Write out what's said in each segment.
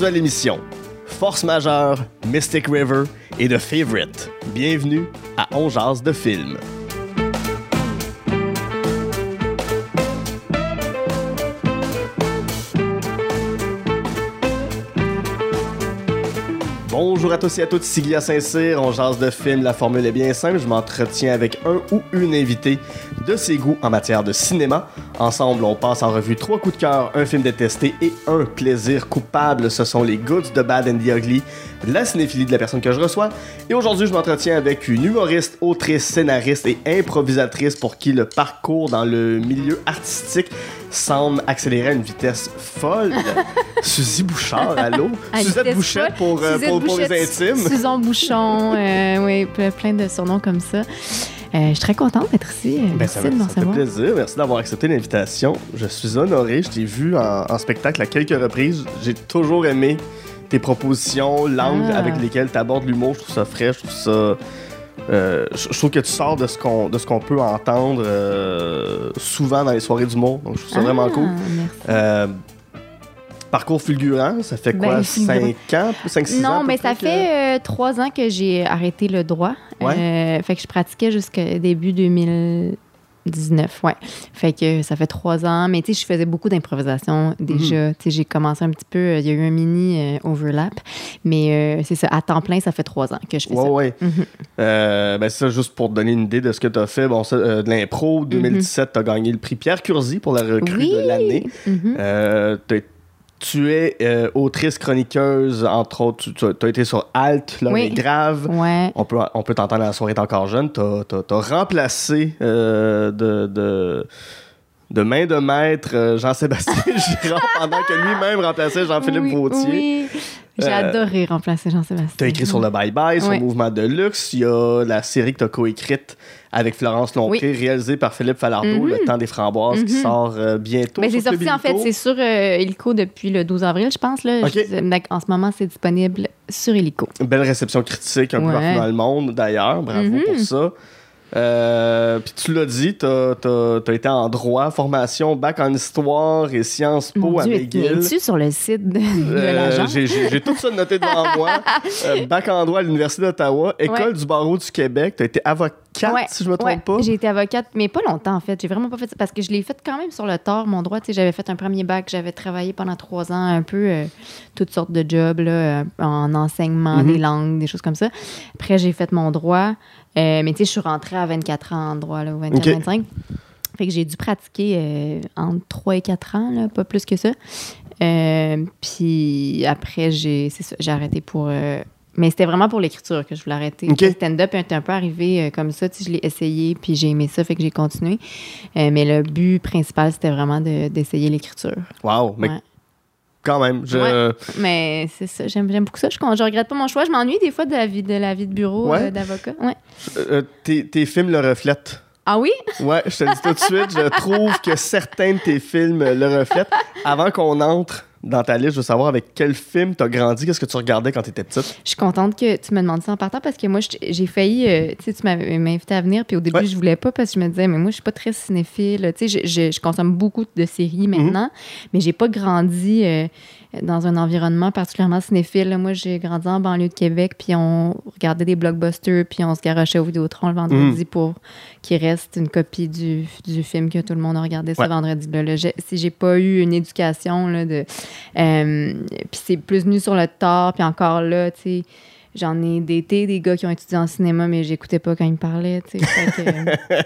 À l'émission, Force majeure, Mystic River et The Favorite. Bienvenue à On Jazz de film. Bonjour à tous et à toutes, ici Guy Saint-Cyr, on jase de film, la formule est bien simple, je m'entretiens avec un ou une invitée de ses goûts en matière de cinéma. Ensemble, on passe en revue trois coups de cœur, un film détesté et un plaisir coupable. Ce sont les goods de Bad and the Ugly, la cinéphilie de la personne que je reçois. Et aujourd'hui, je m'entretiens avec une humoriste, autrice, scénariste et improvisatrice pour qui le parcours dans le milieu artistique semble accélérer à une vitesse folle. Suzy Bouchard, allô? À Suzette Bouchette pour, euh, Suzette pour, pour les intimes. Susan Bouchon, euh, oui, ple- plein de surnoms comme ça. Euh, je suis très contente d'être ici. euh, Ben, Merci ça, de me- ça fait plaisir. Merci d'avoir accepté l'invitation. Je suis honoré. Je t'ai vu en, en spectacle à quelques reprises. J'ai toujours aimé tes propositions, l'angle Ah. avec lesquels tu abordes l'humour. Je trouve ça frais. Je trouve ça. euh, je je trouve que tu sors de ce qu'on de ce qu'on peut entendre euh, souvent dans les soirées d'humour. Donc je trouve ça vraiment Ah, cool. merci. Euh, parcours fulgurant, ça fait quoi Ben, 5 ans 5-6 ans à Non, peu mais près ça que- fait euh, trois ans que j'ai arrêté le droit. Euh, fait que je pratiquais jusqu'au début 2019, ouais. Fait que ça fait trois ans. Mais tu sais, je faisais beaucoup d'improvisation Mhm. déjà. Tu sais, j'ai commencé un petit peu, euh, il y a eu un mini euh, overlap. Mais c'est ça, à temps plein, ça fait trois ans que je fais Ouais, ça. ouais. Mhm. Euh, ben ça, juste pour te donner une idée de ce que tu as fait, bon, ça, de l'impro, 2017, tu as gagné le prix Pierre Curzi pour la recrue Oui. de l'année. Mhm. Tu es euh, autrice chroniqueuse, entre autres, tu as été sur Alt, l'homme Oui. est grave. Ouais. On peut, on peut t'entendre à la soirée, t'es encore jeune. Tu as, remplacé euh, de, de, de main de maître euh, Jean-Sébastien Girard pendant que lui-même remplaçait Jean-Philippe Oui, Vautier. Oui. J'ai Euh, adoré remplacer Jean-Sébastien. Tu as écrit sur le Bye Bye, sur Ouais. Mouvement de Luxe. Il y a la série que tu as coécrite avec Florence Lompré, réalisée par Philippe Falardeau, Mhm. Le Temps des Framboises, qui Mhm. sort euh, bientôt. Ben, c'est sorti, en fait, c'est sur euh, Illico depuis le 12 avril, je pense. Là. Ok. Je- donc, en ce moment, c'est disponible sur. Une belle réception critique un peu Ouais. partout dans le monde, d'ailleurs. Bravo Mhm. pour ça. Euh, Puis tu l'as dit, tu as, été en droit, formation, bac en histoire et Sciences Po Mon à Dieu, McGill. es-tu sur le site de, Euh, j'ai- tout ça noté devant moi. Euh, bac en droit à l'Université d'Ottawa, École Ouais. du barreau du Québec. Tu as été avocate, Ouais, si je me trompe ouais. pas. J'ai été avocate, mais pas longtemps, en fait. J'ai vraiment pas fait ça parce que je l'ai fait quand même sur le tard, mon droit. J'avais fait un premier bac, j'avais travaillé pendant trois ans, un peu euh, toutes sortes de jobs, là, euh, en enseignement, Mhm. des langues, des choses comme ça. Après, j'ai fait mon droit. Euh, mais tu sais, je suis rentrée à 24 ans en droit, là, ou 24-25. Fait que j'ai dû pratiquer entre 3 et 4 ans, là, pas plus que ça. Puis après, j'ai c'est ça, j'ai arrêté pour. Mais c'était vraiment pour l'écriture que je voulais arrêter. Le stand-up est un peu arrivé euh, comme ça. Tu sais, je l'ai essayé, puis j'ai aimé ça, fait que j'ai continué. Euh, mais le but principal, c'était vraiment de- d'essayer l'écriture. Wow, mais Ouais. quand même, je... Ouais. Mais c'est ça, j'aime beaucoup ça. Je, je regrette pas mon choix. Je m'ennuie des fois de la vie de, la vie de bureau Ouais. euh, d'avocat. Ouais. euh, tes, tes films le reflètent. Ah oui? Ouais, je te le dis tout de suite, je trouve que certains de tes films le reflètent. Avant qu'on entre dans ta liste, je veux savoir avec quel film t'as grandi, qu'est-ce que tu regardais quand t'étais petite? Je suis contente que tu me demandes ça en partant parce que moi, j'ai failli. euh, tu sais, tu m'avais invité à venir, puis au début, Ouais. je voulais pas parce que je me disais, mais moi, je suis pas très cinéphile. Tu sais, je, je- je consomme beaucoup de séries maintenant, mais j'ai pas grandi euh, dans un environnement particulièrement cinéphile. Moi, j'ai grandi en banlieue de Québec, puis on regardait des blockbusters, puis on se garochait au Vidéotron le vendredi pour qu'il reste une copie du, du film que tout le monde a regardé ce vendredi-là. là. Si j'ai pas eu une éducation là, de euh, puis c'est plus venu sur le tard, puis encore là, tu sais, j'en ai d'été des gars qui ont étudié en cinéma, mais j'écoutais pas quand ils me parlaient, tu sais. fait que, euh,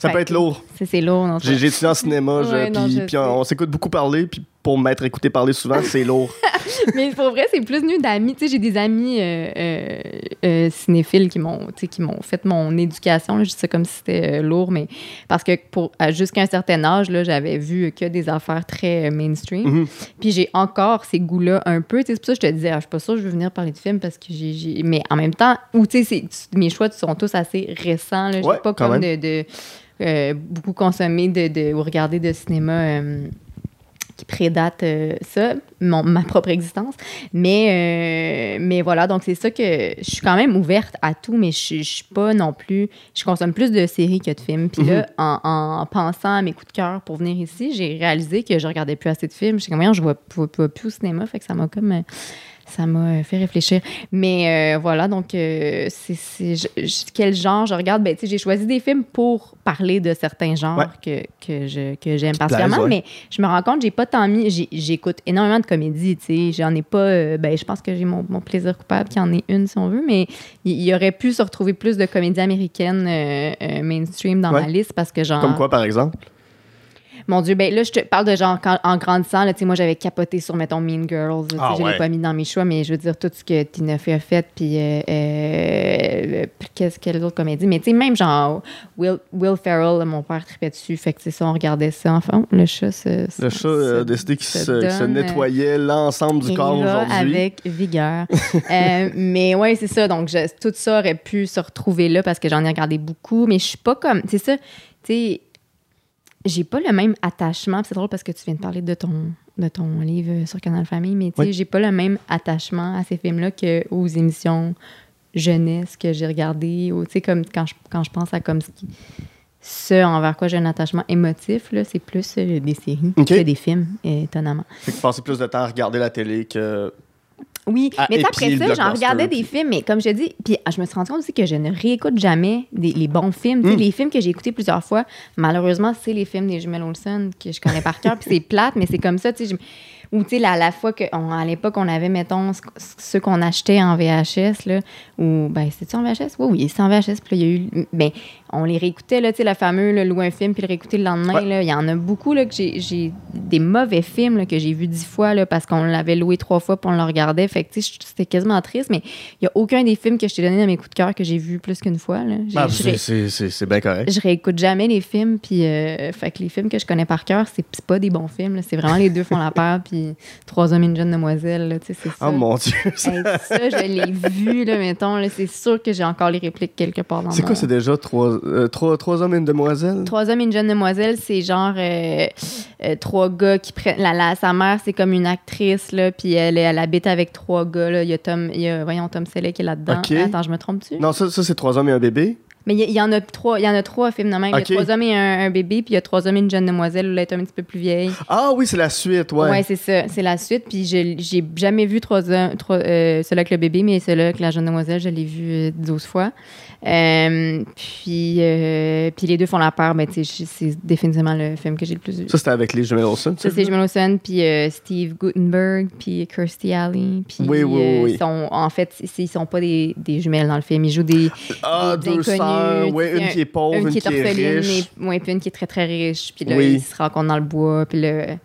Ça fait peut être lourd. C'est lourd, non? J'ai étudié en cinéma, Ouais, puis, on s'écoute beaucoup parler, puis pour m'être écouté parler souvent, c'est lourd. mais pour vrai, c'est plus venu d'amis. Tu sais, j'ai des amis euh, euh, euh, cinéphiles qui m'ont, qui m'ont fait mon éducation. là. Je dis ça comme si c'était lourd, mais parce que pour à- jusqu'à un certain âge, là, j'avais vu que des affaires très mainstream. Mhm. Puis j'ai encore ces goûts-là un peu. Tu sais, C'est pour ça que je te disais, ah, je suis pas sûre que je veux venir parler de film parce que j'ai. j'ai- Mais en même temps, ou tu sais, mes choix sont tous assez récents. Là. J'ai Ouais, pas comme de, de, beaucoup consommé de, de, ou regardé de cinéma. Euh, qui prédate euh, ça, mon, ma propre existence. Mais, euh, mais voilà, donc c'est ça que je suis quand même ouverte à tout, mais je, je suis pas non plus. Je consomme plus de séries que de films. Puis là, en, en pensant à mes coups de cœur pour venir ici, j'ai réalisé que je regardais plus assez de films. Je comme, Voyons, je vois, vois- vois plus au cinéma, fait que ça m'a comme. Ça m'a euh, fait réfléchir. Mais euh, voilà, donc, euh, c'est, quel genre je regarde? Ben, j'ai choisi des films pour parler de certains genres Ouais. que, que, je, que j'aime particulièrement. ouais. Mais je me rends compte, j'ai pas tant mis. j'écoute énormément de comédies, tu sais. J'en ai pas. euh, ben, je pense que j'ai mon, mon plaisir coupable qui en est une, si on veut. Mais il y, aurait pu se retrouver plus de comédies américaines mainstream dans Ouais. ma liste parce que, genre. Comme quoi, par exemple? Mon Dieu, ben là, je te parle de genre quand- en grandissant, là, tu sais, moi, j'avais capoté sur, mettons, Mean Girls. là, Ah je ouais. l'ai pas mis dans mes choix, mais je veux dire, tout ce que Tina Fey a fait, puis euh, euh, qu'est-ce que les autres comédies. Mais tu sais, même genre Will, Will Ferrell, là, mon père tripait dessus, fait que c'est ça, on regardait ça. Enfin, le chat, se- Le se- chat euh, a se- décidé qu'il se se, se euh, nettoyait l'ensemble du corps aujourd'hui. avec vigueur. Euh, mais ouais, c'est ça. Donc, je- tout ça aurait pu se retrouver là parce que j'en ai regardé beaucoup. Mais je suis pas comme. C'est ça. Tu sais, j'ai pas le même attachement. C'est drôle parce que tu viens de parler de ton, de ton livre sur Canal Famille, mais tu sais, Oui. j'ai pas le même attachement à ces films-là qu'aux émissions jeunesse que j'ai regardées. Ou, tu sais, comme quand je, quand je pense à comme ce, qui- ce envers quoi j'ai un attachement émotif, là, c'est plus euh, des séries que des films, étonnamment. Fait que passer plus de temps à regarder la télé que. Oui, mais après ça, j'en regardais des films, mais comme je dis, puis ah, je me suis rendu compte aussi que je ne réécoute jamais des- les bons films. Tu sais, Mm. Les films que j'ai écoutés plusieurs fois, malheureusement, c'est les films des jumelles Olsen que je connais par cœur, puis c'est plate, mais c'est comme ça, tu sais. Ou, tu sais, la, la fois que, on- à l'époque, on avait, mettons, ce- ceux qu'on achetait en VHS, là, ou, ben, c'était-tu en VHS? Oui, oui, c'est en VHS, puis là, il y a eu, ben, on les réécoutait, là, tu sais, le fameux, là, louer un film, puis le réécouter le lendemain, Ouais. là. Il y en a beaucoup, là, que j'ai, j'ai des mauvais films, là, que j'ai vus dix fois, là, parce qu'on l'avait loué trois fois, puis on le regardait. Fait que, tu sais, c'était quasiment triste, mais il y a aucun des films que je t'ai donné dans mes coups de cœur que j'ai vu plus qu'une fois, Ah, c'est- bien correct. je réécoute jamais les films, puis, euh, fait que les films que je connais par cœur, c'est, pas des bons films. C'est vraiment les deux font la paire, puis Trois hommes et une jeune demoiselle, là, tu sais, c'est ça. Oh mon Dieu. Hey, ça, je l'ai vu, là, mettons, là, c'est sûr que j'ai encore les répliques quelque part dans C'est quoi, c'est déjà trois, euh, trois, trois hommes et une demoiselle? Trois hommes et une jeune demoiselle, c'est genre euh, euh, trois gars qui prennent. La, la- sa mère, c'est comme une actrice, là, puis elle, elle habite avec trois gars. Là. Il y a Tom, il y a, voyons, Tom Selleck qui est là-dedans. Attends, je me trompe-tu? Non, ça, ça c'est trois hommes et un bébé. Mais il y, en a trois, il y en a trois films de même. Il y a trois hommes et un, un bébé, puis il y a trois hommes et une jeune demoiselle, où elle est un petit peu plus vieille. Ah oui, c'est la suite, ouais. Ouais, c'est ça. C'est la suite. Puis je- j'ai jamais vu trois, hommes- trois, euh, celui avec le bébé, mais celui avec la jeune demoiselle, je l'ai vu euh, 12 fois. Euh, puis, euh, puis les deux font la part. Ben, tu sais, c'est définitivement le film que j'ai le plus vu. Ça, c'était avec les jumelles Olsen. Ça, c'est Jimmy Olsen, puis euh, Steve Gutenberg, puis Kirstie Alley. Puis, Oui, oui, euh, oui. sont, en fait, ils sont pas des, des jumelles dans le film. Ils jouent des, Ah, des deux inconnus, sœurs. Ouais, une qui est pauvre, une qui est orpheline, riche. ouais, puis une qui est très, très riche. Puis là, Oui. ils se rencontrent dans le bois, puis là,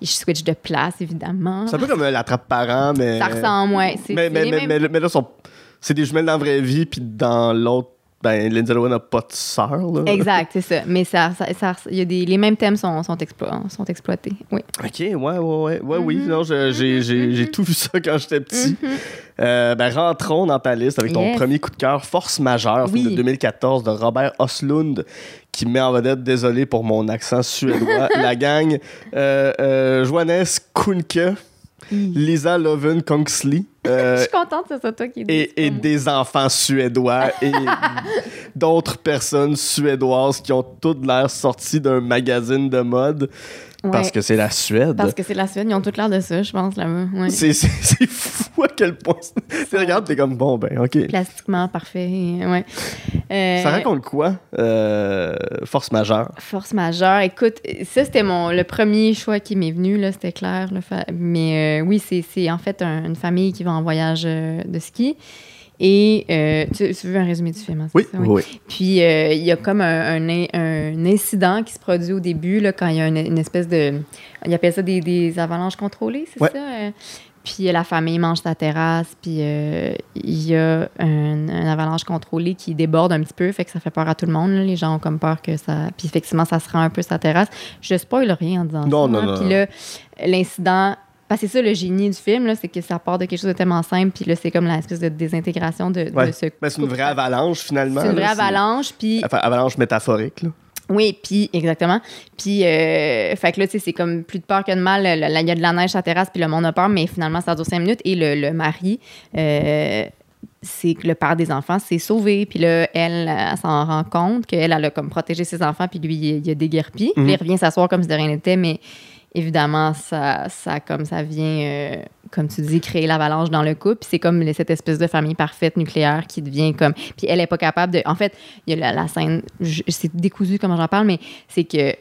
ils switchent de place, évidemment. C'est un peu comme euh, l'attrape-parent, mais. Ça ressemble, ouais. Mais, mais, mais, mais, mais là, sont- c'est des jumelles dans la vraie vie, puis dans l'autre, ben, Lindsay Lohan n'a pas de sœur. Là. Exact, c'est ça. Mais ça, ça, ça- y a des, les mêmes thèmes sont, sont, explo- sont exploités. Oui. Ok, ouais, ouais, ouais. ouais oui, Mm-hmm. non, j'ai j'ai- j'ai tout vu ça quand j'étais petit. Euh, ben, rentrons dans ta liste avec ton Yes. premier coup de cœur, Force majeure, film Oui. de 2014 de Robert Oslund, qui met en vedette, désolé pour mon accent suédois, la gang euh, euh, Johannes Kuhnke, Lisa Loven Kongsley. Je euh, suis contente que ce soit toi qui dis et, et des enfants suédois et d'autres personnes suédoises qui ont toutes l'air sorties d'un magazine de mode parce que c'est la Suède. Parce que c'est la Suède, ils ont toutes l'air de ça, je pense, là-bas. Ouais. C'est, c'est, c'est fou à quel point. Tu regardes, t'es comme bon, ben, ok. Plastiquement parfait. Ouais. Euh, Ça raconte quoi, euh, Force majeure? Force majeure. Écoute, ça, c'était mon le premier choix qui m'est venu, là, c'était clair. là, mais euh, oui, c'est, c'est en fait un- une famille qui va en voyage de ski. Et euh, tu, tu veux un résumé du film? hein, Oui, ça? oui. Puis euh, il y a comme un, un in- un incident qui se produit au début, là, quand il y a une, une espèce de. Il appelle ça des, des avalanches contrôlées, c'est Ouais. ça? euh? Puis la famille mange sa terrasse, puis il y a un, un avalanche contrôlé qui déborde un petit peu, fait que ça fait peur à tout le monde. là. Les gens ont comme peur que ça. Puis effectivement, ça se rend un peu sa terrasse. Je spoil rien en disant Non, ça. non, hein. non, Puis là, l'incident. Parce que c'est ça le génie du film, c'est que ça part de quelque chose de tellement simple, puis là, c'est comme l'espèce de désintégration de, ce Ben, c'est une vraie avalanche, finalement. c'est une vraie là, avalanche, puis Enfin, avalanche métaphorique, là. Oui, puis exactement. Puis, euh, fait que là, tu sais, c'est comme plus de peur que de mal. Il y a de la neige sur la terrasse, puis le monde a peur, mais finalement, ça dure cinq minutes. Et le, le mari, euh, c'est que le père des enfants s'est sauvé. Puis là, elle, elle, s'en rend compte qu'elle, elle a comme protégé ses enfants, puis lui, il, a déguerpi. Puis Mhm. il revient s'asseoir comme si de rien n'était, mais évidemment, ça, ça, comme ça vient, euh, comme tu dis, créer l'avalanche dans le couple. Puis c'est comme cette espèce de famille parfaite nucléaire qui devient comme. Puis elle est pas capable de. En fait, il y a la, la scène, c'est décousu comment j'en parle, mais c'est que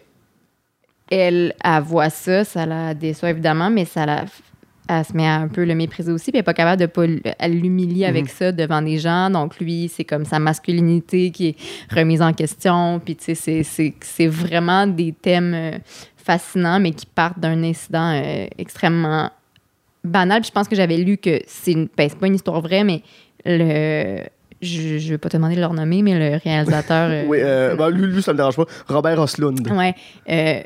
elle, elle voit ça, ça la déçoit évidemment, mais ça la. Elle se met à un peu le mépriser aussi, puis elle est pas capable de pas l'humilier avec ça devant des gens. Donc lui, c'est comme sa masculinité qui est remise en question. Puis tu sais, c'est vraiment des thèmes euh, fascinants, mais qui partent d'un incident euh, extrêmement banal. Puis je pense que j'avais lu que c'est une, ben, c'est pas une histoire vraie, mais le je, je vais pas te demander de le renommer, mais le réalisateur. euh, Oui, euh, ben, lui, lui, ça me dérange pas. Robert Oslund. Ouais. euh,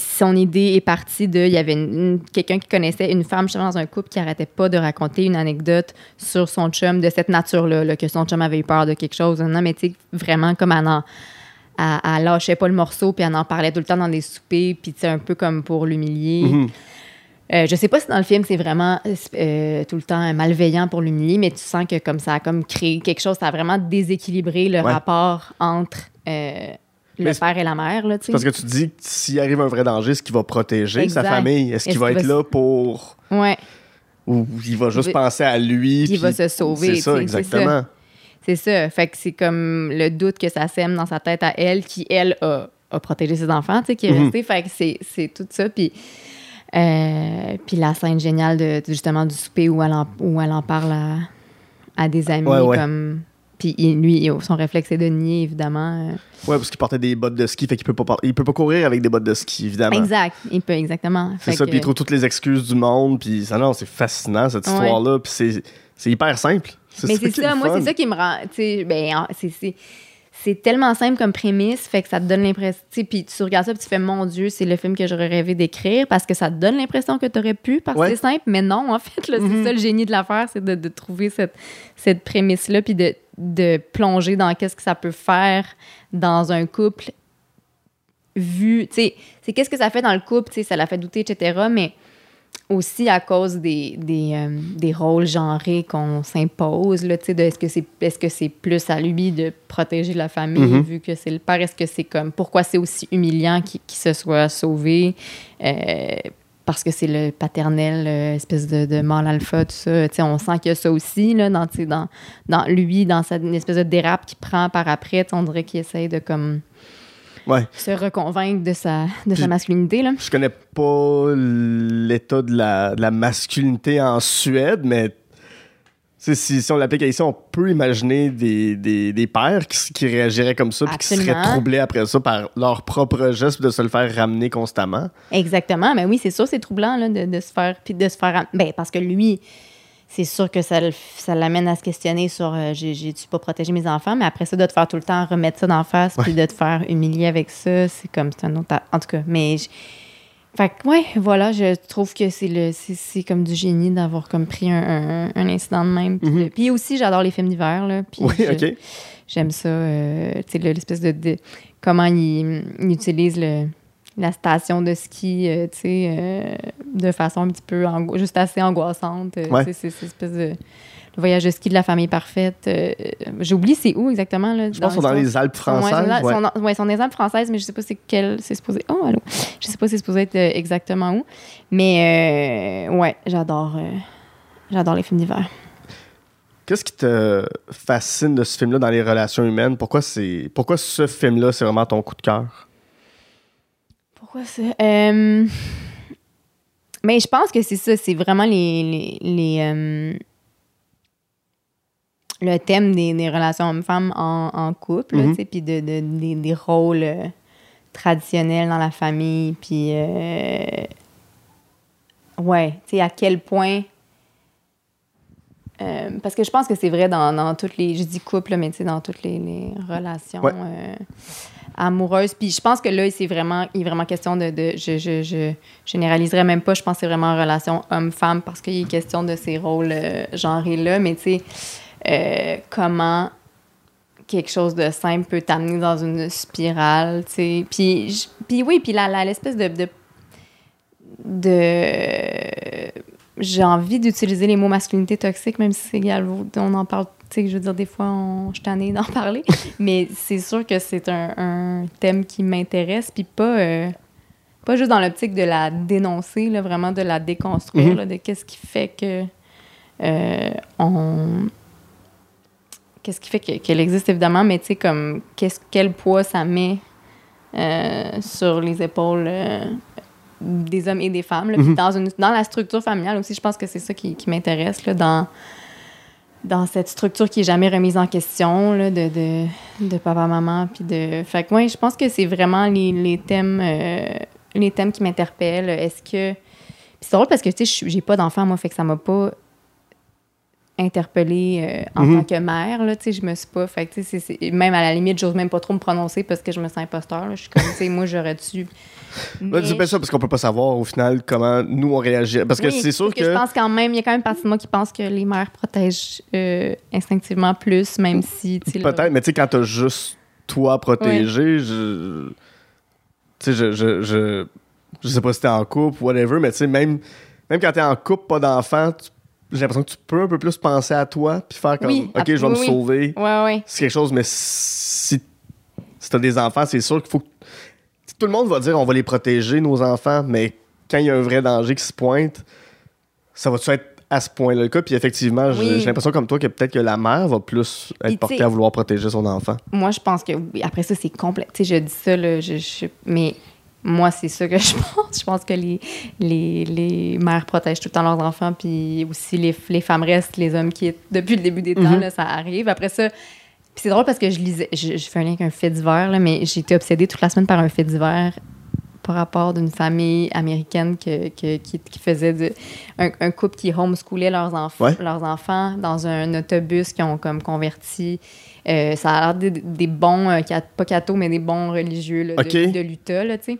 son idée est partie de. Il y avait quelqu'un qui connaissait une femme justement dans un couple qui arrêtait pas de raconter une anecdote sur son chum de cette nature-là, là, que son chum avait eu peur de quelque chose. Non, mais tu sais, vraiment comme en. Elle, elle lâchait pas le morceau, puis elle en parlait tout le temps dans des soupers, puis sais, un peu comme pour l'humilier. Mhm. Euh, je sais pas si dans le film c'est vraiment euh, tout le temps malveillant pour l'humilier, mais tu sens que comme ça a comme créé quelque chose, ça a vraiment déséquilibré le Ouais. rapport entre euh, le c'est- père et la mère. Là, tu sais. Parce que tu dis que s'il arrive un vrai danger, est-ce qu'il va protéger Exact. sa famille? Est-ce qu'il va être là pour. Ouais. Ou il va juste Il- penser à lui? il va se sauver, C'est ça, tu sais, c'est ça. Fait que c'est comme le doute que ça sème dans sa tête à elle, qui, elle, a, a protégé ses enfants, tu sais, qui est Mhm. restée. Fait que c'est, tout ça. Puis, euh, puis la scène géniale de, justement du souper où elle en, où elle en parle à, à des amis. Ouais, ouais. Comme, puis lui, son réflexe est de nier, évidemment. euh. Ouais, parce qu'il portait des bottes de ski, fait qu'il peut pas, il peut pas courir avec des bottes de ski, évidemment. Exact. Il peut, exactement. C'est ça, que- puis il trouve toutes les excuses du monde, puis ça, non, c'est fascinant, cette Ouais. histoire-là, puis c'est hyper simple. Mais c'est ça, moi, c'est ça qui me rend. Ben, en- c'est- tellement simple comme prémisse, fait que ça te donne l'impression. Tu sais, puis tu regardes ça, puis tu fais, mon Dieu, c'est le film que j'aurais rêvé d'écrire, parce que ça te donne l'impression que tu aurais pu, parce que Ouais. c'est simple, mais non, en fait, là, Mhm. c'est ça le génie de l'affaire, c'est de, de trouver cette, cette prémisse-là, puis de, de plonger dans qu'est-ce que ça peut faire dans un couple vu. Tu sais, c'est qu'est-ce que ça fait dans le couple, tu sais, ça l'a fait douter, etc., mais aussi à cause des, des, euh, des rôles genrés qu'on s'impose, là, de est-ce que c'est est-ce que c'est plus à lui de protéger la famille Mhm. vu que c'est le père, est-ce que c'est comme pourquoi c'est aussi humiliant qu'il se soit sauvé euh, parce que c'est le paternel, euh, espèce de, de mâle alpha, tout ça. On sent qu'il y a ça aussi, là, dans, dans, dans lui, dans cette une espèce de dérape qu'il prend par après. On dirait qu'il essaye de comme Ouais. se reconvaincre de sa, de Puis- sa masculinité. Là. Je connais pas l'état de la, de la masculinité en Suède, mais si, si on l'applique à ici, on peut imaginer des, des, des pères qui, qui réagiraient comme ça, puis qui seraient troublés après ça par leur propre geste, de se le faire ramener constamment. Exactement. Mais oui, c'est sûr, c'est troublant là, de, de se faire. Puis de se faire. Ben, parce que lui, c'est sûr que ça, ça l'amène à se questionner sur euh, j'ai- j'ai-tu pas protégé mes enfants, mais après ça, de te faire tout le temps remettre ça d'en face, puis de te faire humilier avec ça, c'est comme. C'est un autre. En tout cas, mais. j- Fait que, ouais, voilà, je trouve que c'est le c'est- c'est comme du génie d'avoir comme pris un, un- un incident de même. Puis, Mhm. puis aussi, j'adore les films d'hiver, là. Puis Oui, je- ok. J'aime ça, euh, tu sais, le- l'espèce de, de- comment il, il utilise le, la station de ski, euh, tu sais, euh, de façon un petit peu, ango- juste assez angoissante. euh, Ouais. tu sais, c'est espèce de le voyage de ski de la famille parfaite. euh, J'ai oublié c'est où exactement là. Je pense qu'ils sont dans les Alpes françaises. Ouais, ouais. sont ouais, sont dans les Alpes françaises, mais je sais pas c'est quel c'est supposé. Oh allô. Je sais pas c'est supposé être exactement où, mais ouais, j'adore, j'adore les films d'hiver. Qu'est-ce qui te fascine de ce film-là dans les relations humaines? Pourquoi, c'est, pourquoi ce film-là, c'est vraiment ton coup de cœur? Pourquoi ça? Euh, Mais je pense que c'est ça, c'est vraiment les. les, les, euh, le thème des, des relations hommes-femmes en, en couple, sais, puis de, de- des, des rôles euh, traditionnels dans la famille, puis. euh, ouais, tu sais, à quel point. euh, parce que je pense que c'est vrai dans, dans toutes les. Je dis couple, mais tu sais, dans toutes les, les relations Ouais. euh, amoureuses. Puis je pense que là, c'est vraiment, il est vraiment question de. je, je, je généraliserais même pas. Je pense que c'est vraiment en relation homme-femme parce qu'il est question de ces rôles euh, genrés-là. Mais tu sais, euh, comment. quelque chose de simple peut t'amener dans une spirale, tu sais. Puis, puis oui, puis l'espèce de, de, J'ai envie d'utiliser les mots masculinité toxique, même si c'est on en parle, sais, je veux dire, des fois, on, je tannée d'en parler, mais c'est sûr que c'est un, un thème qui m'intéresse, puis pas... euh, pas juste dans l'optique de la dénoncer, là, vraiment de la déconstruire, Mhm. là, de qu'est-ce qui fait que euh, on qu'est-ce qui fait que- qu'elle existe évidemment, mais tu sais comme qu'est-ce quel poids ça met euh, sur les épaules des hommes et des femmes. là. Puis Mhm. dans une dans la structure familiale aussi, je pense que c'est ça qui, qui m'intéresse là, dans dans cette structure qui est jamais remise en question là, de, de, de papa maman puis de fait que ouais, je pense que c'est vraiment les, les thèmes euh, les thèmes qui m'interpellent. Est-ce que c'est drôle parce que tu sais j'ai pas d'enfant moi fait que ça m'a pas interpellée euh, en Mhm. tant que mère là, tu je me suis pas fait tu c'est- c'est- même à la limite j'ose même pas trop me prononcer parce que je me sens imposteur là. je suis comme tu sais moi j'aurais dû Ouais, c'est pas ça, parce qu'on peut pas savoir au final comment nous on réagit. Parce que Oui, c'est sûr que. je pense quand même, il y a quand même partie de moi qui pense que les mères protègent euh, instinctivement plus, même si. tu là- Peut-être, mais tu sais, quand t'as juste toi protégé, je. Tu sais, je, je, je. Je sais pas si t'es en couple, whatever, mais tu sais, même, même quand t'es en couple, pas d'enfant, tu- j'ai l'impression que tu peux un peu plus penser à toi, puis faire comme, Oui, OK, je vais oui, me oui. sauver. Ouais, ouais. C'est quelque chose, mais si, si t'as des enfants, c'est sûr qu'il faut que. Tout le monde va dire on va les protéger, nos enfants, mais quand il y a un vrai danger qui se pointe, ça va-tu être à ce point-là le cas? Puis effectivement, j'ai- Oui. j'ai l'impression comme toi que peut-être que la mère va plus être portée tu à vouloir protéger son enfant. Moi, je pense que oui. Après ça, c'est complet. Tu sais, je dis ça, là, je, je- mais moi, c'est ça que je pense. Je pense que les, les, les mères protègent tout le temps leurs enfants, puis aussi les, les femmes restent, les hommes qui, depuis le début des temps, Mhm. là, ça arrive. Après ça, puis c'est drôle parce que je lisais, je, je fais un lien avec un fait divers, là, mais j'ai été obsédée toute la semaine par un fait divers par rapport d'une famille américaine que, que- qui, qui faisait de, un, un couple qui homeschoolait leurs, Ouais. leurs enfants dans un autobus qui ont comme converti. Euh, ça a l'air des, des bons, euh, pas cathos, mais des bons religieux là, de, Ok. de l'Utah, là, tu sais.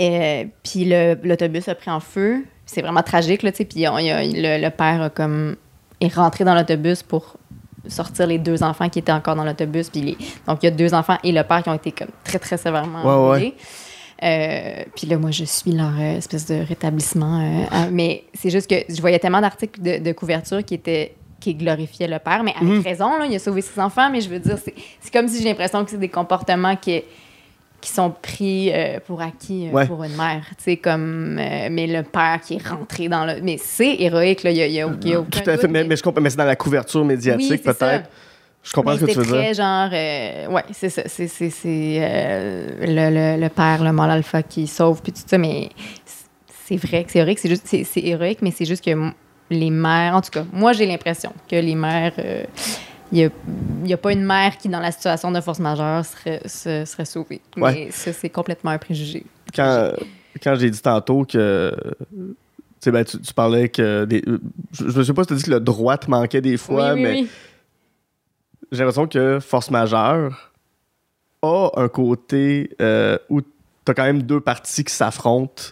Euh, puis l'autobus a pris en feu. C'est vraiment tragique, là, tu sais. Puis le, le père a comme, est rentré dans l'autobus pour sortir les deux enfants qui étaient encore dans l'autobus. Puis donc, il y a deux enfants et le père qui ont été comme très, très sévèrement Ouais. Euh, puis là, moi, je suis leur euh, espèce de rétablissement. euh, à- mais c'est juste que je voyais tellement d'articles de, de couverture qui étaient qui glorifiaient le père, mais avec Mhm. raison, là, il a sauvé ses enfants, mais je veux dire, c'est comme si j'ai l'impression que c'est des comportements qui, qui sont pris euh, pour acquis euh, Ouais. pour une mère. Tu sais, comme. euh, mais le père qui est rentré dans le. Mais c'est héroïque, là. Il y a, y a, il y a aucun Tout à fait, doute, mais, mais je comprends, mais c'est dans la couverture médiatique, Oui, peut-être. Je comprends mais ce que tu veux dire. genre. euh, ouais, c'est ça. C'est, euh, le, le, le père, le mâle alpha qui sauve, puis tout ça. Mais c'est vrai que c'est héroïque. C'est, juste, c'est, héroïque, mais c'est juste que les mères. En tout cas, moi, j'ai l'impression que les mères. euh, il n'y a, pas une mère qui, dans la situation de force majeure, serait, se- serait sauvée. Ouais. Mais ça, c'est complètement un préjugé. Quand, quand j'ai dit tantôt que. Tu ben, tu, tu parlais que. Des, je, je sais pas si tu dit que le droit te manquait des fois, oui, oui, mais oui. j'ai l'impression que Force majeure a un côté euh, où t'as quand même deux parties qui s'affrontent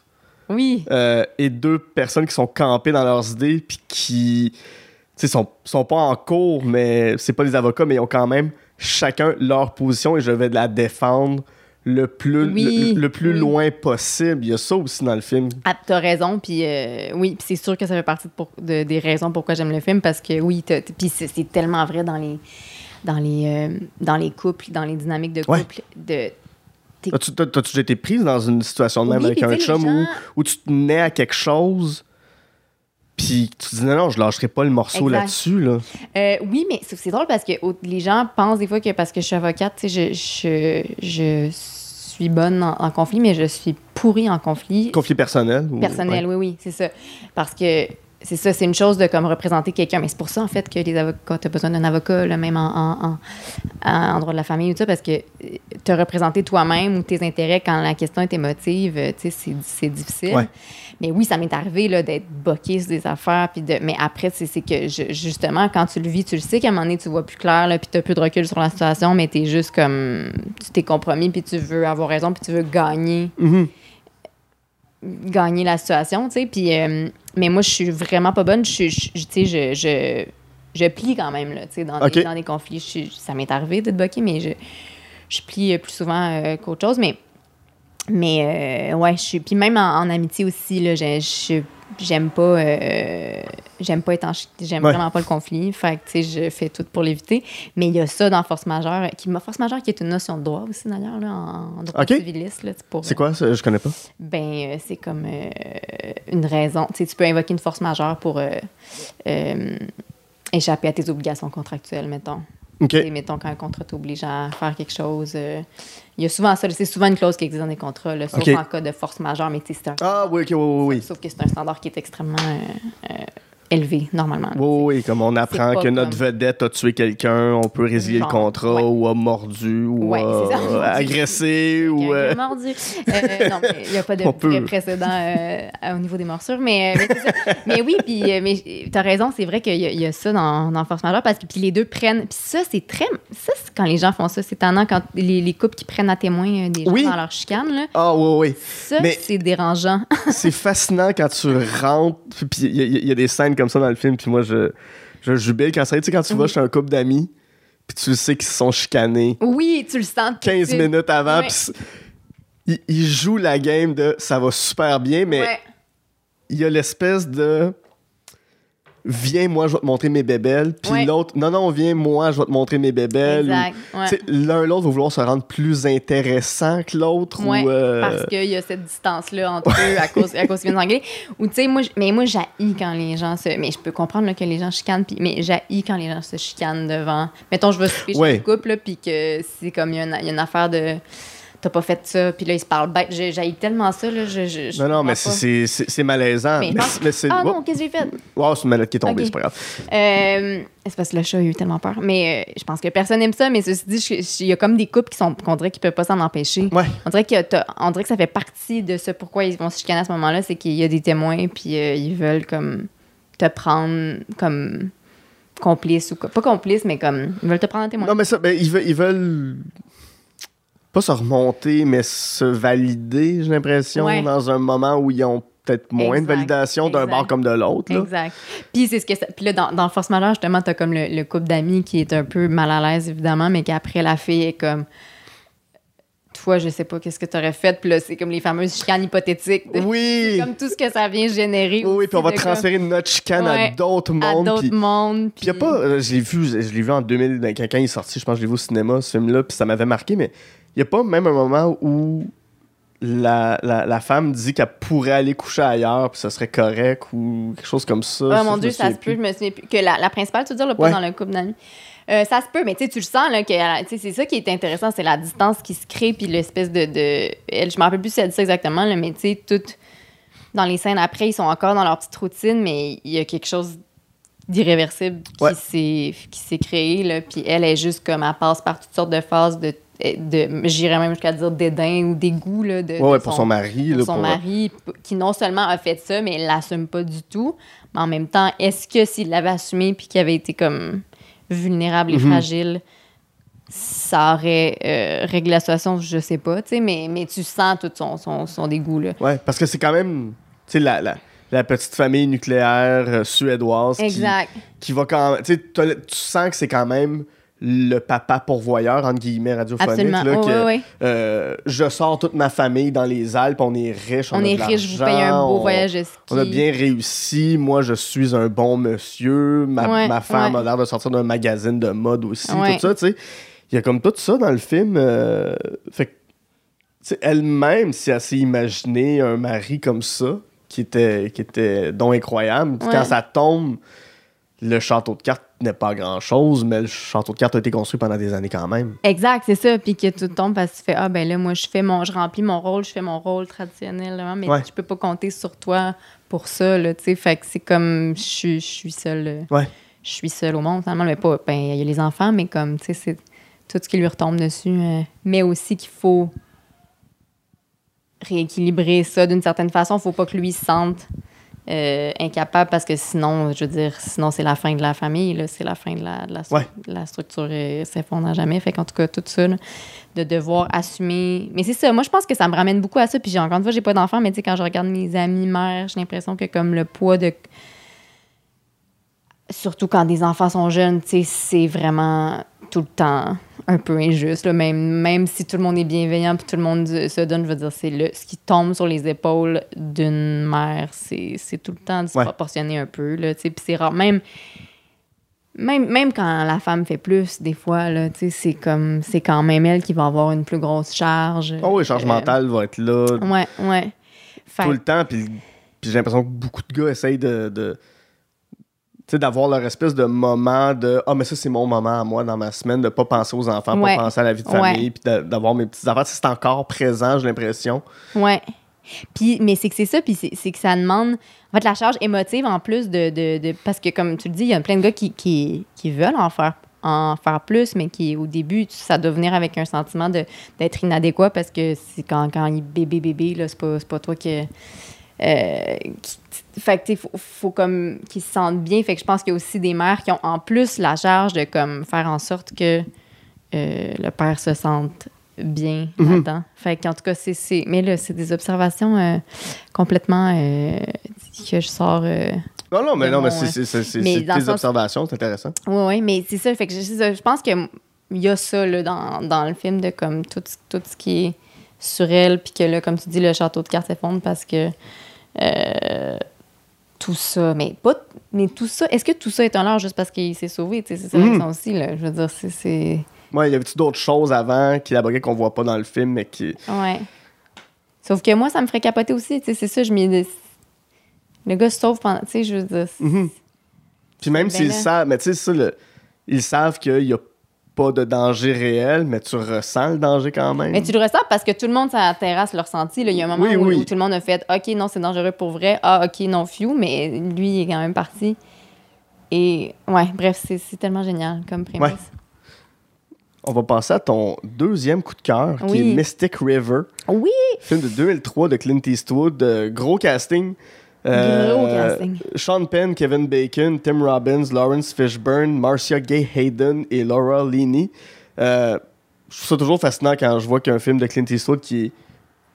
Oui. euh, et deux personnes qui sont campées dans leurs idées puis qui tu sais, sont, sont pas en cours, mais c'est pas des avocats, mais ils ont quand même chacun leur position et je vais la défendre le plus, Oui, le, le plus oui. loin possible. Il y a ça aussi dans le film. Ah, t'as raison, puis euh, oui, c'est sûr que ça fait partie de pour- de- des raisons pourquoi j'aime le film, parce que oui, puis c'est tellement vrai dans les dans les euh, dans les couples, dans les dynamiques de Ouais. couple, de t'as-tu déjà été prise dans une situation de même Oui, avec un chum où, gens- où tu tenais à quelque chose puis tu te dis non, non, je lâcherai pas le morceau là-dessus. Là? Euh, oui, mais c'est c'est drôle parce que les gens pensent des fois que parce que je suis avocate, tu sais, je, je, je suis bonne en, en conflit, mais je suis pourrie en conflit. Conflit personnel. ou- personnel, ouais. oui, oui, c'est ça. Parce que c'est ça, c'est une chose de comme représenter quelqu'un, mais c'est pour ça en fait que les avocats, tu as besoin d'un avocat, là, même en, en, en- en droit de la famille ou tout ça, parce que te représenter toi-même ou tes intérêts quand la question est émotive, euh, tu sais, c'est- c'est difficile. Ouais. Mais oui, ça m'est arrivé là, d'être boqué sur des affaires. Puis de... Mais après, c'est c'est que je- justement, quand tu le vis, tu le sais qu'à un moment donné, tu vois plus clair, là, puis tu plus de recul sur la situation, mais tu es juste comme. Tu t'es compromis, puis tu veux avoir raison, puis tu veux gagner Mhm. Gagner la situation, tu sais. Puis, euh, mais moi, je suis vraiment pas bonne. Je, suis- je- tu sais, je, je, je plie quand même, là, tu sais, dans, des, dans des conflits. Je suis- ça m'est arrivé de bloquer, mais je, je plie euh, plus souvent euh, qu'autre chose. Mais, mais euh, ouais, je suis. Puis même en, en amitié aussi, là, je- je- j'aime pas. euh, j'aime pas être en. J'aime Ouais. vraiment pas le conflit. Fait que, tu sais, je fais tout pour l'éviter. Mais il y a ça dans force majeure, qui, force majeure qui est une notion de droit aussi, d'ailleurs, là, en, en droit civiliste. C'est quoi ça? Je connais pas. ben, euh, c'est comme euh, une raison. Tu sais, tu peux invoquer une force majeure pour euh, échapper à tes obligations contractuelles, mettons. Ok. Tu sais, mettons, quand un contrat t'oblige à faire quelque chose. euh, il y a souvent ça. C'est souvent une clause qui existe dans des contrats, là, sauf en cas de force majeure, mais c'est un. Ah oui, oui, oui, oui. Sauf que c'est un standard qui est extrêmement euh, euh, élevé, normalement. Oui, oui, comme on apprend que notre comme- vedette a tué quelqu'un, on peut résilier Genre, le contrat ouais. ou a mordu ou Ouais, a agressé ou. Euh, a mordu. Euh, non, mais il n'y a pas de vrai précédent euh, au niveau des morsures. Mais, mais, c'est ça. Mais oui, puis mais tu as raison, c'est vrai qu'il y, y a ça dans, dans Force majeure parce que puis les deux prennent. Puis ça, c'est très. Ça, quand les gens font ça. C'est tendant quand les, les couples qui prennent à témoin des gens Oui. dans leur chicane. Là. Ah oui, oui. Ça, c'est dérangeant. c'est fascinant quand tu rentres. Puis il y, a- il y a des scènes comme ça dans le film. Puis moi, je, je jubile quand ça. Tu sais, quand tu vas Oui. chez un couple d'amis, puis tu sais qu'ils se sont chicanés oui, tu le sens. tout de 15 suite. minutes avant. Ouais. Puis ils, jouent la game de ça va super bien, mais Ouais. il y a l'espèce de. Viens, moi, je vais te montrer mes bébelles. Puis Ouais. l'autre, non, non, viens, moi, je vais te montrer mes bébelles. Ouais. L'un l'autre va vouloir se rendre plus intéressant que l'autre. Ouais, ou, euh, parce qu'il y a cette distance-là entre eux à cause, à cause qu'ils viennent d'anglais. Ou tu sais, moi, mais moi, j'haïs quand les gens se. Mais je peux comprendre là, que les gens chicanent, puis, mais j'haïs quand les gens se chicanent devant. Mettons, je vais souper chez un couple, là, puis que c'est comme y, il y a une affaire de. T'as pas fait ça, puis là, ils se parlent bête. J'ai- J'haïs tellement ça, là. Je, je, je Non, non, mais c'est- malaisant. Mais. Ah oh, non, qu'est-ce que j'ai fait? wow, c'est une mallette qui est tombée, c'est pas grave. Euh, c'est parce que le chat a eu tellement peur. Mais euh, je pense que personne n'aime ça. Mais ceci dit, il y a comme des couples qui sont qu'on dirait qu'ils peuvent pas s'en empêcher. Ouais. On dirait, que on dirait que ça fait partie de ce pourquoi ils vont se chicaner à ce moment-là, c'est qu'il y a des témoins, puis euh, ils veulent comme te prendre comme complice ou quoi. Pas complice, mais comme ils veulent te prendre en témoin. Non, mais ça, ben, ils, veulent, ils veulent pas se remonter, mais se valider, j'ai l'impression, Ouais. dans un moment où ils ont peut-être moins de validation d'un bord comme de l'autre. là. Exact. Puis c'est ce que ça- Puis là, dans, dans Force majeure, justement, t'as comme le, le couple d'amis qui est un peu mal à l'aise, évidemment, mais qu'après, la fille est comme. Toi, je sais pas qu'est-ce que t'aurais fait? Puis là, c'est comme les fameuses chicanes hypothétiques. de- Oui! Comme tout ce que ça vient générer. Oui, oui, aussi puis on va comme- transférer notre chicane Ouais, à d'autres à mondes. d'autres puis- mondes. Puis il y a pas, euh, je l'ai vu, je l'ai vu en 2000, ben, quand quand il est sorti, je pense que je l'ai vu au cinéma, ce film-là, puis ça m'avait marqué, mais il y a pas même un moment où la, la, la femme dit qu'elle pourrait aller coucher ailleurs, puis ça serait correct, ou quelque chose comme ça. Ça, mon Dieu, ça se peut, plus. je me souviens plus. Que la, la principale, tu veux dire, là, pas Ouais. dans le couple d'amis. Euh, ça se peut, mais tu le sens, là, que sais, c'est ça qui est intéressant, c'est la distance qui se crée, puis l'espèce de, de. Elle, je me rappelle plus si elle dit ça exactement, là, mais tu sais, tout. Dans les scènes après, ils sont encore dans leur petite routine, mais il y a quelque chose d'irréversible Ouais. qui s'est qui s'est créé, là, puis elle est juste comme, elle passe par toutes sortes de phases de. De J'irais même jusqu'à dire dédain ou dégoût, là. De, Ouais, de ouais, pour son mari. pour là, son pour- mari, qui non seulement a fait ça, mais l'assume pas du tout. Mais en même temps, est-ce que s'il l'avait assumé puis qu'il avait été comme vulnérable et Mhm. fragile, ça aurait euh, réglé la situation, je sais pas, tu sais, mais, mais tu sens tout son, son, son dégoût, là. Ouais, parce que c'est quand même, tu sais, la, la, la petite famille nucléaire euh, suédoise qui, Exact. qui va quand même, sais, tu sens que c'est quand même le papa pourvoyeur, entre guillemets, radiophonique. Là, Oh, que, euh, je sors toute ma famille dans les Alpes, on est riche, on, On a est de riche, vous payez un beau on- voyage de ski. On a bien réussi. Moi, je suis un bon monsieur. Ma, Ouais, ma femme ouais. a l'air de sortir d'un magazine de mode aussi. Ouais. Tout ça, tu sais. Il y a comme tout ça dans le film. euh, fait elle-même, si elle s'est imaginé un mari comme ça, qui était, qui était donc incroyable, quand ça tombe, le château de cartes n'est pas grand-chose, mais le château de cartes a été construit pendant des années quand même. Exact, c'est ça. Puis que tout tombe parce que tu fais Ah, ben là, moi, je fais mon, je remplis mon rôle, je fais mon rôle traditionnel, mais Ouais. je peux pas compter sur toi pour ça, là, tu sais. Fait que c'est comme je suis- je suis seule. euh, Ouais. Je suis seule au monde, finalement. Mais pas. Ben, il y a les enfants, mais comme, tu sais, c'est tout ce qui lui retombe dessus. euh, mais aussi qu'il faut rééquilibrer ça d'une certaine façon. Faut pas que lui se sente. Euh, incapable parce que sinon, je veux dire, sinon c'est la fin de la famille, là, c'est la fin de la, de la, Ouais. la structure euh, s'effondre à jamais. Fait qu'en tout cas, tout ça, là, de devoir assumer. Mais c'est ça, moi je pense que ça me ramène beaucoup à ça. Puis j'ai encore une fois, j'ai pas d'enfant, mais tu sais, quand je regarde mes amis mères, j'ai l'impression que comme le poids de surtout quand des enfants sont jeunes, tu sais, c'est vraiment tout le temps un peu injuste. là. Même, même si tout le monde est bienveillant puis tout le monde se donne, je veux dire, c'est le, ce qui tombe sur les épaules d'une mère, c'est c'est tout le temps disproportionné un peu. Là. Puis c'est rare. Même, même, même quand la femme fait plus, des fois, là, c'est comme c'est quand même elle qui va avoir une plus grosse charge. Oh oui, charge Euh, mentale va être là Ouais, ouais. Fait- tout le temps. Puis, j'ai l'impression que beaucoup de gars essayent de. Sais, d'avoir leur espèce de moment de Ah, mais ça, c'est mon moment à moi dans ma semaine, de pas penser aux enfants, Ouais. pas penser à la vie de famille, puis d'a- d'avoir mes petites affaires. C'est encore présent, j'ai l'impression. Ouais. Puis, mais c'est que c'est ça, puis c'est que ça demande, en fait, la charge émotive en plus de, de, de- parce que comme tu le dis, il y a plein de gars qui, qui, qui veulent en faire en faire plus, mais qui au début, ça doit venir avec un sentiment de d'être inadéquat parce que c'est quand, quand il est bébé bébé, là, c'est pas, c'est pas toi qui, euh, qui- fait que faut, faut comme qu'ils se sentent bien. Fait que je pense qu'il y a aussi des mères qui ont en plus la charge de comme faire en sorte que euh, le père se sente bien Mhm. là-dedans. Fait qu'en tout cas, c'est, Mais là, c'est des observations euh, complètement euh, que je sors. Non, non, mais non, mais mon, c'est Mais tes sens- observations, c'est intéressant. Oui, oui, mais c'est ça. Fait que je, je pense que il y a ça là, dans, dans le film de comme tout, tout ce qui est sur elle, puis que là, comme tu dis, le château de cartes s'effondre parce que euh, tout ça, mais pas, mais tout ça, est-ce que tout ça est un leurre juste parce qu'il s'est sauvé? C'est ça Mhm. question aussi, là. Je veux dire, c'est. Ouais, il y avait-tu d'autres choses avant qui élaboraient qu'on voit pas dans le film, mais qui. Ouais. Sauf que moi, ça me ferait capoter aussi. Tu sais, c'est ça, je m'y. Le gars se sauve pendant. Tu sais, je veux dire. Mhm. Puis même Ben s'ils savent, mais tu sais, ça, le- ils savent qu'il y a pas de danger réel, mais tu ressens le danger quand même. Mais tu le ressens parce que tout le monde la terrasse le ressenti. là. Il y a un moment Oui, où, oui. où tout le monde a fait OK, non, c'est dangereux pour vrai. Ah, OK, non, few. Mais lui, il est quand même parti. Et ouais, bref, c'est tellement génial comme prémisse. Ouais. On va passer à ton deuxième coup de cœur, qui est Mystic River, Oui, film de 2003 de Clint Eastwood, euh, gros casting. Euh. Sean Penn, Kevin Bacon, Tim Robbins, Lawrence Fishburne, Marcia Gay Hayden et Laura Linney. Euh, je trouve ça toujours fascinant quand je vois qu'un film de Clint Eastwood qui est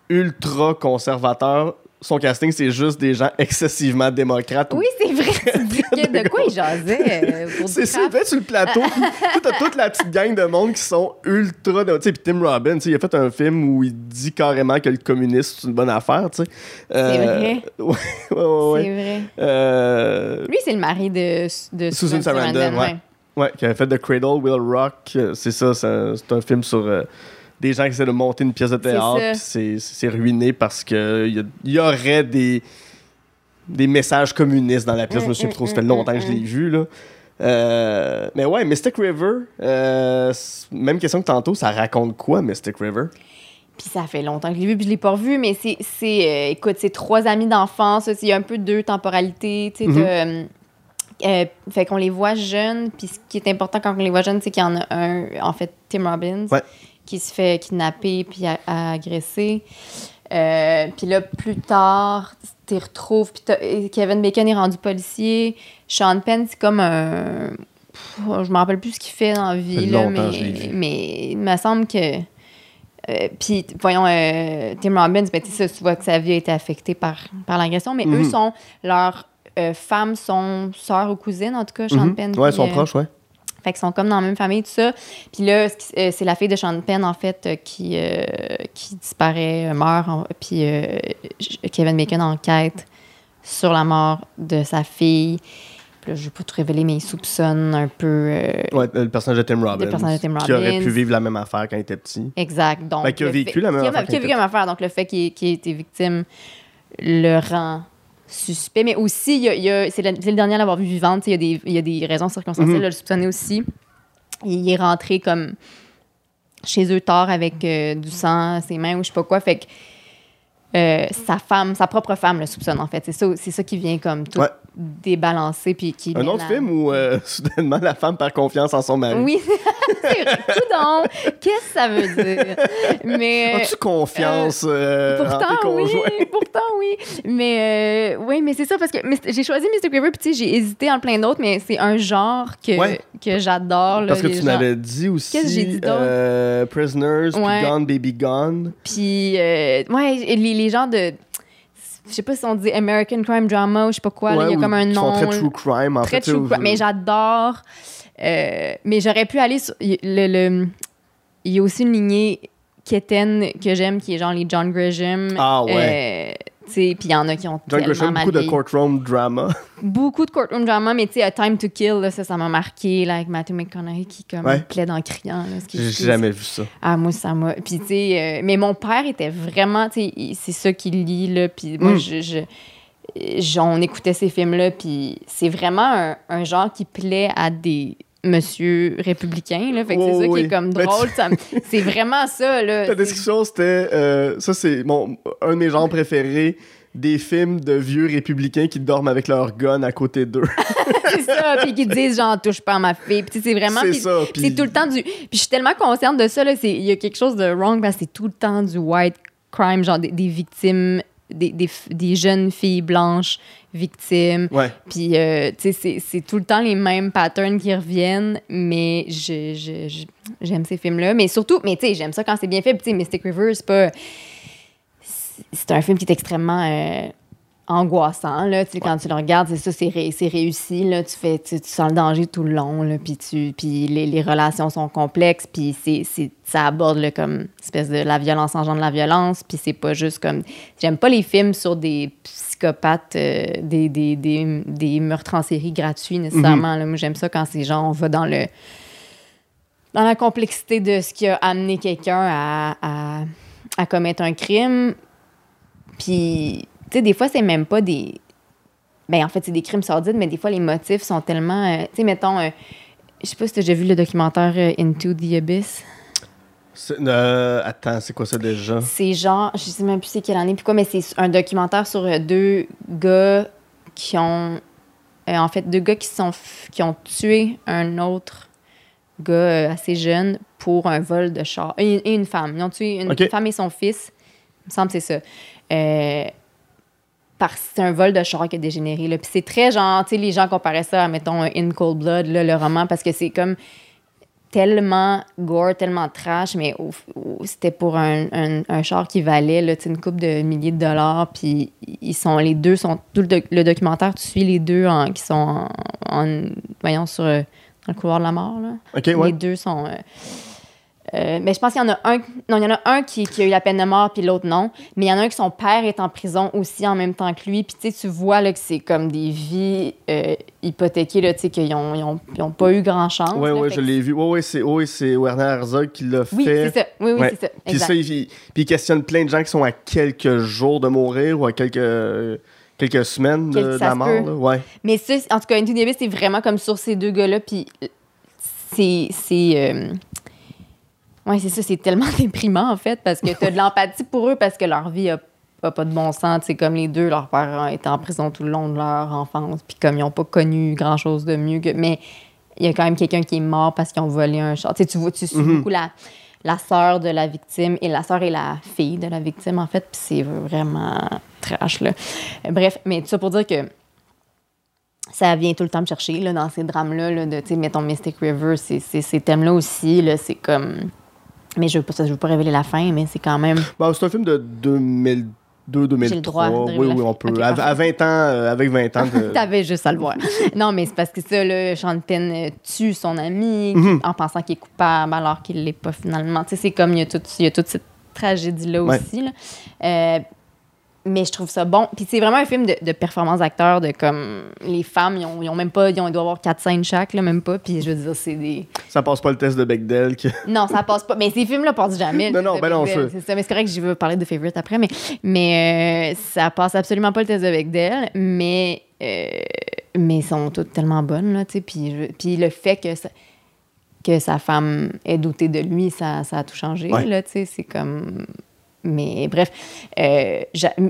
ultra conservateur, son casting, c'est juste des gens excessivement démocrates. Oui, c'est vrai. De quoi il jasait euh, C'est ça, fait sur le plateau. t'as toute la petite gang de monde qui sont ultra. Tu sais, puis Tim Robbins, il a fait un film où il dit carrément que le communisme, c'est une bonne affaire, tu sais. Euh, vrai. Ouais, ouais, ouais. C'est vrai. Euh, Lui, c'est le mari de, de Susan Sarandon, ouais. ouais, qui avait fait The Cradle Will Rock. Euh, C'est ça, c'est un, c'est un film sur des gens qui essaient de monter une pièce de théâtre. C'est ruiné parce qu'il y, y aurait des, des messages communistes dans la pièce. je me souviens plus trop, ça fait longtemps que je l'ai vu. Là. Euh, mais ouais, Mystic River, euh, même question que tantôt, ça raconte quoi, Mystic River? Puis ça fait longtemps que je l'ai vu, puis je l'ai pas revu, mais c'est, c'est euh, écoute, c'est trois amis d'enfance, il y a un peu deux temporalités, tu sais, euh, fait qu'on les voit jeunes, puis ce qui est important quand on les voit jeunes, c'est qu'il y en a un, en fait, Tim Robbins, Ouais. Qui se fait kidnapper puis a- agresser. Euh, puis là, plus tard, tu retrouves, puis Kevin Bacon est rendu policier, Sean Penn, c'est comme un... Pff, je me rappelle plus ce qu'il fait dans la vie, là, mais, il me semble que... Euh, puis, voyons, euh, Tim Robbins, ben, tu sais, ça, tu vois que sa vie a été affectée par, par l'agression, mais eux Mhm. sont, leurs euh, femmes sont sœurs ou cousines, en tout cas, Sean Mhm. Penn. Ouais, ils sont euh, proches, ouais. Fait qu'ils sont comme dans la même famille, tout ça. Puis là, euh, c'est la fille de Sean Penn, en fait, euh, qui, euh, qui disparaît, euh, meurt. puis euh, Kevin Bacon enquête sur la mort de sa fille. Puis là, je vais pas tout révéler, mais il soupçonne un peu. euh, Ouais, le personnage de Tim Robbins. personnage de Tim Qui aurait Robbins. pu vivre la même affaire quand il était petit. Exact. Donc, Ben, qui a le vécu fait- la même affaire Qui a vécu la même affaire. Donc, le fait qu'il ait, qu'il ait été victime le rend suspect. Mais aussi, il y a- il y a- c'est, le, c'est le dernier à l'avoir vu vivante. Il y, a des, il y a des raisons circonstancielles Mhm. de le soupçonner aussi. Il est rentré comme chez eux tard avec euh, du sang à ses mains ou je sais pas quoi. Fait que euh, sa femme, sa propre femme le soupçonne, en fait. C'est ça, c'est ça qui vient comme tout Ouais. débalancer. Puis qui Un autre la- film où euh, soudainement la femme perd confiance en son mari. Oui, Coudonc, qu'est-ce que ça veut dire? Mais. As-tu confiance euh, en tes Pourtant, oui, conjoints? pourtant, oui. Mais euh, oui, mais c'est ça, parce que j'ai choisi Mystic River, puis j'ai hésité en plein d'autres, mais c'est un genre que, Ouais. que j'adore. là, Parce que tu m'avais dit aussi Qu'est-ce que j'ai dit d'autre? euh, Prisoners, puis. Gone Baby Gone. Puis, euh, ouais, les, les genres de. je sais pas si on dit American Crime Drama ou je sais pas quoi. là, il y a comme un nom. sont très true crime, en très fait. true crime. Mais j'adore. Euh, mais j'aurais pu aller sur. Il le, le- il y a aussi une lignée quétaine que j'aime qui est genre les John Grisham. Ah ouais. Euh, tu sais, puis il y en a qui ont John Grisham, beaucoup de courtroom drama. Beaucoup de courtroom drama, mais tu sais, A Time to Kill, là, ça, ça m'a marqué, là, avec Matthew McConaughey qui, comme, Ouais. plaide en criant. J'ai jamais vu ça. Ah, moi, ça m'a. Puis, tu sais, euh, mais mon père était vraiment. Tu sais, c'est ça qu'il lit, là. Puis, moi, Mm. je, je- je- On écoutait ces films-là, puis c'est vraiment un, un genre qui plaît à des monsieur républicains, là. Fait que c'est Oh, ça qui est comme Ben, drôle. c'est vraiment ça, là. La C'est- description, c'était. euh, ça, c'est mon, un de mes genres préférés. Des films de vieux républicains qui dorment avec leur gun à côté d'eux. C'est ça, puis qui disent, genre, touche pas à ma fille. Puis, c'est vraiment. C'est puis ça. C'est Puis tout le temps du. Puis je suis tellement consciente de ça, là. c'est- Il y a quelque chose de wrong parce que c'est tout le temps du white crime, genre des, des victimes, des, des, jeunes filles blanches victimes. Ouais. Puis, euh, tu sais, c'est- tout le temps les mêmes patterns qui reviennent, mais je- je- je- j'aime ces films-là. Mais surtout, mais tu sais, j'aime ça quand c'est bien fait. Puis, tu sais, Mystic River, c'est pas. c'est- C'est un film qui est extrêmement. euh, angoissant là tu sais quand tu le regardes c'est ça c'est ré- c'est réussi là tu fais tu, tu sens le danger tout le long là puis tu puis les, les relations sont complexes puis c'est c'est ça aborde là, comme espèce de la violence engendre la violence puis c'est pas juste comme j'aime pas les films sur des psychopathes euh, des, des, des, des meurtres en série gratuits nécessairement là. moi j'aime ça quand c'est genre on va dans le dans la complexité de ce qui a amené quelqu'un à, à, à commettre un crime puis tu sais, des fois, c'est même pas des. Ben, en fait, c'est des crimes sordides, mais des fois, les motifs sont tellement. euh, tu sais, mettons, euh, je sais pas si t'as déjà vu le documentaire euh, Into the Abyss. Euh, attends, c'est quoi ça déjà? C'est genre, je sais même plus c'est quelle année, puis quoi, mais c'est un documentaire sur euh, deux gars qui ont. en fait, deux gars qui, sont, qui ont tué un autre gars assez jeune pour un vol de char. Et, et une femme. Ils ont tué une Ok. femme et son fils. Il me semble que c'est ça. Euh, parce que c'est un vol de char qui a dégénéré. Là. Puis c'est très genre, tu sais, les gens comparaient ça à, mettons, In Cold Blood, là, le roman, parce que c'est comme tellement gore, tellement trash, mais c'était pour un, un, un char qui valait là, une coupe de milliers de dollars. Puis ils sont, les deux sont, tout le, doc- le documentaire, tu suis les deux en- qui sont en, en- voyons, sur, euh, dans le couloir de la mort. Là. Ouais. Les deux sont. euh, euh, mais je pense qu'il y en a un. Non, il y en a un qui, qui a eu la peine de mort, puis l'autre non. Mais il y en a un que son père est en prison aussi en même temps que lui. Puis tu sais, tu vois là, que c'est comme des vies euh, hypothéquées, là, tu sais, qu'ils ont, ils ont, ils ont pas eu grand chance. Ouais, là. ouais, Fait je l'ai vu. Ouais, ouais, c'est Werner Herzog qui l'a Oui, fait. c'est ça. Oui, oui, Ouais. c'est ça. Puis ça, il, puis il questionne plein de gens qui sont à quelques jours de mourir ou à quelques, quelques semaines de, la mort. là. Ouais. Mais ça, en tout cas, Into the Abyss, c'est vraiment comme sur ces deux gars-là. Puis c'est. c'est euh, Ouais, c'est ça, c'est tellement déprimant, en fait, parce que tu as de l'empathie pour eux, parce que leur vie a, a pas de bon sens. C'est comme les deux, leurs parents étaient en prison tout le long de leur enfance, puis comme ils n'ont pas connu grand-chose de mieux que. Mais il y a quand même quelqu'un qui est mort parce qu'ils ont volé un char. Tu sais, tu vois, tu suis Mhm. beaucoup la, la sœur de la victime, et la sœur et la fille de la victime, en fait, puis c'est vraiment trash, là. Bref, mais tout ça pour dire que ça vient tout le temps me chercher là, dans ces drames-là, là, de, tu sais, mettons Mystic River, c'est- ces thèmes-là aussi, là, c'est comme... Mais je je veux pas révéler la fin, mais c'est quand même... Bon, c'est un film de 2002, 2003. J'ai le droit de oui, oui, on peut. À, à parfait. 20 ans, euh, avec 20 ans de. T'avais juste à le voir. non, mais c'est parce que ça, là, Sean Penn euh, tue son ami Mhm. en pensant qu'il est coupable alors qu'il l'est pas finalement. Tu sais, c'est comme, il y, a tout, il y a toute cette tragédie-là Ouais. aussi, là. Euh, mais je trouve ça bon. Puis c'est vraiment un film de, de performance d'acteur, de comme les femmes, ils ont, ils ont même pas, ils, ont, ils doivent avoir quatre scènes chaque, là, même pas. Puis je veux dire, c'est des. Ça passe pas le test de Bechdel. que- Non, ça passe pas. Mais ces films-là passent jamais. Non, non, ben non, C'est ça. Mais c'est correct que je veux parler de Favorite après. Mais, mais euh, ça passe absolument pas le test de Bechdel. Mais, euh, mais ils sont toutes tellement bonnes, là, tu sais. Puis, je- puis le fait que, ça- que sa femme ait douté de lui, ça, ça a tout changé, Ouais. là, tu sais. C'est comme... Mais bref, euh,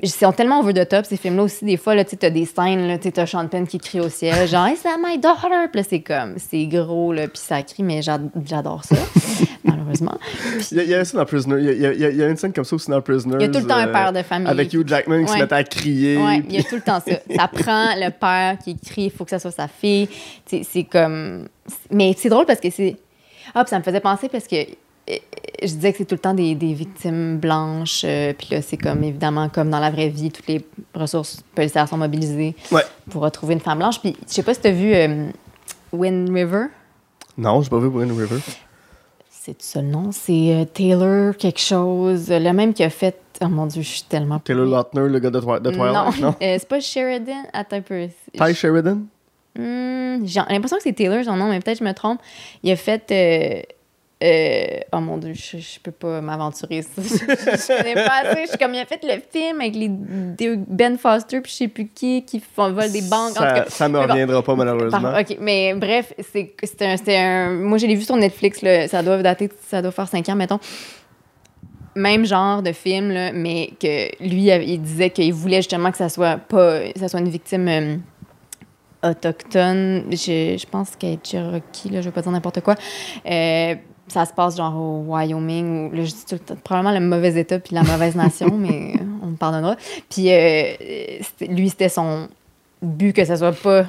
ils sont tellement over the top, ces films-là aussi. Des fois, tu t'as des scènes, tu t'as Sean Penn qui crie au ciel, genre, Is that my daughter? Puis c'est comme, c'est gros, là, puis ça crie, mais j'ad- j'adore ça, malheureusement. Il y, a, il y a ça dans Prisoner. Il y a, il y une scène comme ça aussi dans Prisoner. Il y a tout le temps un père de famille. Avec Hugh Jackman qui se mettait à crier. Ouais, il y a tout le temps ça. Ça prend le père qui crie, il faut que ça soit sa fille. C'est c'est comme. Mais c'est drôle parce que c'est. Ah, puis ça me faisait penser parce que je disais que c'est tout le temps des, des victimes blanches. euh, puis là, c'est comme, évidemment, comme dans la vraie vie, toutes les ressources policières sont mobilisées Ouais. pour retrouver une femme blanche. Puis je sais pas si tu as vu euh, Wind River. Non, j'ai pas vu Wind River. C'est ça le nom? C'est euh, Taylor quelque chose. Le même qui a fait... Oh mon Dieu, je suis tellement... Taylor Lautner, le gars de, Twi- de Twilight, non? Euh, c'est pas Sheridan? Attends un peu. Ty Sheridan? Hmm, j'ai l'impression que c'est Taylor son nom, mais peut-être je me trompe. Il a fait. Euh, oh mon dieu, je, je peux pas m'aventurer. je, je connais pas assez. Je suis comme il a fait le film avec les deux Ben Foster puis je sais plus qui qui font vol des banques. En tout Ça, cas, ça me bon. reviendra pas, malheureusement. par- ok, mais bref, c'est c'est un, c'est un. Moi, je l'ai vu sur Netflix. Là, ça doit dater, ça doit faire 5 ans, mettons. Même genre de film, là, mais que lui, il disait qu'il voulait justement que ça soit pas, ça soit une victime euh, autochtone. Je, je pense qu'elle est Cherokee, là, je vais pas dire n'importe quoi. Euh, ça se passe genre au Wyoming, ou là, je dis tout le temps, probablement le mauvais état puis la mauvaise nation, mais on me pardonnera. Puis euh, lui, c'était son but que ça soit pas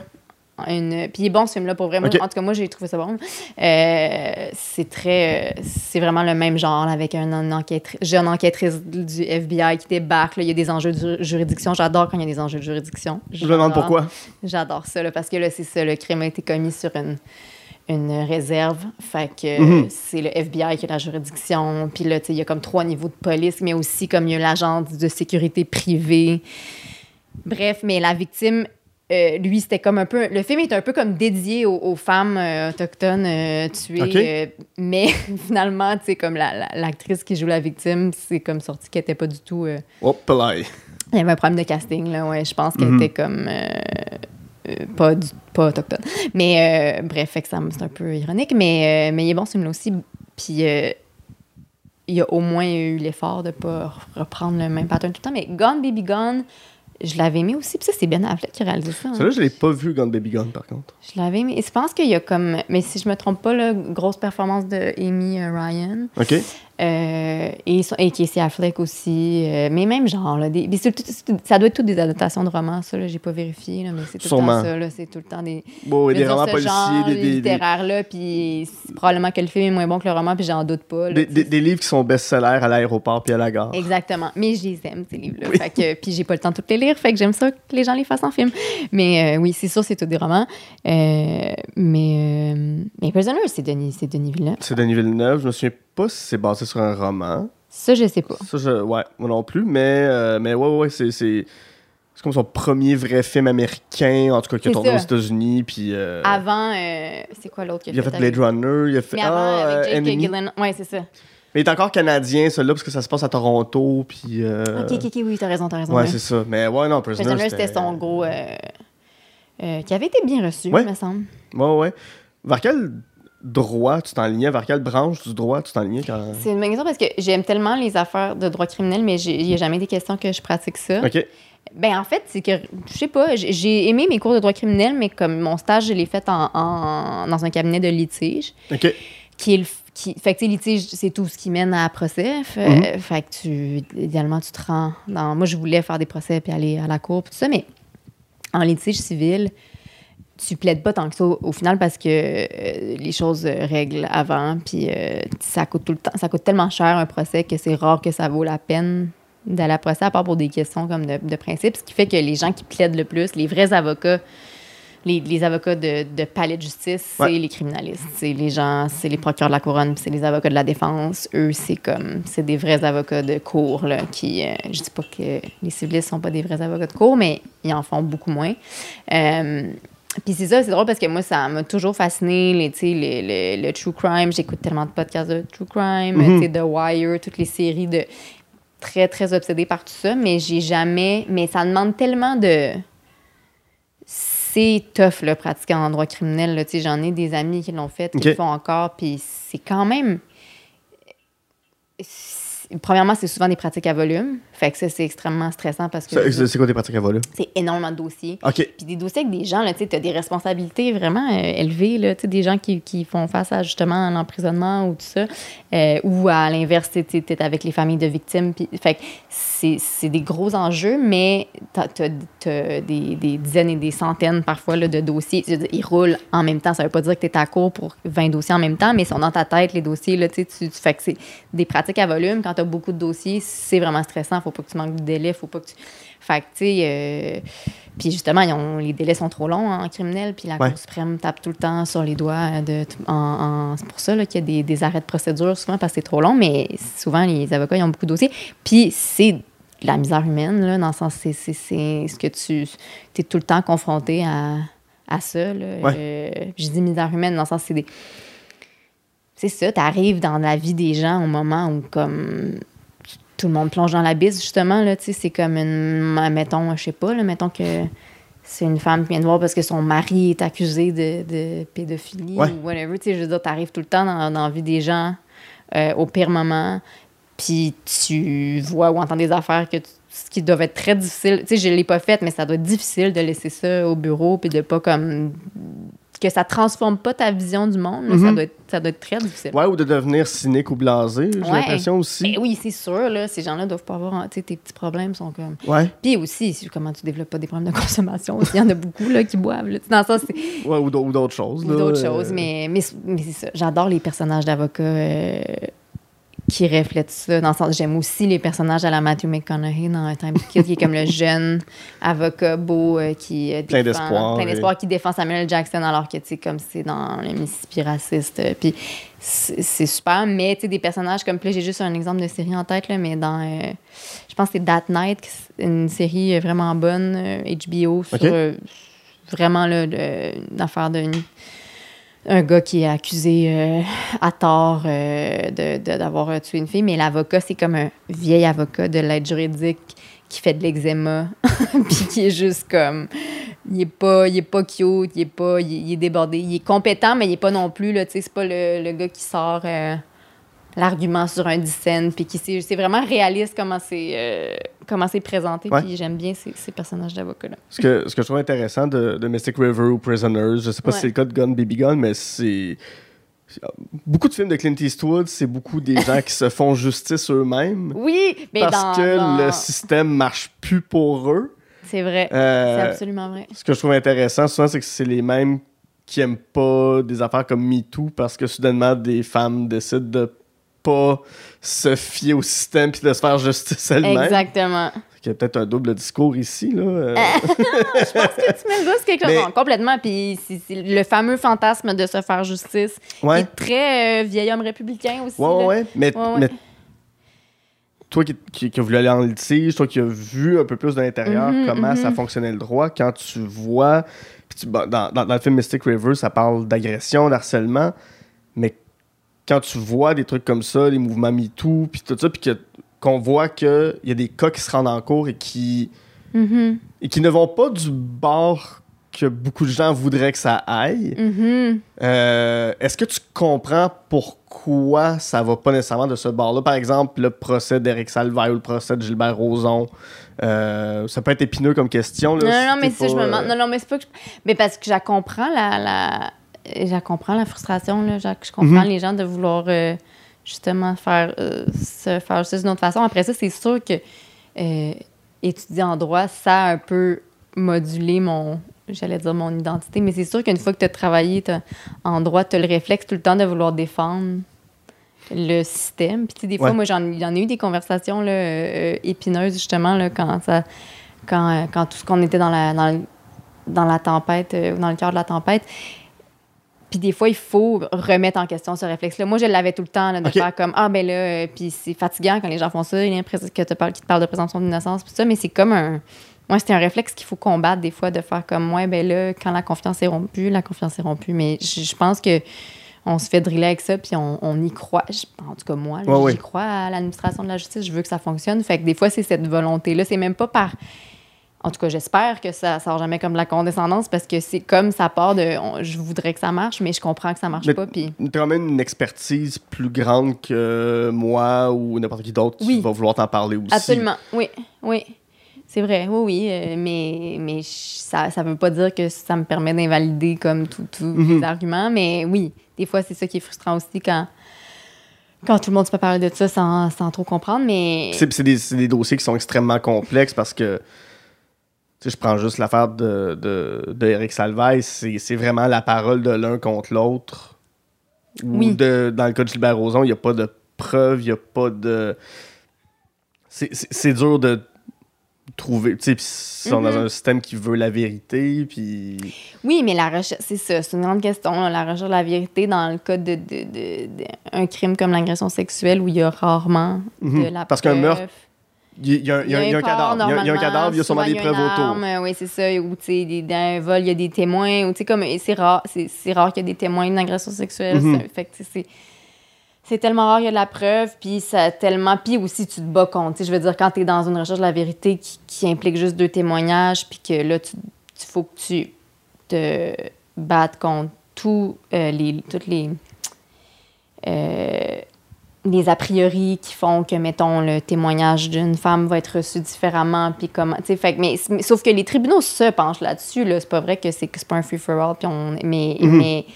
une. Puis il est bon ce film-là pour vraiment. Ok. En tout cas, moi, j'ai trouvé ça bon. Euh, c'est très. euh, c'est vraiment le même genre avec un, un enquête, jeune enquêtrice du FBI qui débarque. là. Il y a des enjeux de ju- juridiction. J'adore quand il y a des enjeux de juridiction. Je me demande pourquoi. J'adore ça, là, parce que là, c'est ça, le crime a été commis sur une, une réserve. Fait que Mhm. c'est le FBI qui a la juridiction. Puis là, il y a comme trois niveaux de police, mais aussi comme il y a l'agence de sécurité privée. Bref, mais la victime, euh, lui, c'était comme un peu. Le film est un peu comme dédié aux, aux femmes euh, autochtones euh, tuées. Euh, mais finalement, tu sais, comme la- la- l'actrice qui joue la victime, c'est comme sorti qu'elle était pas du tout. Hop là. il y avait un problème de casting, là, ouais. Je pense qu'elle Mhm. était comme. Euh, pas, du- pas autochtone. Mais euh, bref, c'est un peu ironique, mais, euh, mais il est bon ce film-là aussi. Puis euh, il y a au moins eu l'effort de pas reprendre le même pattern tout le temps. Mais Gone Baby Gone, je l'avais aimé aussi. Puis ça, c'est Ben Affleck qui a réalisé ça. hein. Celui-là, je l'ai pas vu, Gun Baby Gun, par contre. Je l'avais aimé. Et je pense qu'il y a comme. Mais si je me trompe pas, là, grosse performance de Amy Ryan. OK? Euh, et, et Casey Affleck aussi. euh, mais même genre, là, des, tout- tout- ça doit être toutes des adaptations de romans, ça, là, j'ai pas vérifié, là, mais c'est tout Sûrement. le temps ça, là, c'est tout le temps des, Bon, des romans policiers, genre des, des, des, littéraire-là, puis probablement que le film est moins bon que le roman, puis j'en doute pas. là, des- livres qui sont best-sellers à l'aéroport puis à la gare. Exactement. Mais je les aime, ces livres-là. Oui. Fait que, puis j'ai pas le temps de toutes les lire, fait que j'aime ça que les gens les fassent en film. Mais euh, oui, c'est sûr, c'est tout des romans. Euh, mais, mais Prisoner, c'est Denis, c'est Denis Villeneuve. C'est Denis Villeneuve. Je me souviens pas si c'est basé sur un roman. Ça, je sais pas. Ça, je, ouais, moi non plus, mais, euh, mais ouais, ouais, c'est, c'est, comme son premier vrai film américain, en tout cas, qui a tourné aux ça. États-unis, puis... euh, Avant, euh, c'est quoi l'autre qu'il il a fait avec- Blade Runner, il a fait... Mais avant, ah, avec Jake. Gyllenhaal. Ouais, c'est ça. Mais il est encore canadien, celui-là, parce que ça se passe à Toronto, puis... euh, Ok, ok, ok, oui, t'as raison, t'as raison. Ouais, c'est ça. Mais ouais, non, Prisoner, Prisoner, c'était son gros. euh, euh, qui avait été bien reçu, Ouais. me semble. Ouais, ouais. Vers quel droit tu t'enlignais? Vers quelle branche du droit tu t'enlignais quand... C'est une bonne question parce que j'aime tellement les affaires de droit criminel, mais il n'y a jamais des questions que je pratique ça. OK. Ben, en fait, c'est que, je sais pas, j'ai- aimé mes cours de droit criminel, mais comme mon stage, je l'ai fait en, en- dans un cabinet de litige, OK. qui est le. Qui, fait que, litige, c'est tout ce qui mène à procès. Fait, Mhm. fait que, tu, idéalement, tu te rends dans. Moi, je voulais faire des procès puis aller à la cour, puis tout ça, mais en litige civil, tu plaides pas tant que ça au, au final parce que euh, les choses euh, règlent avant, puis euh, ça coûte tout le temps, ça coûte tellement cher un procès que c'est rare que ça vaut la peine d'aller à procès, à part pour des questions comme de, de principe, ce qui fait que les gens qui plaident le plus, les vrais avocats, les, les avocats de, de palais de justice, c'est les criminalistes. C'est les gens, c'est les procureurs de la couronne, c'est les avocats de la défense. Eux, c'est comme, c'est des vrais avocats de cour, là, qui, euh, je dis pas que les civilistes sont pas des vrais avocats de cour, mais ils en font beaucoup moins. Euh, puis c'est ça, c'est drôle parce que moi, ça m'a toujours fasciné, les, sais, le, true crime. J'écoute tellement de podcasts de true crime, Mhm. sais, The Wire, toutes les séries de très, très obsédée par tout ça, mais j'ai jamais. Mais ça demande tellement de. C'est tough, là, pratiquer en droit criminel. J'en ai des amis qui l'ont fait, qui le font encore, puis c'est quand même. Premièrement, c'est souvent des pratiques à volume. Fait que ça, c'est extrêmement stressant parce que C'est quoi tes pratiques à voler? c'est énormément de dossiers. OK. Puis des dossiers avec des gens, tu as des responsabilités vraiment euh, élevées, là, tu sais, des gens qui, qui font face à justement à l'emprisonnement ou tout ça, euh, ou à l'inverse, tu es avec les familles de victimes. Puis, fait que c'est des gros enjeux, mais tu as, des, des dizaines et des centaines parfois là, de dossiers. Dire, Ils roulent en même temps. Ça veut pas dire que tu es à court pour 20 dossiers en même temps, mais ils sont dans ta tête, les dossiers. Là, tu, tu, fait que c'est des pratiques à volume. Quand tu as beaucoup de dossiers, c'est vraiment stressant. faut pas que tu manques de délai. Faut pas que tu... Fait que, tu sais, euh, puis justement, ils ont- les délais sont trop longs en criminel, puis la Ouais. Cour suprême tape tout le temps sur les doigts. De, en, en- c'est pour ça qu'il y a des, des arrêts de procédure, souvent parce que c'est trop long, mais souvent, les avocats, ils ont beaucoup de dossiers. Puis c'est la misère humaine, là, dans le sens, c'est, ce que tu es tout le temps confronté à, à ça. Là. Ouais. Euh, je dis misère humaine, dans le sens, c'est des... C'est ça, tu arrives dans la vie des gens au moment où, comme, tout le monde plonge dans l'abysse, justement, là, tu sais, c'est comme une... Mettons, je sais pas, là, mettons que c'est une femme qui vient de voir parce que son mari est accusé de, de pédophilie Ouais. ou whatever, tu sais, je veux dire, t'arrives tout le temps dans, dans la vie des gens euh, au pire moment, puis tu vois ou entends des affaires que tu- qui doit être très difficile. Tu sais, je l'ai pas faite, mais ça doit être difficile de laisser ça au bureau puis de pas comme que ça transforme pas ta vision du monde. ça, Mhm. doit être, ça doit être très difficile. Ouais, ou de devenir cynique ou blasé, j'ai Ouais. l'impression aussi. Ben oui, c'est sûr, là, ces gens-là doivent pas avoir. Tu sais, tes petits problèmes sont comme. Ouais. Puis aussi, si- comment tu développes pas des problèmes de consommation aussi. Il y en a beaucoup là, qui boivent. Là. Dans ça, c'est Ouais, ou d'au- ou d'autres choses. ou d'autres euh, choses. Mais, mais, mais c'est ça. J'adore les personnages d'avocats euh, qui reflètent ça. Dans le sens, j'aime aussi les personnages à la Matthew McConaughey dans Un Time to Kill, qui est comme le jeune avocat beau euh, qui euh, Plein défend- d'espoir, plein et- d'espoir, qui défend Samuel. Jackson alors que tu sais comme c'est dans le Mississippi raciste. euh, Puis c'est c'est super, mais tu sais des personnages comme là j'ai juste un exemple de série en tête là, mais dans je pense que c'est That Night, une série vraiment bonne HBO sur vraiment là, le- une affaire d'une un gars qui est accusé euh, à tort euh, d'avoir tué une fille, mais l'avocat, c'est comme un vieil avocat de l'aide juridique qui fait de l'eczéma, puis qui est juste comme... Il est pas, il est pas cute, il est pas... Il est, débordé. Il est compétent, mais il est pas non plus, là, tu sais, c'est pas le, le gars qui sort euh, l'argument sur un dissent, puis qui... C'est c'est vraiment réaliste comment c'est euh, comment c'est présenté, Ouais. puis j'aime bien ces, ces personnages d'avocats-là. Ce que, ce que je trouve intéressant de, de Mystic River ou Prisoners, je sais pas Ouais. si c'est le cas de Gun Baby Gun, mais c'est. Beaucoup de films de Clint Eastwood, c'est beaucoup des gens qui se font justice eux-mêmes Oui, mais parce dans- que dans- le système marche plus pour eux. C'est vrai. Euh, c'est absolument vrai. Ce que je trouve intéressant souvent, c'est que c'est les mêmes qui aiment pas des affaires comme MeToo parce que soudainement des femmes décident de pas se fier au système puis de se faire justice elles-mêmes. Exactement. Il y a peut-être un double discours ici. Là. euh. Je pense que tu mets le doigt sur quelque chose. Mais- Non, complètement. Puis le fameux fantasme de se faire justice, ouais. est très euh, vieil homme républicain aussi. Ouais, ouais. Mais, Ouais, mais toi qui, qui, qui a voulu aller en litige, toi qui as vu un peu plus de l'intérieur Mhm, comment mhm. ça fonctionnait le droit, quand tu vois. tu- bon, dans, dans- dans le film Mystic River, ça parle d'agression, d'harcèlement, mais quand tu vois des trucs comme ça, les mouvements MeToo, puis tout ça, puis que- qu'on voit qu'il y a des cas qui se rendent en cours et qui, Mhm, et qui ne vont pas du bord que beaucoup de gens voudraient que ça aille. mhm. Euh, Est-ce que tu comprends pourquoi ça va pas nécessairement de ce bord-là? Par exemple, le procès d'Éric Salvaille ou le procès de Gilbert Rozon. Euh, ça peut être épineux comme question. Là, Non, non, si non, mais ça, je me demande. euh, Non, non, mais c'est pas que je... Mais parce que je comprends, la... la... Je comprends, la frustration, là. Je je comprends Mhm. les gens de vouloir, euh, justement, faire... euh, se faire justice d'une autre façon. Après ça, c'est sûr que euh, étudier en droit, ça a un peu modulé mon... J'allais dire mon identité, mais c'est sûr qu'une fois que tu as travaillé en droit, tu as le réflexe tout le temps de vouloir défendre le système. Puis, tu sais, des fois, Ouais. moi, j'en ai eu des conversations là, euh, épineuses, justement, là, quand, ça, quand, quand tout ce qu'on était dans la, dans, le- dans la tempête, euh, dans le cœur de la tempête. Puis des fois, il faut remettre en question ce réflexe-là. Moi, je l'avais tout le temps, là, de faire comme Ah, ben là, euh, puis c'est fatigant quand les gens font ça, il y a que te parle, qu'ils te parlent de présomption d'innocence, puis ça, mais c'est comme un. Moi, c'était un réflexe qu'il faut combattre des fois, de faire comme moi, ben là, quand la confiance est rompue, la confiance est rompue. Mais je, pense que on se fait driller avec ça, puis on, on y croit. Je- en tout cas, moi, Ouais, j'y ouais. crois à l'administration de la justice, je veux que ça fonctionne. Fait que des fois, c'est cette volonté-là. C'est même pas par En tout cas, j'espère que ça sort jamais comme de la condescendance parce que c'est comme ça part de. on- je voudrais que ça marche, mais je comprends que ça marche Mais pas. Puis T'as quand même une expertise plus grande que moi ou n'importe qui d'autre Oui. qui va vouloir t'en parler aussi. Absolument, oui, oui. C'est vrai, oui, oui. euh, mais mais ça ne veut pas dire que ça me permet d'invalider comme tous Mhm. les arguments. Mais oui, des fois, c'est ça qui est frustrant aussi quand, quand tout le monde se peut parler de ça sans, sans trop comprendre. Mais C'est des, des dossiers qui sont extrêmement complexes parce que, je prends juste l'affaire de, de, de Eric Salvaille, c'est c'est vraiment la parole de l'un contre l'autre. Ou Oui. de, dans le cas de Gilbert Rozon, il n'y a pas de preuves, il n'y a pas de. C'est- dur de trouver. Tu sais, si on dans Mhm. un système qui veut la vérité, puis. oui, mais la recherche, c'est ça, c'est une grande question. là, la recherche de la vérité dans le cas de, de, de- de- un crime comme l'agression sexuelle où il y a rarement de Mhm. la Parce qu'un preuve. meurtre, Il y, a un- cadavre. Il y a- un cadavre, il y a sûrement des preuves autour. Oui, c'est ça. Ou, tu sais, dans un vol, il y a des témoins. Ou, tu sais, comme, c'est rare, c'est, rare qu'il y ait des témoins d'une agression sexuelle. Mhm. ça. Fait que, c'est, c'est tellement rare qu'il y a de la preuve. Puis, ça tellement. Puis aussi, tu te bats contre. Tu sais, je veux dire, quand tu es dans une recherche de la vérité qui, qui implique juste deux témoignages, puis que là, tu, tu faut que tu te battes contre tous euh, les, toutes les. euh, les a priori qui font que, mettons, le témoignage d'une femme va être reçu différemment, puis comment, fait mais, mais- sauf que les tribunaux se penchent là-dessus, là, c'est pas vrai que c'est pas un free-for-all, puis on, mais, Mhm. mais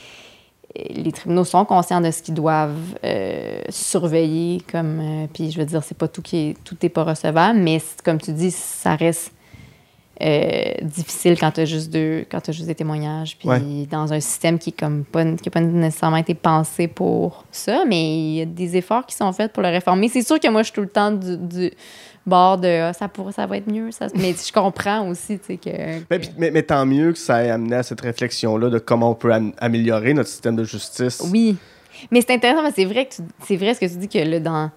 euh, les tribunaux sont conscients de ce qu'ils doivent euh, surveiller, comme, euh, puis je veux dire, c'est pas tout qui est, tout est pas recevable, mais comme tu dis, ça reste euh, difficile quand tu as juste deux quand t'as juste des témoignages puis Ouais. dans un système qui comme pas qui a pas nécessairement été pensé pour ça mais il y a des efforts qui sont faits pour le réformer c'est sûr que moi je suis tout le temps du, du bord de Ah, ça pourrait ça va être mieux ça mais je comprends aussi tu sais que, Mais, que- mais, mais tant mieux que ça ait amené à cette réflexion-là de comment on peut am- améliorer notre système de justice. oui mais c'est intéressant que c'est vrai que c'est vrai ce que tu dis que là, dans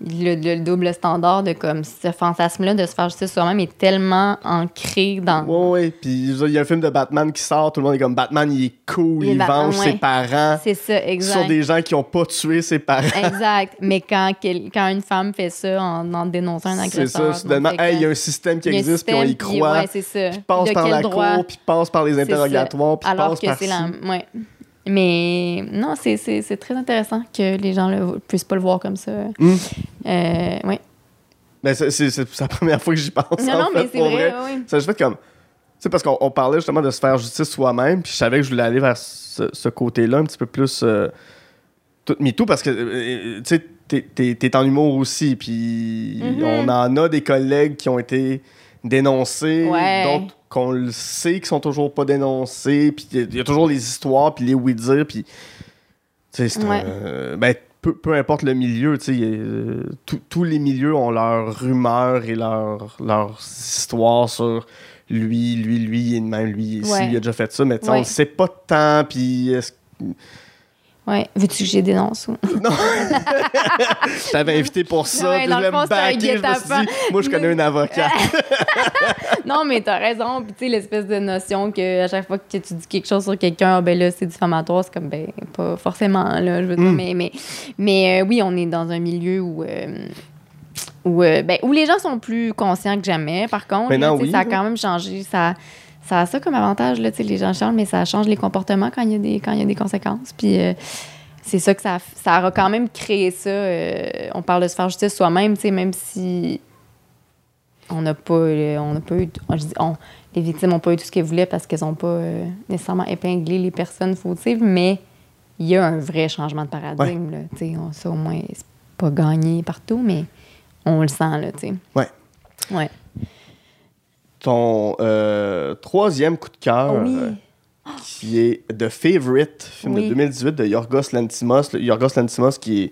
le, le double standard de comme ce fantasme là de se faire justice soi-même est tellement ancré dans Ouais, ouais. Puis il y a un film de Batman qui sort, tout le monde est comme Batman, il est cool, Il il, Batman, venge ouais. ses parents. c'est ça exact sont des gens qui ont pas tué ses parents. Exact. Mais quand, quel- quand une femme fait ça en, en dénonçant un C'est agresseur. ça, soudainement, fait hey, il y a un système qui il existe, puis on y système, croit. Ouais, c'est ça. Puis passe De par la droit? cour, puis passe par les C'est interrogatoires, puis passe que par c'est la. Ouais. Mais non, c'est- très intéressant que les gens ne puissent pas le voir comme ça. Hmm. Euh. Ben, c'est la première fois que j'y pense. Non, en non, fait, mais c'est pour vrai. oui. Ça, je fais comme. Tu sais, parce qu'on on parlait justement de se faire justice soi-même, puis je savais que je voulais aller vers ce, ce côté-là, un petit peu plus. Euh, tout, MeToo, parce que, euh, tu sais, t'es- t'es en humour aussi, puis Mhm. on en a des collègues qui ont été dénoncés, Ouais. d'autres qu'on le sait qui sont toujours pas dénoncés, puis il y a- il y, a toujours les histoires, puis les oui-dire, puis. Tu sais, Ouais. euh, ben, peu, peu importe le milieu, tu sais, euh, tous- les milieux ont leurs rumeurs et leurs leurs histoires sur lui, lui, lui, de même, lui, il est ci, Ouais. il a déjà fait ça, mais tu sais, on le sait pas tant, puis est-ce Ouais. Veux-tu que j'ai dénonce? ou- Je t'avais invité pour ça, Ouais, puis dans je le voulais fond, me c'est un je me suis guet-apens. dit, moi, je connais un avocat. non, mais t'as raison. Puis, tu sais, l'espèce de notion que à chaque fois que tu dis quelque chose sur quelqu'un, ah, ben là, c'est diffamatoire, c'est comme, ben, pas forcément, là, je veux dire. Mm. Mais, mais, mais euh, oui, on est dans un milieu où. euh, où, euh, ben, où les gens sont plus conscients que jamais, par contre. Maintenant, là, oui, Ça a quand même changé. Ça, ça a ça comme avantage, là, les gens changent, mais ça change les comportements quand il y a des, quand il y a des conséquences. Puis euh, c'est ça que ça, ça a quand même créé ça. euh, on parle de se faire justice soi-même, même si on n'a pas, euh, on n'a pas eu, on, les victimes n'ont pas eu tout ce qu'elles voulaient parce qu'elles n'ont pas nécessairement épinglé les personnes fautives, mais il y a un vrai changement de paradigme. Là, tu sais, on- ça, au moins, c'est pas gagné partout, mais on le sent, là. Ouais. Ouais. Ton euh, troisième coup de cœur, Oh oui. euh, qui est The Favorite, film Oui. de 2018 de Yorgos Lantimos. Le- Yorgos Lantimos qui est,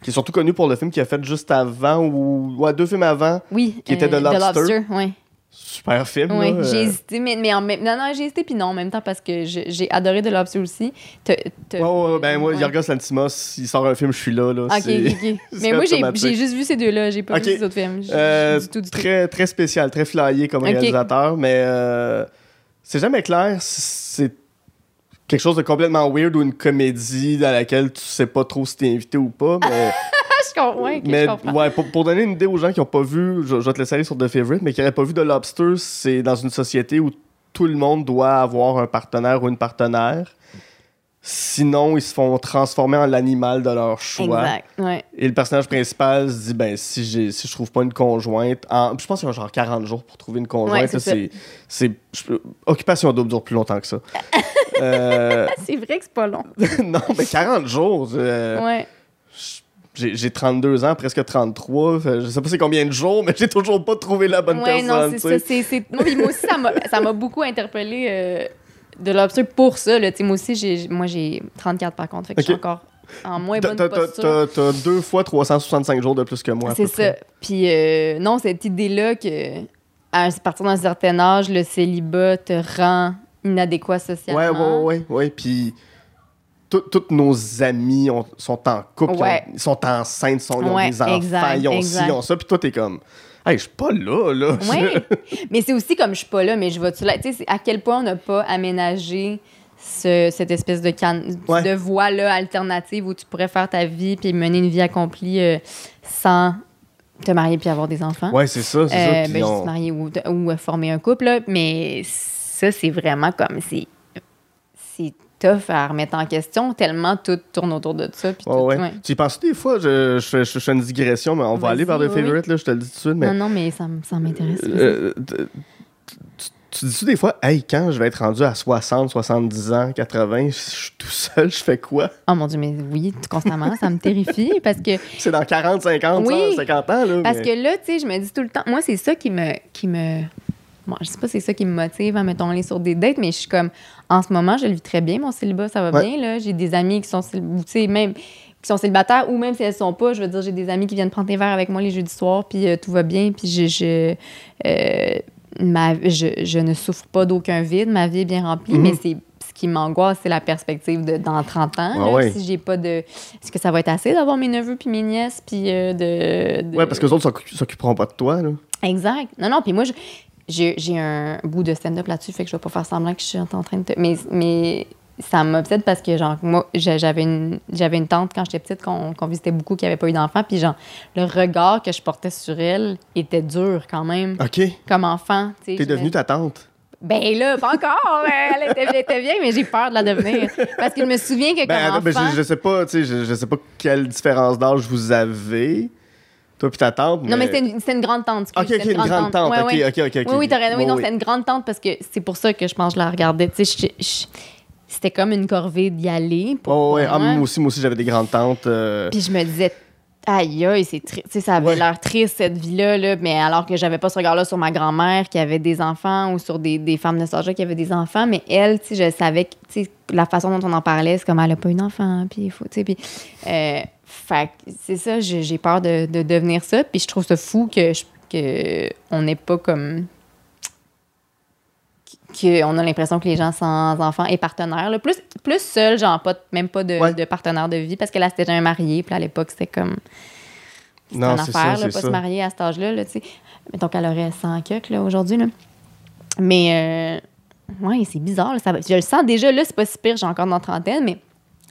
qui est surtout connu pour le film qu'il a fait juste avant, ou ouais, deux films avant. Oui. euh, Qui était The Lobster. oui. Super film. Oui, j'ai euh, hésité, mais, mais en même non, non, j'ai hésité, puis non, en même temps, parce que j'ai adoré The Lobster aussi. T'as- t'as- Ouais, ben moi, Ouais. Yorgos Lantimos, il sort un film, je suis là. là Ok, ok, Mais moi, j'ai juste vu ces deux-là, j'ai pas vu les autres films. Euh, du tout, du tout. très, très spécial, très flyé comme réalisateur, mais euh, c'est jamais clair si c'est quelque chose de complètement weird ou une comédie dans laquelle tu sais pas trop si t'es invité ou pas. Mais comprends. Ouais, ok, Mais je comprends. ouais, pour, pour donner une idée aux gens qui n'ont pas vu, je, je vais te laisser aller sur The Favorite, mais qui n'auraient pas vu The Lobster, c'est dans une société où tout le monde doit avoir un partenaire ou une partenaire. Sinon, ils se font transformer en l'animal de leur choix. Exact. Ouais. Et le personnage principal se dit ben si j'ai si je trouve pas une conjointe en je pense qu'il y a genre 40 jours pour trouver une conjointe Ouais, c'est c'est occupation double dure plus longtemps que ça. Euh, C'est vrai que c'est pas long. non mais 40 jours euh, Ouais. J'ai j'ai 32 ans presque 33 fait, je sais pas c'est combien de jours mais j'ai toujours pas trouvé la bonne Ouais, non, personne c'est tu ça. c'est- c'est- Moi, aussi, ça m'a- beaucoup interpellé euh, de l'obstacle pour ça. Là. Moi aussi, j'ai, moi, j'ai 34 par contre. Fait que je suis encore en moins bonne posture. T'as deux fois 365 jours de plus que moi. C'est ça. près. Puis, euh, non, cette idée-là que à partir d'un certain âge, le célibat te rend inadéquat socialement. Ouais, ouais, ouais, ouais. Puis toutes nos amis ont- sont en couple, ont- Ouais. ils sont enceintes, sont, ils ont Ouais, des enfants, exact, ils ont exact. ci, ils ont ça. Puis toi, t'es comme, hey, je suis pas là, là. Ouais. mais c'est aussi comme je suis pas là, mais je vais-tu là. Tu sais, à quel point on n'a pas aménagé ce- cette espèce de, can- de voie-là alternative où tu pourrais faire ta vie puis mener une vie accomplie euh, sans te marier puis avoir des enfants. Ouais, c'est ça, c'est Euh, ça. Puis ben, on- marier ou, ou euh, former un couple, là. mais ça, c'est vraiment comme. C'est tough à remettre en question, tellement tout tourne autour de ça. puis tout- ouais. ouais. Tu y penses des fois, je, je, je, je fais une digression, mais on va aller vers The. Favorite, là, je te le dis tout de suite. Mais Non, non, mais ça, m'intéresse. Euh, t- tu, tu dis-tu des fois, hey, quand je vais être rendu à 60, 70 ans, 80, je suis tout seul, je fais quoi? Oh mon Dieu, mais oui, constamment, ça me terrifie parce que C'est dans 40, 50, Oui, 50 ans, là. Parce mais- que là, tu sais, je me dis tout le temps, moi, c'est ça qui me. Qui me bon, je sais pas si c'est ça qui me motive à, mettons, aller sur des dates, mais je suis comme, en ce moment, je le vis très bien, mon célibat, ça va Ouais. bien, là. J'ai des amis qui sont, même, qui sont célibataires, ou même si elles sont pas, je veux dire, j'ai des amis qui viennent prendre des verres avec moi les jeudis soirs, puis euh, tout va bien, puis je. je euh, ma, je, je ne souffre pas d'aucun vide, ma vie est bien remplie, Mhm. mais c'est. Ce qui m'angoisse, c'est la perspective de dans 30 ans. Ah là, ouais. Si j'ai pas de. Est-ce que ça va être assez d'avoir mes neveux puis mes nièces puis euh, de, de- Ouais, parce que les autres s'occu- s'occuperont pas de toi, là. Exact. Non, non, puis moi, je- j'ai un bout de stand-up là-dessus, fait que je vais pas faire semblant que je suis en train de... te- Mais, mais ça m'obsède parce que, genre, moi, j'a- j'avais une, j'avais une tante quand j'étais petite qu'on qu'on visitait beaucoup, qui avait pas eu d'enfant, puis genre, le regard que je portais sur elle était dur quand même, OK. comme enfant. tu sais. T'es devenue ta tante? Ben là, pas encore! elle, était, elle était vieille, mais j'ai peur de la devenir. Parce que je me souviens que Ben, comme attends, ben, enfant... je, je sais pas, tu sais, je, je sais pas quelle différence d'âge vous avez, toi puis ta tante. Non, mais c'était une, une grande tante. excuse, Ok, ok, une grande tante. Ouais, ouais. Oui, oui, t'as raison. Oui, non, c'était une grande tante parce que c'est pour ça que je pense que je la regardais. Tu sais, c'était comme une corvée d'y aller. Pour, Oh, ouais, pour ah, moi. aussi, moi aussi, j'avais des grandes tantes. euh, Puis je me disais, aïe, aïe, c'est triste. Ça avait Ouais. l'air triste, cette vie-là, là, mais alors que j'avais pas ce regard-là sur ma grand-mère qui avait des enfants ou sur des, des femmes âge-là qui avaient des enfants. Mais elle, tu sais, je savais que, la façon dont on en parlait, c'est comme elle a pas eu d'enfant, puis il faut, tu sais, puis. euh, fait que c'est ça, j'ai peur de, de devenir ça. Puis je trouve ça fou que, je- que on n'est pas comme qu'on a l'impression que les gens sans enfants et partenaires, là, plus, plus seuls, genre pas, même pas de, Ouais. de partenaire de vie, parce que là, c'était jamais marié, puis à l'époque, c'était comme. C'était Non, une c'est affaire, ça, là, pas ça. se marier à cet âge-là, là, tu sais. Mettons qu'elle aurait 100 cucks, là, aujourd'hui, là. Mais, euh, ouais, c'est bizarre, là, ça Je le sens déjà, là, c'est pas si pire, j'ai encore dans la trentaine, mais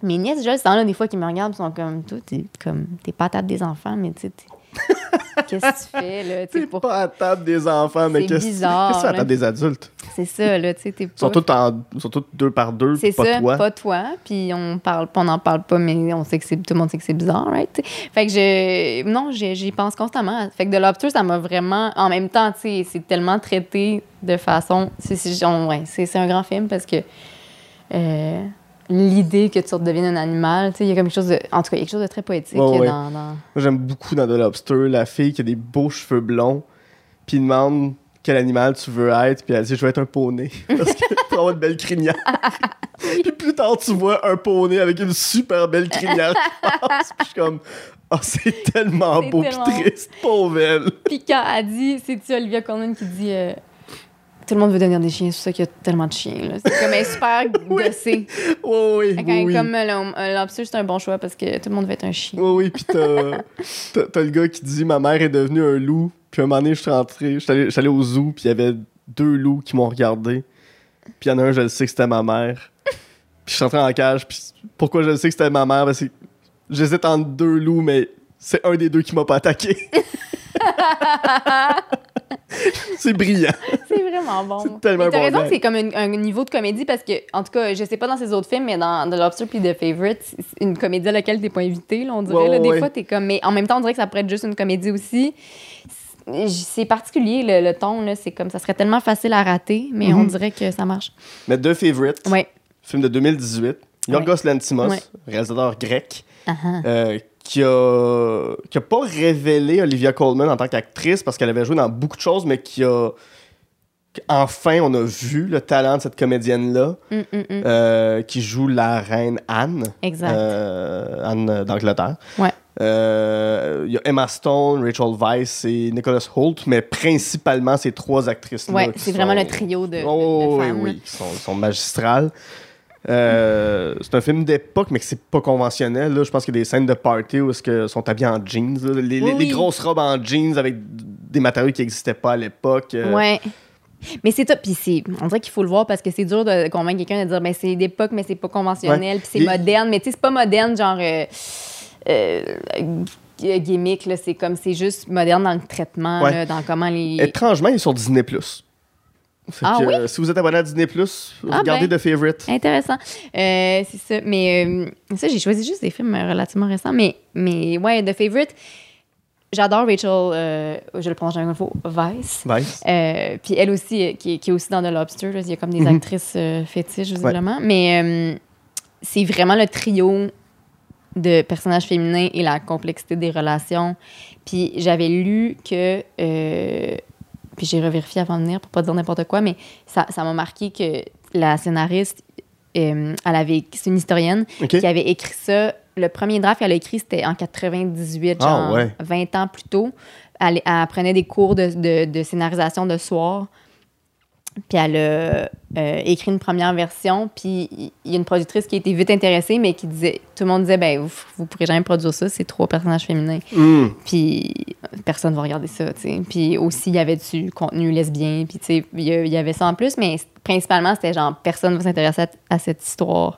mes nièces, je le sens, là, des fois, qui me regardent, ils sont comme, toi, t'es comme, t'es pas à table des enfants, mais tu sais, qu'est-ce que tu fais, là, T'es pour... pas à table des enfants, mais C'est qu'est-ce que tu fais à table des adultes? C'est ça, là, tu sais, t'es Ils sont tous, en, ils sont tous deux par deux, C'est pas ça, toi. pas toi. Puis on parle, on n'en parle pas, mais on sait que c'est tout le monde sait que c'est bizarre, right? Fait que je, non, j'y pense constamment. Fait que de Lobster, ça m'a vraiment, en même temps, tu sais, c'est tellement traité de façon, c'est ouais, c'est c'est un grand film parce que euh, l'idée que tu redeviennes un animal, tu sais, il y a comme quelque chose de, en tout cas, quelque chose de très poétique ouais. dans, dans- Moi, j'aime beaucoup dans The Lobster la fille qui a des beaux cheveux blonds, puis il demande quel animal tu veux être, puis elle dit je veux être un poney parce que pour avoir une belle crinière. puis plus tard tu vois un poney avec une super belle crinière puis je suis comme oh c'est tellement beau tellement triste, pauvre elle. Puis quand elle dit, c'est-tu Olivia Colman qui dit euh, Tout le monde veut devenir des chiens, c'est pour ça qu'il y a tellement de chiens. là. C'est comme super gossée. Oui, oui, Fait oui. Comme le- lobster, c'est un bon choix parce que tout le monde veut être un chien. Oui, oui, puis t'as, t'as, t'as le gars qui dit ma mère est devenue un loup. Puis un moment donné, je suis rentré, je suis allé, allé au zoo, puis il y avait deux loups qui m'ont regardé. Puis il y en a un, je le sais que c'était ma mère. Puis je suis rentré en cage, puis pourquoi je le sais que c'était ma mère? Parce que j'hésite entre deux loups, mais c'est un des deux qui m'a pas attaqué. c'est brillant. C'est vraiment bon. C'est tellement Mais T'as bon raison c'est comme un, un niveau de comédie parce que, en tout cas, je sais pas dans ses autres films, mais dans The Lobster puis The Favorite, c'est une comédie à laquelle t'es pas invité, là, on dirait. Ouais, là, ouais, des ouais. fois, t'es comme. Mais en même temps, on dirait que ça pourrait être juste une comédie aussi. C'est- particulier, le, le ton, là. C'est comme ça serait tellement facile à rater, mais Mhm. on dirait que ça marche. Mais deux favorites. Ouais. Film de 2018. Yorgos Lantimos, Ouais. réalisateur grec, Ah ah. euh, qui a qui a pas révélé Olivia Colman en tant qu'actrice parce qu'elle avait joué dans beaucoup de choses, mais qui a enfin on a vu le talent de cette comédienne là Hum, hum, hum. euh, qui joue la reine Anne, Exact. euh, Anne d'Angleterre. Ouais. Euh, Il y a Emma Stone, Rachel Weisz et Nicholas Hoult, mais principalement ces trois actrices-là. Ouais, c'est vraiment le trio de, Oh, de oui, femmes. oui, qui sont, sont magistrales. Euh, c'est un film d'époque, mais que c'est pas conventionnel. Là. Je pense qu'il y a des scènes de party où que sont habillés en jeans. là. Les, Oui, grosses robes en jeans avec des matériaux qui n'existaient pas à l'époque. euh. Ouais. Mais c'est ça, puis c'est, on dirait qu'il faut le voir parce que c'est dur de convaincre quelqu'un de dire, ben c'est d'époque, mais c'est pas conventionnel, puis c'est moderne, mais tu sais, c'est pas moderne, genre euh, euh, euh, gimmick, c'est comme, c'est juste moderne dans le traitement, Ouais. là, dans comment les. Étrangement, il est sur Disney+. Ah que, oui? euh, Si vous êtes abonné à Disney+, Ah regardez ben. The Favorite. Intéressant. Euh, c'est ça. Mais euh, ça, j'ai choisi juste des films relativement récents. Mais, mais ouais, The Favorite, j'adore Rachel, euh, je le prononce jamais une fois. Vice. Euh, puis elle aussi, qui, est- qui est aussi dans The Lobster. là. Il y a comme des Mhm. actrices fétiches, visiblement. Mais c'est vraiment le trio de personnages féminins et la complexité des relations. Puis j'avais lu que... puis j'ai revérifié avant de venir pour pas dire n'importe quoi, mais ça ça m'a marqué que la scénariste, euh, elle avait... C'est une historienne qui avait écrit ça. Le premier draft qu'elle a écrit, c'était en 98, Ah, genre ouais. 20 ans plus tôt. Elle, elle prenait des cours de, de- de scénarisation de soir. Puis elle a euh, écrit une première version. Puis il y a une productrice qui a été vite intéressée, mais qui disait, tout le monde disait, ben vous, vous pourrez jamais produire ça, c'est trois personnages féminins. Hmm. Puis personne va regarder ça, tu sais. Puis aussi, il y avait du contenu lesbien, puis tu sais, il y, avait ça en plus, mais principalement, c'était genre, personne va s'intéresser à, à cette histoire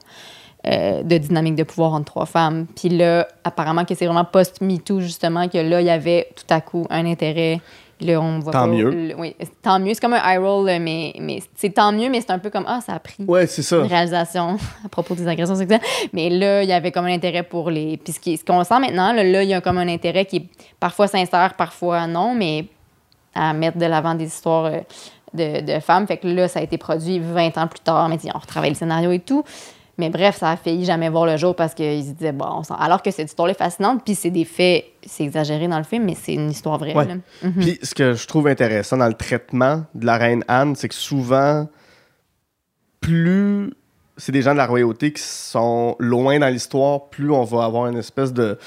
euh, de dynamique de pouvoir entre trois femmes. Puis là, apparemment que c'est vraiment post-MeToo, justement, que là, il y avait tout à coup un intérêt. Là, on voit Tant pas- mieux. le- oui, tant mieux. C'est comme un eye roll, là, mais, mais c'est tant mieux, mais c'est un peu comme, ah, ça a pris Ouais, c'est ça. une réalisation à propos des agressions sexuelles. Mais là, il y avait comme un intérêt pour les. Puis ce qui- ce qu'on sent maintenant, là, là, il y a comme un intérêt qui est parfois sincère, parfois non, mais à mettre de l'avant des histoires euh, de, de femmes. Fait que là, ça a été produit 20 ans plus tard, mais on retravaille le scénario et tout. Mais bref, ça a failli jamais voir le jour parce qu'ils se disaient, bon, on s'en- alors que cette histoire est fascinante, puis c'est des faits, c'est exagéré dans le film, mais c'est une histoire vraie. Ouais. Mhm. Puis ce que je trouve intéressant dans le traitement de la reine Anne, c'est que souvent, plus c'est des gens de la royauté qui sont loin dans l'histoire, plus on va avoir une espèce de.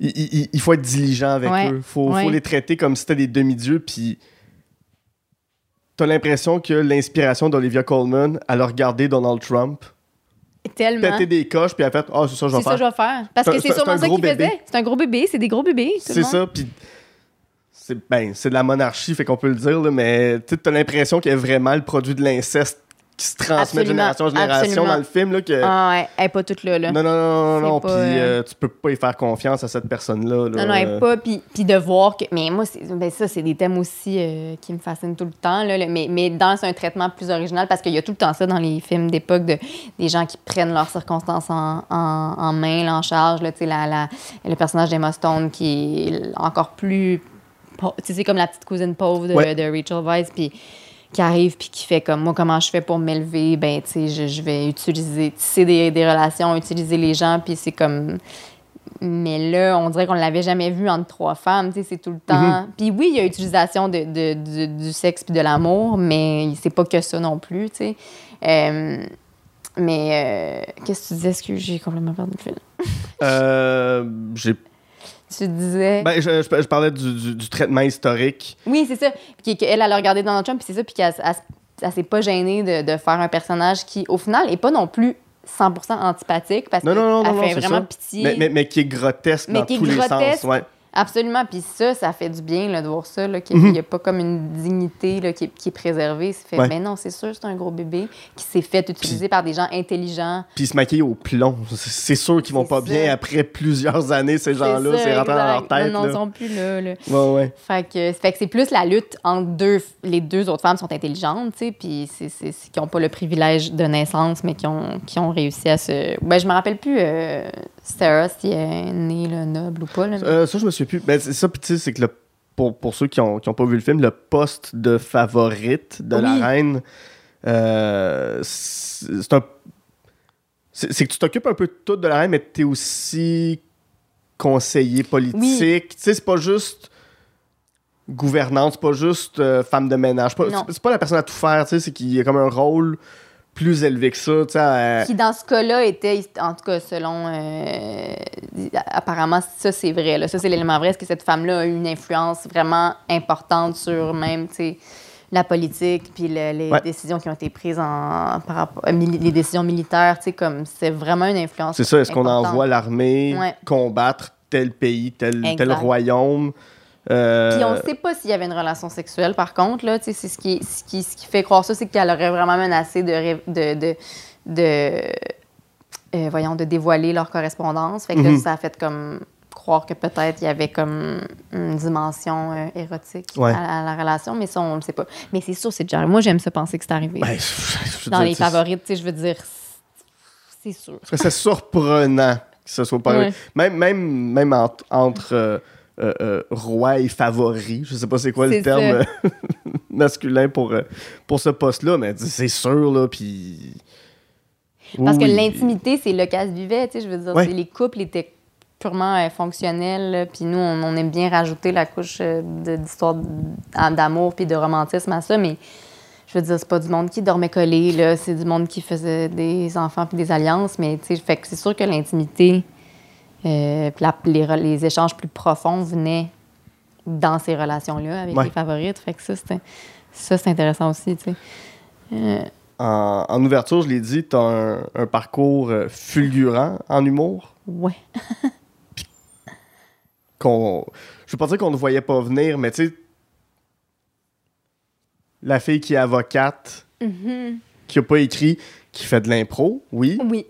Il, il- il faut être diligent avec Ouais, eux. Faut, ouais. faut les traiter comme si c'était des demi-dieux. Puis t'as l'impression que l'inspiration d'Olivia Colman, elle a regardé Donald Trump, Tellement. péter des coches, puis elle a fait Ah, c'est ça, je vais C'est ça je faire. vais faire. Parce que c'est- sûrement ça gros qu'il bébé. faisait. C'est un gros bébé, c'est des gros bébés. C'est ça, puis c'est ben, c'est de la monarchie, fait qu'on peut le dire, là, mais tu as l'impression qu'il y a vraiment le produit de l'inceste qui se transmet de génération en génération absolument. dans le film. Là, que... Ah ouais, elle est pas toute là. là. non, non, non, non, non, puis euh, euh, tu peux pas y faire confiance à cette personne-là. là. Non, non, elle est pas. Puis, puis de voir que. Mais moi, c'est- ben ça, c'est des thèmes aussi euh, qui me fascinent tout le temps. Là, mais, mais dans un traitement plus original, parce qu'il y a tout le temps ça dans les films d'époque, de, des gens qui prennent leurs circonstances en, en, en main, là, en charge. Là, tu sais, la, la, le personnage d'Emma Stone qui est encore plus. Tu sais, c'est comme la petite cousine pauvre de, Ouais. de Rachel Weisz. Puis qui arrive puis qui fait comme moi comment je fais pour m'élever? Ben tu sais je, je vais utiliser tisser des, des relations utiliser les gens puis c'est comme mais là, on dirait qu'on ne l'avait jamais vu entre trois femmes. tu sais, C'est tout le temps. Puis oui, il y a utilisation de, de- de- du sexe puis de l'amour, mais c'est pas que ça non plus. tu sais. Euh, mais euh, qu'est-ce que tu disais? Est-ce que j'ai complètement perdu le fil? Euh, j'ai- Tu disais. ben, je, je- je parlais du, du- du traitement historique. Oui, c'est ça. Puis qu'elle, elle a regardé Donald Trump, puis c'est ça, puis qu'elle elle, s'est pas gênée de, de faire un personnage qui, au final, est pas non plus 100% antipathique, parce qu'elle fait non, vraiment ça. pitié. Mais, mais, mais qui est grotesque Mais dans qui est tous les grotesque. sens. Ouais. Absolument. Puis ça, ça fait du bien là, de voir ça, qu'il n'y a pas comme une dignité là, qui, est, qui est préservée. C'est fait, Mhm. Ouais. mais non, c'est sûr, c'est un gros bébé qui s'est fait utiliser par des gens intelligents. Puis se maquillent au plomb. C'est- sûr qu'ils vont pas ça. bien après plusieurs années, ces gens-là. C'est rentré dans leur tête. Non, non, sont plus là. là. Ouais, ouais. Fait que, fait que c'est plus la lutte entre deux. Les deux autres femmes sont intelligentes, tu sais, puis c'est- qui n'ont pas le privilège de naissance, mais qui ont, qui ont réussi à se. Ben, je me rappelle plus, euh, Sarah, si elle est née là, noble ou pas. Là, mais- Euh, ça, je me souviens plus. Ben, c'est ça, puis tu sais, c'est que le- pour, pour ceux qui ont, qui ont pas vu le film, le poste de favorite de Oui. la reine, euh, c'est un. C'est que tu t'occupes un peu de tout de la reine, mais tu es aussi conseiller politique. Tu sais, c'est pas juste gouvernante, c'est pas juste euh, femme de ménage. C'est pas la personne à tout faire, tu sais, c'est qu'il y a comme un rôle plus élevé que ça, tu sais. à- qui, dans ce cas-là, était, en tout cas, selon. euh, apparemment, ça, c'est vrai. Là. Ça, c'est l'élément vrai. Est-ce que cette femme-là a eu une influence vraiment importante sur même, tu sais, la politique, puis le- les Ouais. décisions qui ont été prises en, par rapport, euh, les décisions militaires, tu sais, comme c'est vraiment une influence. C'est ça, est-ce qu'on envoie l'armée Ouais. combattre tel pays, tel, tel royaume? Euh, Puis on ne sait pas s'il y avait une relation sexuelle, par contre. Là, c'est ce, qui, ce, qui, ce qui fait croire ça, c'est qu'elle aurait vraiment menacé de, de, de, de, euh, voyons, de dévoiler leur correspondance. Fait que Mhm. ça a fait comme croire que peut-être il y avait comme une dimension euh, érotique Ouais. à, à la relation, mais ça, on ne le sait pas. Mais c'est sûr, c'est déjà... Moi, j'aime ça penser que c'est arrivé. ben, je Dans dire, les favorites, tu sais, je veux dire, c'est sûr. C'est c'est surprenant que ce soit pas Ouais. Même, même, même entre, entre euh, euh, euh, roi et favori, je sais pas c'est quoi le terme euh, masculin pour, pour ce poste-là, mais c'est sûr, là, puis... Parce Oui, que l'intimité, c'est le cas vivait, tu sais, je veux dire, Ouais. les couples étaient purement fonctionnels, puis nous, on, on aime bien rajouter la couche d'histoire d'amour puis de romantisme à ça, mais je veux dire, c'est pas du monde qui dormait collé, là, c'est du monde qui faisait des enfants puis des alliances, mais tu sais, fait que c'est sûr que l'intimité, euh, la- les, échanges plus profonds venaient dans ces relations-là avec Ouais. les favorites, fait que ça, c'est ça, c'est intéressant aussi, tu sais. Euh, En, en ouverture, je l'ai dit, t'as un, un parcours euh, fulgurant en humour. ouais. qu'on. Je veux pas dire qu'on ne voyait pas venir, mais tu sais. La fille qui est avocate, Mhm. qui a pas écrit, qui fait de l'impro, oui, Oui.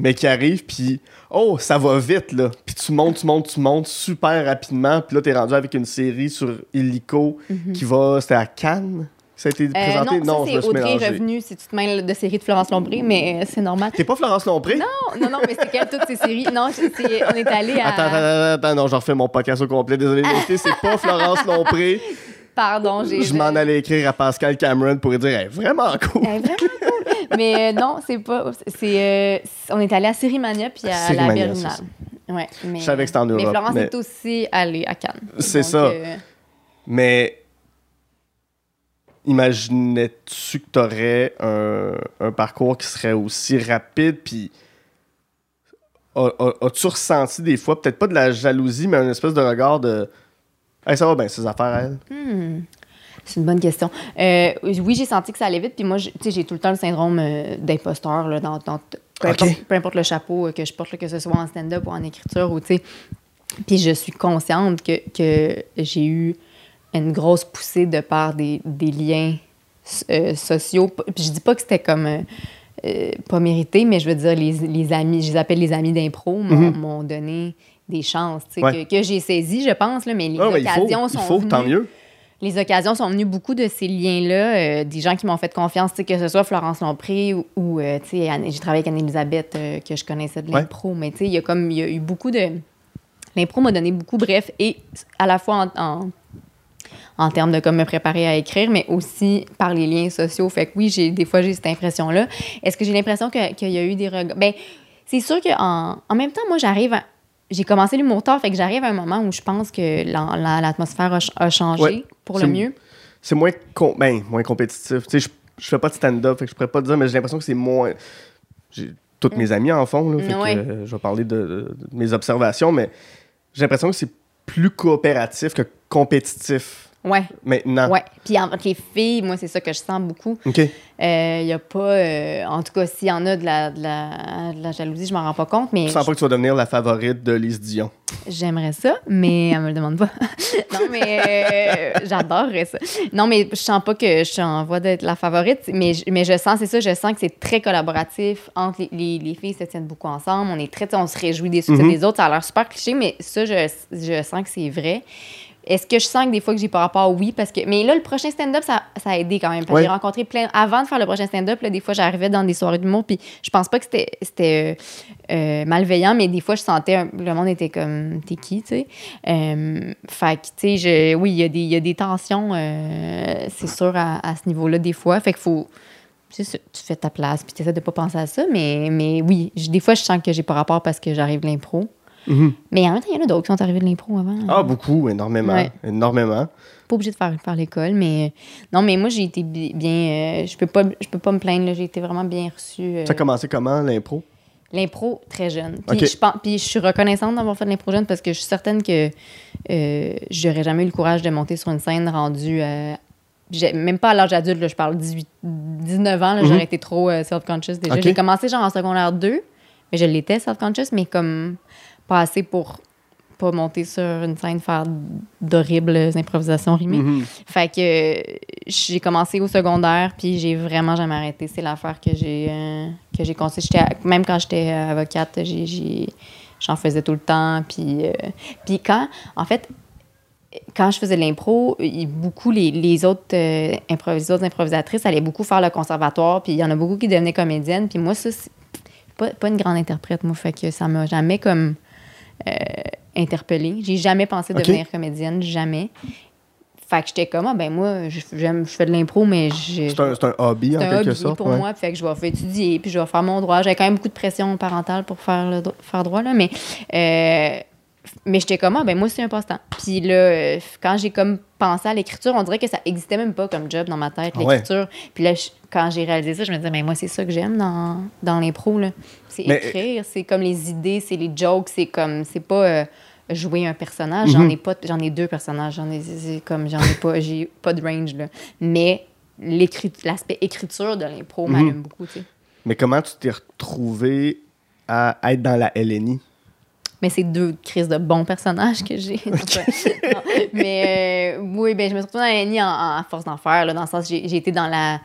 Mais qui arrive, puis oh, ça va vite, là. Puis tu montes, tu montes, tu montes super rapidement, puis là, t'es rendu avec une série sur Illico qui va. C'était à Cannes? Ça a été Mhm. Euh, présenté? non, je ça, me c'est Audrey mélangé. Revenu, si tu te mêles de série de Florence Lombré, mais euh, c'est normal. T'es pas Florence Lompré? Non, non, non, mais c'est qu'elle, toutes ces séries. Non, on est allé à. Attends, attends, attends, attends, non, je refais mon podcast au complet. Désolé, c'est pas Florence Lompré. Pardon, j'ai. Je m'en allais écrire à Pascal Cameron pour lui dire, cool. Vraiment cool. Mais euh, non, c'est pas. C'est, euh, on est allé à Sérimania puis à la Berlinale. Ouais, mais, Je savais que c'était en Mais Europe, Florence mais- est aussi allée à Cannes. C'est ça. euh, Mais imaginais-tu que t'aurais un, un parcours qui serait aussi rapide, puis as-tu ressenti des fois, peut-être pas de la jalousie, mais un espèce de regard de Hey, ça va bien, ces affaires, elle. Hmm. C'est une bonne question. Euh, oui, j'ai senti que ça allait vite. Puis moi, j'ai- tu sais, j'ai tout le temps le syndrome euh, d'imposteur là, dans, dans- peu, importe, peu importe le chapeau euh, que je porte, là, que ce soit en stand-up ou en écriture. Ou, tu sais. puis je suis consciente que, que j'ai eu une grosse poussée de par des, des liens euh, sociaux. Puis je dis pas que c'était comme... pas mérité, mais je veux dire, les, les amis, je les appelle les amis d'impro, m'ont m'ont donné des chances. Ouais. que, que j'ai saisies, je pense, là, mais les Ah, il faut, occasions il sont faut tant venues mieux. Les occasions sont venues beaucoup de ces liens-là, euh, des gens qui m'ont fait confiance, que ce soit Florence Lompré ou, ou, euh, tu sais, Anne- j'ai travaillé avec Anne-Elisabeth, euh, que je connaissais de Ouais. l'impro, mais tu sais, il y a comme, il y a eu beaucoup de... L'impro m'a donné beaucoup, bref, et à la fois en, en, en termes de comme me préparer à écrire, mais aussi par les liens sociaux. Fait que oui, j'ai, des fois, j'ai cette impression-là. Est-ce que j'ai l'impression que- qu'il y a eu des regards? Ben, c'est sûr qu'en en même temps, moi, j'arrive à- J'ai commencé l'humour tard, fait que j'arrive à un moment où je pense que la- la- l'atmosphère a, ch- a changé Ouais. pour le mieux. C'est moins, com- ben, moins compétitif. Tu sais, je, je fais pas de stand-up, fait que je pourrais pas te dire, mais j'ai l'impression que c'est moins. j'ai- Toutes mes amis en font, là, fait que, Ouais. euh, je vais parler de mes observations, mais j'ai l'impression que c'est plus coopératif que compétitif Ouais. maintenant. Ouais. Puis entre les filles, moi, c'est ça que je sens beaucoup. OK. Il n'y a pas. euh, en tout cas, s'il y en a de la, de la, de la jalousie, je m'en rends pas compte, mais Tu sens pas que tu vas devenir la favorite de Lise Dion. j'aimerais ça, mais elle me le demande pas. non, mais euh, j'adorerais ça. Non, mais je sens pas que je suis en voie d'être la favorite, mais, je- mais je sens, c'est ça, je sens que c'est très collaboratif entre les, les, les filles, se tiennent beaucoup ensemble. On est très, on se réjouit des succès Mhm. des autres. Ça a l'air super cliché, mais ça, je, je sens que c'est vrai. Est-ce que je sens que des fois que j'ai pas rapport? Oui, parce que. Mais là, le prochain stand-up, ça, ça a aidé quand même. Parce que Ouais. J'ai rencontré plein. Avant de faire le prochain stand-up, des fois, j'arrivais dans des soirées d'humour, puis je pense pas que c'était euh, euh, malveillant, mais des fois, je sentais. un- Le monde était comme, t'es qui, tu sais? Euh, fait que, tu sais, je- oui, il y, a des- il y a des tensions, euh, c'est sûr, à, à ce niveau-là, des fois. Fait qu'il faut. tu fais ta place, puis tu essaies de pas penser à ça, mais, mais oui, des fois, je sens que j'ai pas rapport parce que j'arrive de Mhm. Mais en même temps, il y en a d'autres qui sont arrivés de l'impro avant. Ah, beaucoup, énormément. Ouais. Énormément. pas obligé de faire, faire l'école, mais non, mais moi j'ai été bi- bien, euh, je peux pas, je peux pas me plaindre, j'ai été vraiment bien reçue. euh, Ça a commencé comment, l'impro? L'impro très jeune. Puis, je pense, puis je suis reconnaissante d'avoir fait de l'impro jeune parce que je suis certaine que euh, j'aurais jamais eu le courage de monter sur une scène rendue même pas à l'âge adulte, là, je parle 18, 19 ans, là, Mhm. j'aurais été trop euh, self-conscious déjà. J'ai commencé genre en secondaire 2, mais je l'étais self-conscious, mais comme pas assez pour pas monter sur une scène faire d'horribles improvisations rimées. Mhm. Fait que euh, j'ai commencé au secondaire, puis j'ai vraiment jamais arrêté. C'est l'affaire que j'ai euh, que j'ai Même quand j'étais euh, avocate, j'en faisais tout le temps. Puis, euh, puis quand, en fait, quand je faisais de l'impro, beaucoup les, les autres, euh, improvis- les autres improvisatrices allaient beaucoup faire le conservatoire, puis il y en a beaucoup qui devenaient comédiennes. Puis moi, ça, c'est pas, pas une grande interprète, moi. Fait que ça m'a jamais comme euh, interpellée. J'ai jamais pensé Ok. devenir comédienne, jamais. Fait que j'étais comme, ah, ben moi, je, j'aime- je fais de l'impro, mais j'ai. C'est un, un hobby, en C'est un quelque hobby sorte. pour ouais. moi. Fait que je vais faire étudier, puis je vais faire mon droit. J'avais quand même beaucoup de pression parentale pour faire, le, faire droit, là. Mais, euh, mais j'étais comme, ah, ben moi, c'est un passe-temps. Puis là, quand j'ai comme pensé à l'écriture, on dirait que ça existait même pas comme job dans ma tête, Ah ouais. l'écriture. Puis là, je- quand j'ai réalisé ça, je me disais, mais moi, c'est ça que j'aime dans, dans l'impro. C'est écrire, c'est comme les idées, c'est les jokes, c'est comme, c'est pas. euh, jouer un personnage j'en Mhm. ai pas j'en ai deux personnages j'en ai comme j'en ai pas j'ai pas de range là mais l'écrit- l'aspect écriture de l'impro Mhm. m'allume beaucoup, tu sais. Mais comment tu t'es retrouvé à être dans la LNI? Mais c'est deux crises de bons personnages que j'ai. Mais euh, oui, ben, je me suis retrouvée dans la NI en, en- force d'en faire, là, dans le sens j'ai j'ai été dans la...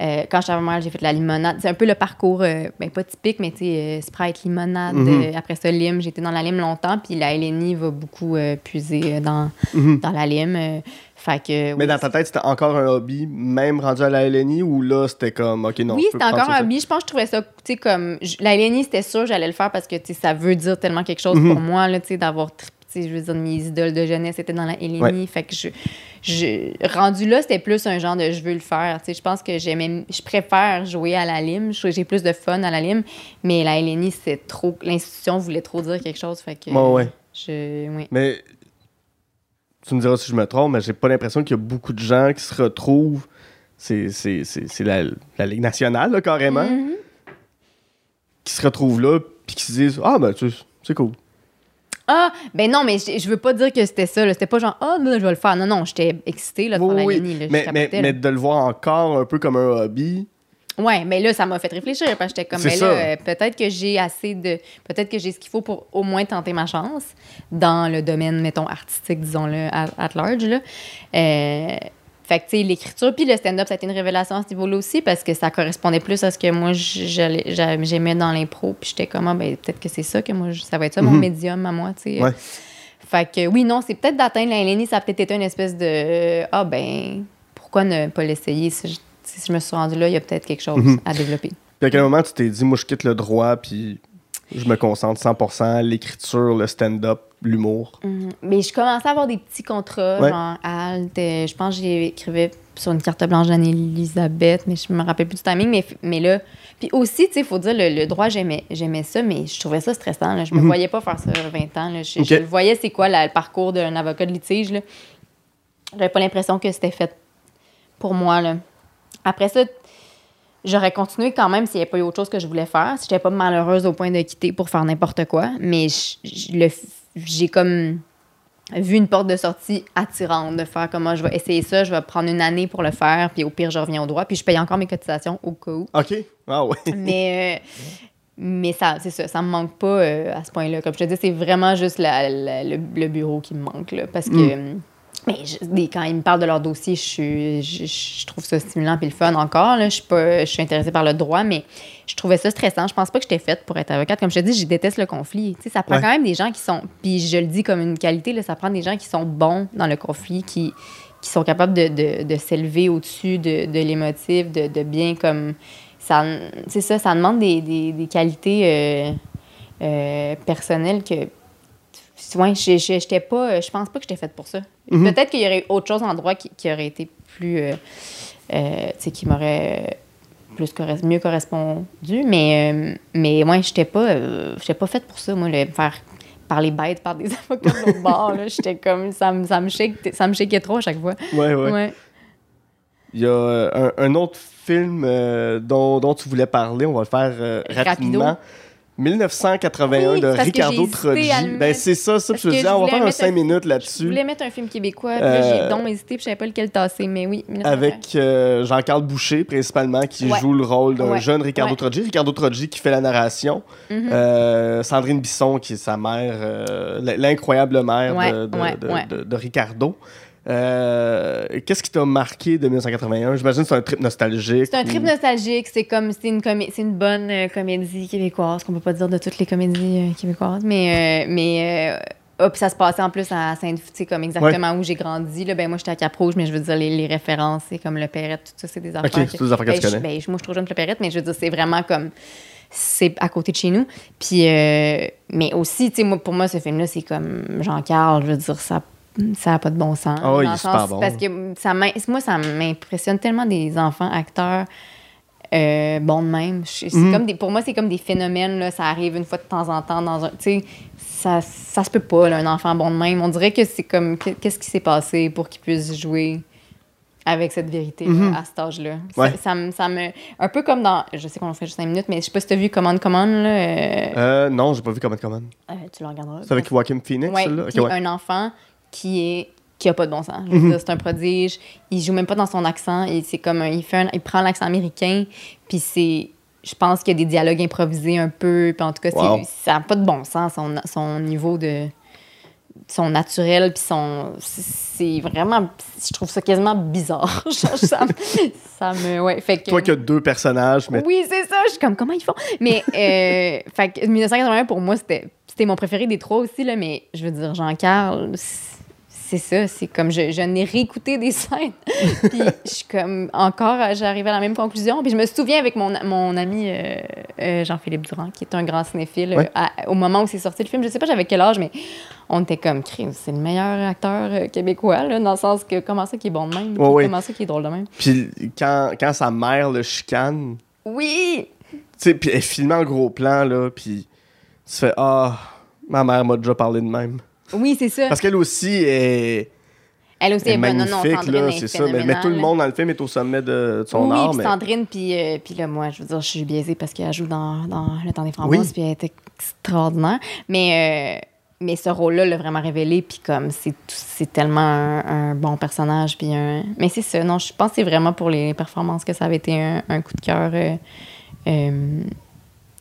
euh, quand j'étais mal, j'ai fait de la limonade. C'est un peu le parcours, euh, ben, pas typique, mais tu sais, euh, Sprite, limonade. Mhm. après ça, lime. J'étais dans la lime longtemps, puis la LNI va beaucoup puiser dans, Mhm. dans la lime. Fait que... Mais dans ta tête, c'était encore un hobby, même rendu à la LNI, ou là, c'était comme, OK, non. oui, c'était encore un hobby. Je pense que je trouvais ça, tu sais, comme. je- La LNI, c'était sûr, j'allais le faire parce que, tu sais, ça veut dire tellement quelque chose Mhm. pour moi, là, tu sais, d'avoir. tu sais, je veux dire, mes idoles de jeunesse étaient dans la LNI. Ouais. Fait que je, je. Rendu là, c'était plus un genre de je veux le faire. Tu sais, je pense que j'aimais. Je préfère jouer à la lime. J'ai plus de fun à la lime. Mais la LNI, c'est trop. L'institution voulait trop dire quelque chose. Fait que. Ouais, ouais. Je. Oui. Mais tu me diras si je me trompe, mais j'ai pas l'impression qu'il y a beaucoup de gens qui se retrouvent. C'est, la, la Ligue nationale, là, carrément, Mhm. qui se retrouvent là, puis qui se disent Ah, ben, tu sais, c'est cool. Ah, ben non, mais je, je veux pas dire que c'était ça. C'était pas genre, ah, là, je vais le faire. Non, non, j'étais excitée là, de faire la Oui, là. Mais, mais de le voir encore un peu comme un hobby. Ouais, mais là, ça m'a fait réfléchir parce que j'étais comme, mais là, euh, peut-être que j'ai assez de. Peut-être que j'ai ce qu'il faut pour au moins tenter ma chance dans le domaine, mettons, artistique, disons-le, at, at large. Là. Euh, fait que, tu sais, l'écriture puis le stand-up, ça a été une révélation à ce niveau-là aussi parce que ça correspondait plus à ce que moi, j'aimais dans l'impro. Puis j'étais comme, ah, ben, peut-être que c'est ça que moi, ça va être ça, mon Mhm. médium à moi, tu sais. Ouais. Fait que, oui, non, c'est peut-être d'atteindre la LNI, ça a peut-être été une espèce de, euh, ah, ben, pourquoi ne pas l'essayer? Si je, si je me suis rendue là, il y a peut-être quelque chose Mhm. à développer. Puis à quel moment tu t'es dit Moi, je quitte le droit, puis je me concentre 100% l'écriture, le stand-up, l'humour? Mhm. Mais je commençais à avoir des petits contrats, Ouais. genre Alt. je pense que j'écrivais sur une carte blanche d'Anne-Elisabeth, mais je me rappelle plus du timing. Mais, mais là, puis aussi, tu sais, il faut dire, le, le droit, j'aimais, ça, mais je trouvais ça stressant. Là. Je me Mhm. voyais pas faire ça à 20 ans. Là. Je, Ok. je le voyais, c'est quoi le parcours d'un avocat de litige. J'avais pas l'impression que c'était fait pour moi. Là. Après ça, j'aurais continué quand même s'il n'y avait pas eu autre chose que je voulais faire. Si j'étais pas malheureuse au point de quitter pour faire n'importe quoi. Mais j'ai comme vu une porte de sortie attirante, de faire comment je vais essayer ça, je vais prendre une année pour le faire, puis au pire, je reviens au droit, puis je paye encore mes cotisations au cas où. OK. Ah ouais. Mais, euh, mais ça, c'est ça, ça me manque pas euh, à ce point-là. Comme je te dis, c'est vraiment juste la- la- le, le bureau qui me manque, là, parce que... euh, Mais je- quand ils me parlent de leur dossier, je, suis- je, je trouve ça stimulant puis le fun encore. Là. Je, suis pas, je suis intéressée par le droit, mais je trouvais ça stressant. Je pense pas que j'étais faite pour être avocate. Comme je te dis, je déteste le conflit. Tu sais, ça prend Ouais. quand même des gens qui sont... Puis je le dis comme une qualité, là, ça prend des gens qui sont bons dans le conflit, qui, qui sont capables de, de, de s'élever au-dessus de, de l'émotif, de, de bien comme... ça C'est ça, ça demande des, des, des qualités euh, euh, personnelles que... Ouais, j'étais pas... Je pense pas que j'étais faite pour ça. Mhm. Peut-être qu'il y aurait autre chose en droit qui, qui aurait été plus... euh, euh, tu sais, qui m'aurait plus corres- mieux correspondu, mais, euh, mais moi, j'étais pas, euh, j'étais pas faite pour ça, moi, le, me faire parler bête par des avocats de bord. J'étais comme... Ça me, ça me shake- ça me shakeait trop à chaque fois. Ouais, ouais. Ouais. Il y a euh, un, un autre film euh, dont, dont tu voulais parler, on va le faire euh, Rapido. Rapidement. 1981 Oui, de Ricardo le Ben c'est ça, ça. Puis Je me disais, je on va faire un mettre 5 un- minutes Je là-dessus voulais mettre un film québécois, puis Euh, j'ai donc hésité, puis je savais pas lequel tasser, mais oui. 1981. avec euh, Jean-Carl Boucher, principalement, qui Ouais. joue le rôle d'un Ouais. jeune Ricardo Ouais. Ricardo Troggi qui fait la narration. Mhm. Euh, Sandrine Bisson, qui est sa mère, euh, l'incroyable mère de Ricardo. Euh, Qu'est-ce qui t'a marqué de 1981? J'imagine que c'est un trip nostalgique. C'est un trip ou- nostalgique, c'est comme c'est une comé- c'est une bonne euh, comédie québécoise, qu'on peut pas dire de toutes les comédies euh, québécoises, mais mais puis ça se passait en plus à Sainte, tu sais comme exactement où j'ai grandi là, ben moi j'étais à Cap-Rouge, mais je veux dire les, les références, c'est comme le Perrette, tout ça c'est des affaires. Ok, c'est toutes des affaires que ben, tu connais. ben, moi je suis trop jeune pour le Perrette, mais je veux dire c'est vraiment comme c'est à côté de chez nous. Puis euh, mais aussi tu sais moi pour moi ce film là c'est comme Jean-Carl, je veux dire ça ça n'a pas de bon sens. Dans le super sens- bon. Parce que ça moi, ça m'impressionne tellement des enfants acteurs euh, bons de même. Je- Mhm. comme des, pour moi, c'est comme des phénomènes. Là, ça arrive une fois de temps en temps dans un. Tu sais, ça, ça se peut pas, là, un enfant bon de même. On dirait que c'est comme. que- Qu'est-ce qui s'est passé pour qu'il puisse jouer avec cette vérité Mhm. à cet âge-là? Ouais. Ça, ça me, ça me. Un peu comme dans. Je sais qu'on en fait juste 5 minutes, mais je sais pas si t'as vu Commande Commande, là. euh, Euh, non, j'ai pas vu Command Command. euh, tu le regarderas. C'est avec Joaquin Phoenix, Ouais, ouais. un enfant qui est qui a pas de bon sens. Mhm. c'est un prodige. Il joue même pas dans son accent. Et c'est comme un- il fait un- il prend l'accent américain. Puis c'est je pense qu'il y a des dialogues improvisés un peu. Puis en tout cas, Wow. ça n'a pas de bon sens son, son niveau de son naturel puis son c'est vraiment je trouve ça quasiment bizarre ça me ouais fait que Toi qui as deux personnages, mais oui, c'est ça. Je suis comme, comment ils font? Mais, euh, fait que 1981, pour moi, c'était c'était mon préféré des trois aussi, là. Mais je veux dire, Jean-Carl, c'est ça. C'est comme, je, je n'ai réécouté des scènes. Puis je suis comme, encore, euh, j'arrive à la même conclusion. Puis je me souviens avec mon, mon ami euh, euh, Jean-Philippe Durand, qui est un grand cinéphile, Ouais. à- au moment où c'est sorti le film, je sais pas j'avais quel âge, mais on était comme, c'est le meilleur acteur québécois, là, dans le sens que comment ça qui est bon de même? Ouais. Comment ça qui est drôle de même? puis quand, quand sa mère le chicane, Oui! tu sais, puis elle filmée en gros plan, là, puis tu fais Ah, ma mère m'a déjà parlé de même. Oui, c'est ça. Parce qu'elle aussi est, Elle aussi est est bonne. Non, Sandrine c'est ça. Mais, mais tout le monde dans le film est au sommet de, de son oui, art. mais... Sandrine, puis, euh, puis là, moi, je veux dire, je suis biaisée parce qu'elle joue dans, dans Le Temps des Framboises, Oui. puis elle est extraordinaire. Mais, euh, mais ce rôle-là l'a vraiment révélé, puis comme c'est tellement un, un bon personnage, puis un... Mais c'est ça, non, je pense que c'est vraiment pour les performances que ça avait été un, un coup de cœur. euh,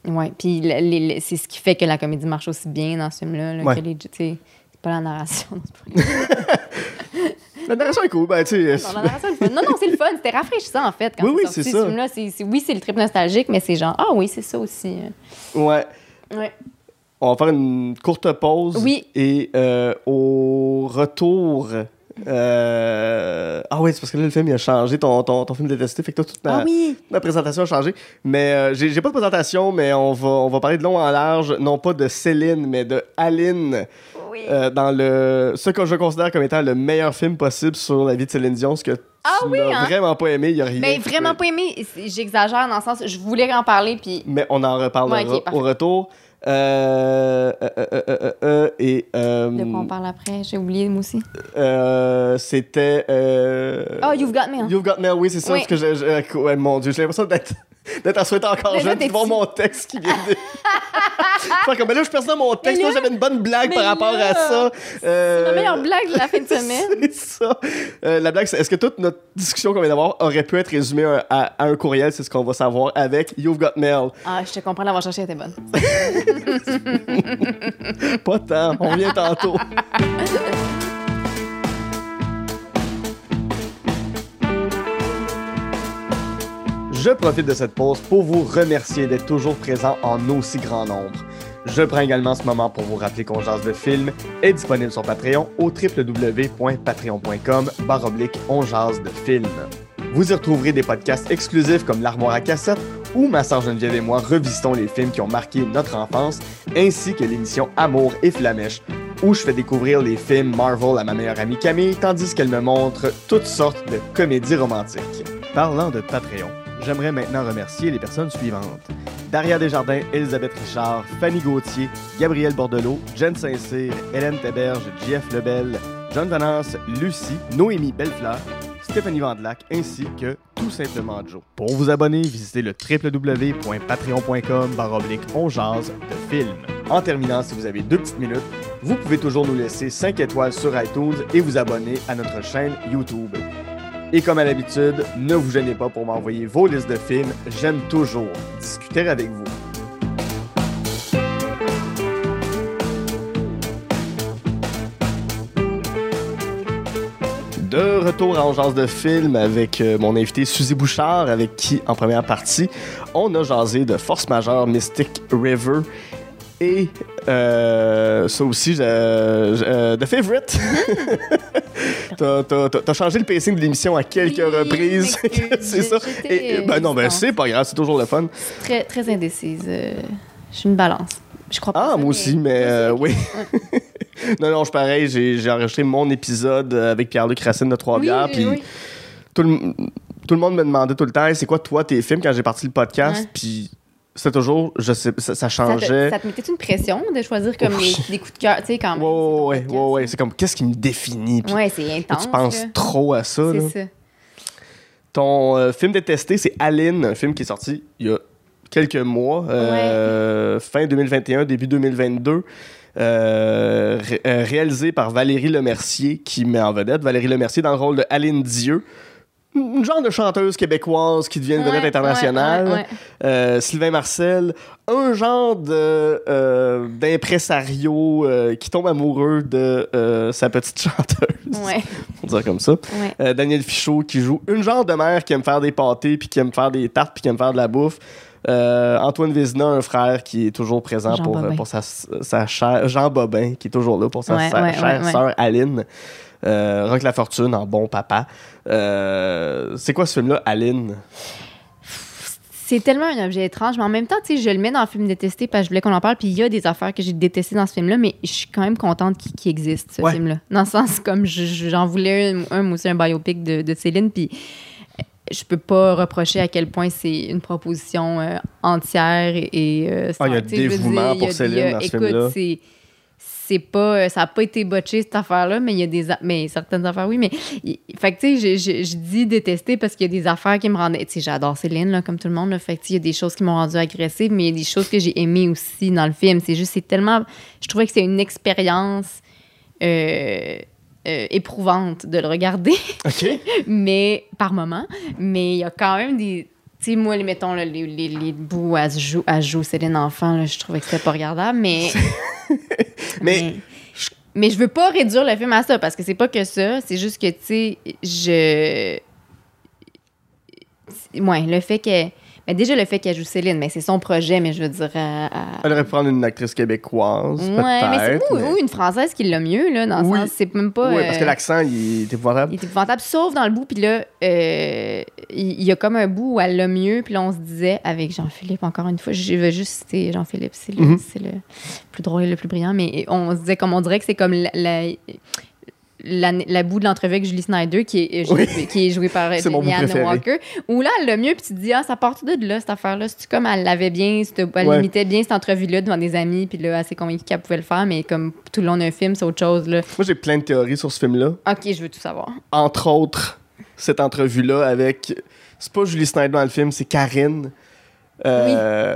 ouais, puis c'est ce qui fait que la comédie marche aussi bien dans ce film-là, là, Ouais. que les... c'est pas la narration. non, La narration est cool. Ben, tu sais, Non, la narration est le fun. Non, non, c'est le fun. C'était rafraîchissant, en fait. Quand Oui, oui, c'est ce ça. oui, c'est le trip nostalgique, mais c'est genre, ah oui, c'est ça aussi. ouais. Ouais. On va faire une courte pause. Oui. Et euh, au retour. Euh, Ah oui, c'est parce que là, le film, il a changé. Ton, ton, ton film détesté, fait que toi, toute ma, Ah oui! ma présentation a changé. Mais euh, j'ai pas de présentation, mais on va, on va parler de long en large, non pas de Céline, mais de Aline, Oui. euh, dans le ce que je considère comme étant le meilleur film possible sur la vie de Céline Dion, ce que Ah tu oui, n'as hein? vraiment pas aimé. Il y a rien. Qui vraiment pas aimé. J'exagère dans le sens, je voulais en parler, puis. Mais on en reparlera Ouais, au retour. Euh, euh, euh, euh, euh, euh, et De quoi on parle après? J'ai oublié, moi aussi. euh, c'était. Euh, Oh, You've Got Me. hein. You've Got Mail, oui, c'est ça. Oui. Parce que j'ai- j'ai- ouais, mon Dieu, j'ai l'impression d'être D'être en souhaitant encore Mais jeune, puis de voir mon texte qui vient de. Faire comme, ben là, je perds dans mon texte, Mais moi, là- j'avais une bonne blague mais par rapport à ça. Euh, La meilleure blague de la fin de semaine. C'est ça. Euh, la blague, c'est est-ce que toute notre discussion qu'on vient d'avoir aurait pu être résumée à, à- à un courriel? C'est ce qu'on va savoir avec You've Got Mail. Ah, je te comprends, l'avoir cherché était bonne. Pas tant, on revient tantôt. Je profite de cette pause pour vous remercier d'être toujours présent en aussi grand nombre. Je prends également ce moment pour vous rappeler qu'on jase de film est disponible sur Patreon au www.patreon.com baroblique de film. Vous y retrouverez des podcasts exclusifs comme l'armoire à cassette où ma sœur Geneviève et moi revisitons les films qui ont marqué notre enfance, ainsi que l'émission Amour et Flamèche, où je fais découvrir les films Marvel à ma meilleure amie Camille, tandis qu'elle me montre toutes sortes de comédies romantiques. Parlant de Patreon, j'aimerais maintenant remercier les personnes suivantes. Daria Desjardins, Elisabeth Richard, Fanny Gauthier, Gabriel Bordelot, Jen Saint-Cyr, Hélène Théberge, JF Lebel, John Vanance, Lucie, Noémie Bellefleur, Stéphanie Vandelac ainsi que tout simplement Joe. Pour vous abonner, visitez le www.patreon.com baroblique on de film. En terminant, si vous avez deux petites minutes, vous pouvez toujours nous laisser 5 étoiles sur iTunes et vous abonner à notre chaîne YouTube. Et comme à l'habitude, ne vous gênez pas pour m'envoyer vos listes de films, j'aime toujours discuter avec vous. De retour à Ongeance de film avec euh, mon invité Suzy Bouchard, avec qui, en première partie, on a jasé de Force majeure Mystic River et euh, ça aussi, euh, The Favorite. T'as- changé le pacing de l'émission à quelques Oui, reprises. c'est ça. Et- ben non, ben c'est pas grave, c'est toujours le fun. Très, très indécise. euh, je suis une balance. Je crois pas. Ah, moi aussi, mais euh, oui. non, non, je suis pareil. J'ai enregistré mon épisode euh, avec Pierre-Luc Racine de Trois-Bières. Oui, puis oui. tout, le, tout le monde me demandait tout le temps Hey, c'est quoi, toi, tes films quand j'ai parti le podcast. Puis c'était toujours, je sais, ça, changeait. ça te mettait une pression de choisir comme les, les coups de cœur, tu sais, quand même. Ouais, ouais, c'est ouais, ouais. C'est comme, qu'est-ce qui me définit? Puis Ouais, c'est intense. tu penses là. trop à ça. là. C'est ça. Ton euh, film détesté, c'est Aline, un film qui est sorti il y a quelques mois, euh, fin 2021, début 2022. euh, ré- euh, réalisé par Valérie Lemercier, qui met en vedette Valérie Lemercier dans le rôle de Aline Dieu, une genre de chanteuse québécoise qui devient une vedette Ouais, internationale. ouais, ouais, ouais. Euh, Sylvain Marcel, un genre de euh, d'impresario euh, qui tombe amoureux de sa petite chanteuse, pour dire comme ça. Daniel Fichot qui joue une genre de mère qui aime faire des pâtés, puis qui aime faire des tartes, puis qui aime faire de la bouffe. Euh, Antoine Vézina, un frère qui est toujours présent Jean pour, pour sa, sa chère... Jean Bobin, qui est toujours là pour sa Ouais, sa- ouais, chère ouais. sœur Aline. Euh, Rock La Fortune en bon papa. Euh, c'est quoi ce film-là, Aline? C'est tellement un objet étrange, mais en même temps, tu sais, je le mets dans le film détesté parce que je voulais qu'on en parle. Puis il y a des affaires que j'ai détestées dans ce film-là, mais je suis quand même contente qu'il existe, ce Ouais. film-là. Dans le sens, comme je- je- j'en voulais un, un, aussi, un biopic de, de Céline, puis je peux pas reprocher à quel point c'est une proposition euh, entière et. euh, Ah, il y a dévouement pour Céline dans ce écoute, film-là. C'est pas euh, ça a pas été botché cette affaire là mais il y a des mais certaines affaires oui mais il- fait que tu sais je- je je dis détester parce qu'il y a des affaires qui me rendaient tu sais j'adore Céline là, comme tout le monde là, fait que il y a des choses qui m'ont rendu agressive mais il y a des choses que j'ai aimées aussi dans le film c'est juste c'est tellement je trouvais que c'est une expérience euh, euh, éprouvante de le regarder OK. mais par moment. Mais il y a quand même des. Sais, moi, les, mettons, là, les, les, les bouts à jouer, à jouer Céline Enfant, là, je trouvais que c'était pas regardable, mais. Mais- mais je veux pas réduire le film à ça, parce que c'est pas que ça. C'est juste que, tu sais, je. Ouais, le fait que. Mais déjà, le fait qu'elle joue Céline, mais c'est son projet, mais je veux dire. à- à- Elle aurait pu prendre une actrice québécoise, Ouais, mais c'est ou, mais- ou une Française qui l'a mieux, là, dans le sens. C'est même pas. Oui, parce que euh, l'accent, il est épouvantable. il était épouvantable, sauf dans le bout. Puis là, euh, il y, a comme un bout où elle l'a mieux. Puis là, on se disait, avec Jean-Philippe, encore une fois, je veux juste citer Jean-Philippe, c'est le, c'est le plus drôle et le plus brillant. Mais on se disait, comme on dirait que c'est comme la, la, la, la bout de l'entrevue avec Julie Snyder, qui est, Oui. qui est jouée par Julianne préféré. Walker. Où là, elle l'a mieux. Puis tu te dis, ah, ça part de là, cette affaire-là. C'est comme elle l'avait bien, elle Ouais. imitait bien cette entrevue-là devant des amis. Puis là, elle s'est convaincue qu'elle pouvait le faire. Mais comme tout le long d'un film, c'est autre chose. Là. Moi, j'ai plein de théories sur ce film-là. OK, je veux tout savoir. Entre autres, cette entrevue-là avec. C'est pas Julie Snyder dans le film, c'est Karine. Euh,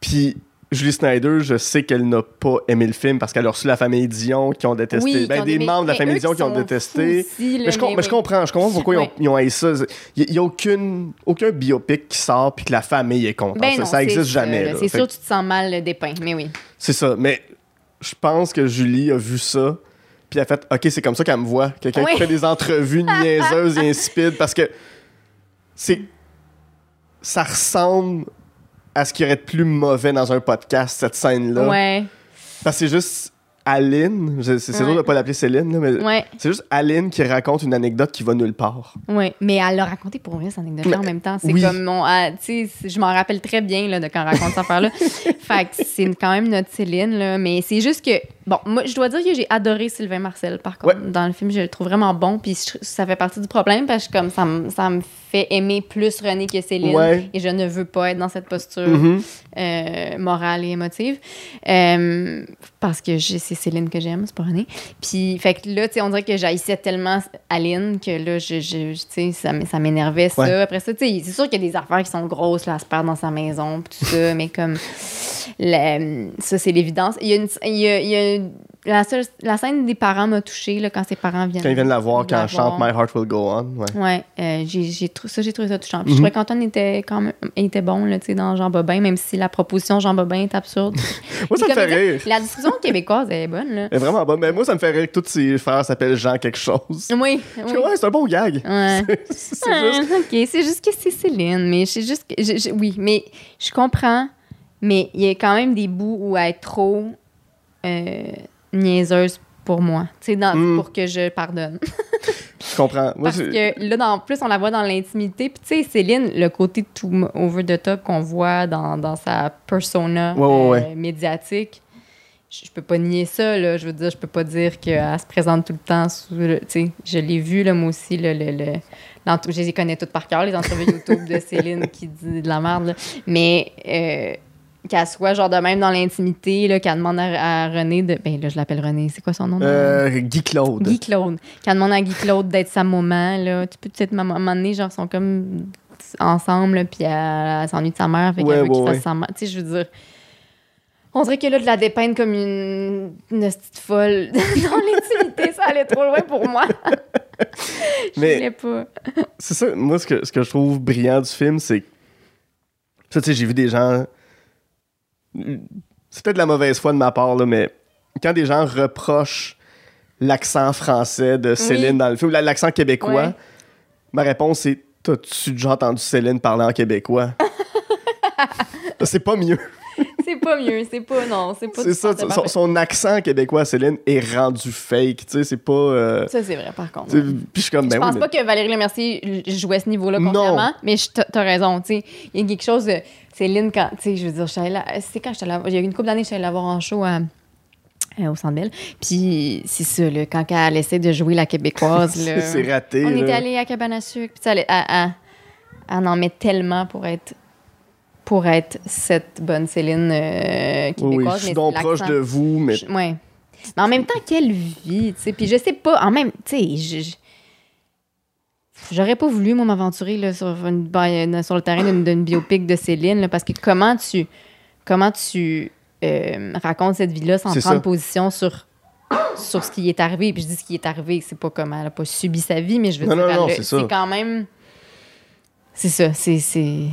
Puis Julie Snyder, je sais qu'elle n'a pas aimé le film parce qu'elle a reçu la famille Dion qui ont détesté. Oui, ben, ont des aimé- membres de la famille Dion qui ont détesté. aussi, mais, je, com- mais mais je oui. comprends, je comprends pourquoi ils ont- Ouais. ils, ont, haï ça. Il n'y a aucune, aucun biopic qui sort puis que la famille est contente. Ben ça, non, ça c'est existe ça, jamais. là. C'est Fait sûr que que tu te sens mal dépeint, mais oui. C'est ça. Mais je pense que Julie a vu ça puis elle a fait OK, c'est comme ça qu'elle me voit. Quelqu'un Oui. qui fait des entrevues niaiseuses et insipides parce que c'est. Ça ressemble à ce qui aurait de plus mauvais dans un podcast, cette scène-là. Ouais, Parce que c'est juste Aline, c'est c'est Ouais. dur de pas l'appeler Céline, là, mais ouais, c'est juste Aline qui raconte une anecdote qui va nulle part. ouais. Mais elle l'a raconté pour vrai, cette anecdote-là, en même temps. C'est oui. comme mon. ah, tu sais, c'est- je m'en rappelle très bien là, de quand elle raconte cette affaire-là. fait que c'est quand même notre Céline, là. Mais c'est juste que. Bon, moi, je dois dire que j'ai adoré Sylvain Marcel, par contre. Ouais. Dans le film, je le trouve vraiment bon. Puis ça fait partie du problème parce que comme ça, me- ça me fait aimer plus René que Céline. Ouais. Et je ne veux pas être dans cette posture. Mhm. euh, morale et émotive. Euh, parce que c'est Céline que j'aime, c'est pas René. Puis, fait que là, tu sais, on dirait que j'haïssais tellement Aline que là, je, je- je- tu sais, ça, m'énervait, ça. Ouais. Après ça, tu sais, c'est sûr qu'il y a des affaires qui sont grosses, là, elle se perd dans sa maison, puis tout ça, mais comme. la- ça, c'est l'évidence. Il y a une. il y a- il y a une- la, seule- la scène des parents m'a touchée, là, quand ses parents viennent. Quand ils viennent la voir, quand elle chante. My Heart Will Go On. Ouais. Ouais, euh, j'ai, j'ai trou- ça, j'ai trouvé ça touchant. Mhm. Je trouvais qu'Antoine était quand même était bon là, dans Jean Bobin, même si la proposition Jean Bobin est absurde. Moi, ça me fait rire. La discussion québécoise elle est bonne, là. Elle est vraiment bonne. Mais moi, ça me fait rire que tous ses frères s'appellent Jean quelque chose. Oui, oui. Je ouais, c'est un bon gag. Ouais. c'est c'est Ah, juste. OK, c'est juste que c'est Céline, mais c'est juste que je- je- oui, mais je comprends, mais il y a quand même des bouts où elle est trop euh, niaiseuse pour moi, tu sais, dans- Mm. pour que je pardonne. Je comprends. Moi, Parce que là, en plus, on la voit dans l'intimité. Puis, tu sais, Céline, le côté tout over the top qu'on voit dans, dans sa persona Ouais, ouais, euh, médiatique, je, je peux pas nier ça. Là. Je veux dire, je peux pas dire qu'elle se présente tout le temps sous. le- Tu sais, je l'ai vu, là, moi aussi. Le, le, le- je les connais toutes par cœur, les entrevues YouTube de Céline qui dit de la merde. là. Mais. euh, qu'elle soit genre de même dans l'intimité, là, qu'elle demande à, à René de. Ben là, je l'appelle René. C'est quoi son nom? Euh, Guy Claude. Guy Claude. Quand elle demande à Guy Claude d'être sa maman, là, tu peux peut-être, à un moment donné, genre, ils sont comme ensemble, là, puis elle, elle s'ennuie de sa mère, fait qu'elle Ouais, veut qu'il ouais, fasse ouais. sa mère. Tu sais, je veux dire. On dirait que là, de la dépeindre comme une, une petite folle dans l'intimité, ça allait trop loin pour moi. je Mais- voulais pas. C'est ça, moi, ce que, ce que je trouve brillant du film, c'est. Ça, tu sais, j'ai vu des gens. C'est peut-être de la mauvaise foi de ma part, là, mais quand des gens reprochent l'accent français de Céline Oui. dans le film, ou l'accent québécois, Ouais. ma réponse est T'as-tu déjà entendu Céline parler en québécois? C'est pas mieux. C'est pas mieux, c'est pas, non, c'est pas C'est ça, son, accent québécois, Céline, est rendu fake. Tu sais, c'est pas. euh, Ça, c'est vrai, par contre. Puis je suis comme. Je ben pense oui, pas que Valérie Lemercier jouait ce niveau-là Non. consciemment, mais je- t'as t'as raison, tu sais. Il y a quelque chose de... Céline, quand... Tu sais, je veux dire, je là- C'est quand allée la- Il y a eu une couple d'années, je suis allée la voir en show à- euh, au Centre Bell. Puis c'est ça, là, quand elle essaie de jouer la québécoise, c'est raté. On là. était allé à Cabane à sucre, puis elle, elle- elle- elle en met tellement pour être pour être cette bonne Céline euh, Oui, oui, québécoise. je suis donc proche de vous, mais Je- ouais. Mais en même temps, quelle vie, tu sais. Puis je sais pas, en même, tu sais, je- je- j'aurais pas voulu, moi, m'aventurer là, sur, une, sur le terrain d'une, d'une biopic de Céline, là, parce que comment tu, comment tu euh, racontes cette vie-là sans C'est prendre ça. position sur sur ce qui est arrivé? Puis je dis ce qui est arrivé, c'est pas comme elle a pas subi sa vie, mais je veux Non, dire, non, non, c'est quand même. C'est ça, c'est. c'est...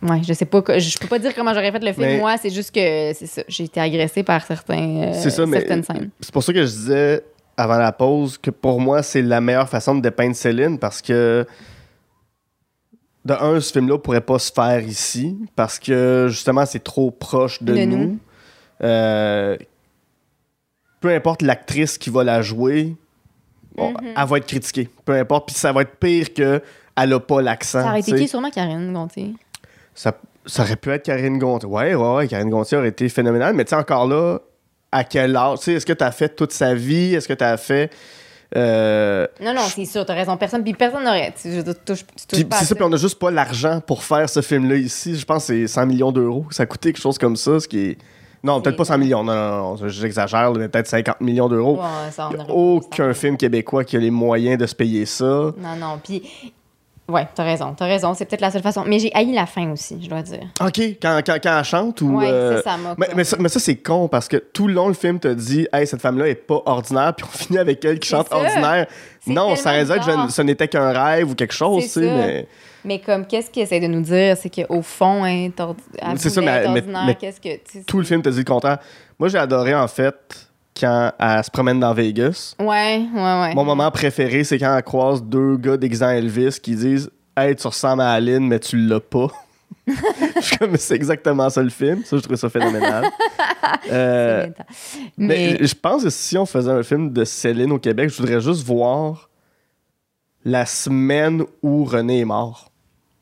Ouais, je sais pas, je peux pas dire comment j'aurais fait le film, Mais- moi, c'est juste que c'est ça. J'ai été agressée par certains, euh, C'est ça, mais- certaines scènes. C'est pour ça que je disais avant la pause que pour moi, c'est la meilleure façon de dépeindre Céline parce que de un, ce film-là pourrait pas se faire ici parce que justement, c'est trop proche de, De nous. nous. Euh, peu importe l'actrice qui va la jouer, bon, Mhm. elle va être critiquée. Peu importe. Puis ça va être pire que elle a pas l'accent. Ça aurait été qui, sûrement Karine Gontier. Ça, ça aurait pu être Karine Gontier. Ouais, ouais, ouais, Karine Gontier aurait été phénoménale. Mais tu sais, encore là, à quel âge? Est-ce que tu as fait toute sa vie? Est-ce que tu as fait. euh, Non, non, c'est sûr, t'as raison. Personne, puis personne n'aurait. Tu, touches, pas c'est ça, puis on a juste pas l'argent pour faire ce film-là ici. Je pense que c'est 100 millions d'euros. Ça a coûté quelque chose comme ça, ce qui est. Non, peut-être pas 100 millions. Non, non, non, j'exagère, mais peut-être 50 millions d'euros. Ouais, aucun film québécois qui a les moyens de se payer ça. Non, non. Puis Ouais, t'as raison, t'as raison. C'est peut-être la seule façon. Mais j'ai haï la fin aussi, je dois dire. OK, quand, quand, quand elle chante ou. Ouais, euh, c'est ça, m'a Mais, mais ça, mais ça, c'est con parce que tout le long, le film te dit Hey, cette femme-là est pas ordinaire, puis on finit avec elle qui chante ça. ordinaire. Non, ça que je- bizarre. ce n'était qu'un rêve ou quelque chose, tu C'est sais, mais. Mais comme, qu'est-ce qu'il essaie de nous dire? C'est qu'au fond, hein, C'est ça, mais- être mais- mais Qu'est-ce que. Tout le film te dit le contraire. Moi, j'ai adoré, en fait, quand elle se promène dans Vegas. Ouais, ouais, ouais. Mon moment préféré, c'est quand elle croise deux gars déguisés en Elvis qui disent Hey, tu ressembles à Aline, mais tu l'as pas. Je suis comme, c'est exactement ça le film. Ça, je trouve ça phénoménal. Euh, mais Mais, je pense que si on faisait un film de Céline au Québec, je voudrais juste voir la semaine où René est mort.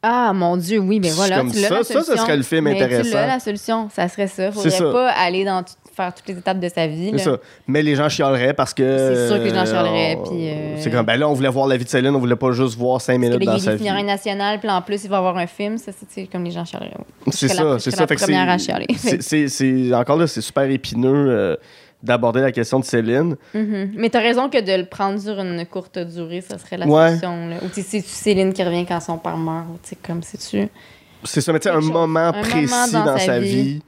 ah, mon Dieu, oui, mais voilà. comme tu ça, la ça, serait le film Mais Tu intéressant. l'as, la solution. Ça serait ça. Faudrait ça. pas aller dans tout- faire toutes les étapes de sa vie. C'est ça. Mais les gens chialeraient parce que. C'est sûr que les gens chialeraient, euh, puis, euh, C'est comme, ben là, on voulait voir la vie de Céline, on voulait pas juste voir cinq Parce minutes que là, dans il sa vie. finir un national, puis en plus, il va avoir un film. Ça, c'est tu comme les gens chialeraient. C'est ça, c'est ça. la Fait que première à c'est- c'est- c'est- c'est- Encore là, c'est super épineux euh, d'aborder la question de Céline. Mhm. Mais t'as raison que de le prendre sur une courte durée, ça serait la Ouais. solution. Là. Ou tu c'est-tu Céline qui revient quand son père meurt? Tu comme c'est-tu. C'est ça, mais tu un chose. moment Un précis moment dans, dans sa sa vie. vie.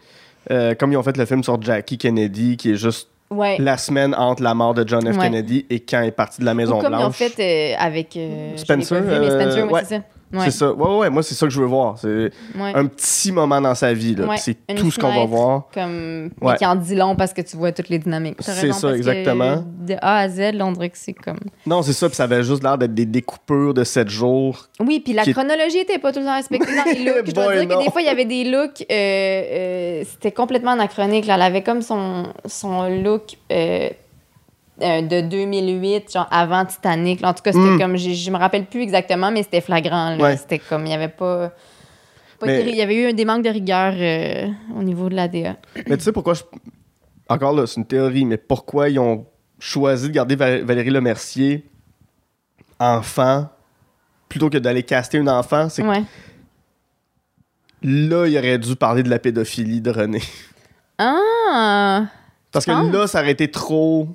Euh, comme ils ont fait le film sur Jackie Kennedy, qui est juste Ouais. la semaine entre la mort de John F. Ouais. Kennedy et quand il est parti de la Ou Maison comme ils ont Blanche. fait euh, avec. euh, Spencer, pas vu, mais Spencer, ouais, ouais. c'est ça. Ouais. C'est ça. Ouais, ouais, moi, c'est ça que je veux voir. C'est Ouais. un petit moment dans sa vie. Ouais, C'est tout ce qu'on va voir. Comme, mais qui en dit long parce que tu vois toutes les dynamiques. C'est ça, exactement. De A à Z, on dirait que c'est comme. Non, c'est ça, puis ça avait juste l'air d'être des découpures de 7 jours. Oui, puis la Qui chronologie était pas tout le temps respectée dans les looks. Je dois dire que des fois, il y avait des looks, euh, euh, c'était complètement anachronique. Là. Elle avait comme son, son look euh, euh, de 2008, genre avant Titanic. En tout cas, c'était Mm. comme, je me rappelle plus exactement, mais c'était flagrant. Ouais. C'était comme, il y avait pas... pas Mais- été- Il y avait eu des manques de rigueur euh, au niveau de l'ADA. Mais tu sais pourquoi je... Encore là, c'est une théorie, mais pourquoi ils ont choisi de garder Val- Valérie Lemercier enfant plutôt que d'aller caster une enfant? C'est Ouais. là, il aurait dû parler de la pédophilie de René. Ah! Parce que là, ça aurait été trop...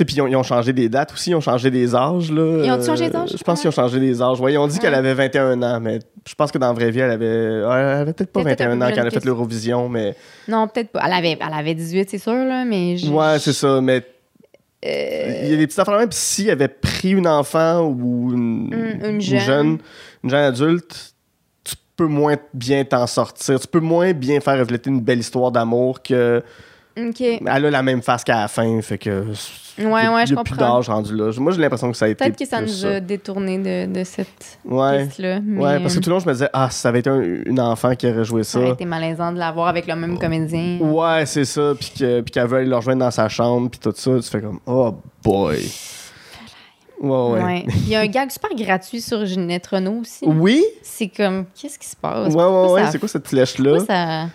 Sais, puis ils ont, ils ont changé des dates aussi, ils ont changé des âges. Là. Ils ont changé Euh, d'âge? Je pense qu'ils ont changé des âges. Ouais, ils ont dit Ouais. qu'elle avait 21 ans, mais je pense que dans la vraie vie, elle avait, elle avait peut-être pas Peut-être un 21 peu ans quand elle a jeune fait l'Eurovision, mais... Non, peut-être pas. Elle avait, elle avait 18, c'est sûr, là, mais... je- Ouais, c'est ça, mais Euh, il y a des petites affaires même. Puis s'il avait pris une enfant ou une, Une- une jeune. une jeune adulte, tu peux moins bien t'en sortir. Tu peux moins bien faire refléter une belle histoire d'amour que. OK. Elle a la même face qu'à la fin, fait que. Ouais, ouais, je a plus comprends. d'âge rendu là. Moi, j'ai l'impression que ça a été. Peut-être que ça nous a détourné de, de cette Ouais. piste-là. mais, Ouais, parce que tout le long, je me disais, ah, ça avait été un- une enfant qui aurait joué ça ça. aurait été malaisant de l'avoir avec le même comédien. Ouais, c'est ça. Puis que- puis qu'elle veut aller le rejoindre dans sa chambre, puis tout ça. Tu fais comme, oh boy. Ouais, ouais. Ouais. Il y a un gag super gratuit sur Ginette Renault aussi. Oui? C'est comme, qu'est-ce qui se passe? Ouais, ouais, ouais. C'est quoi cette flèche-là? ça...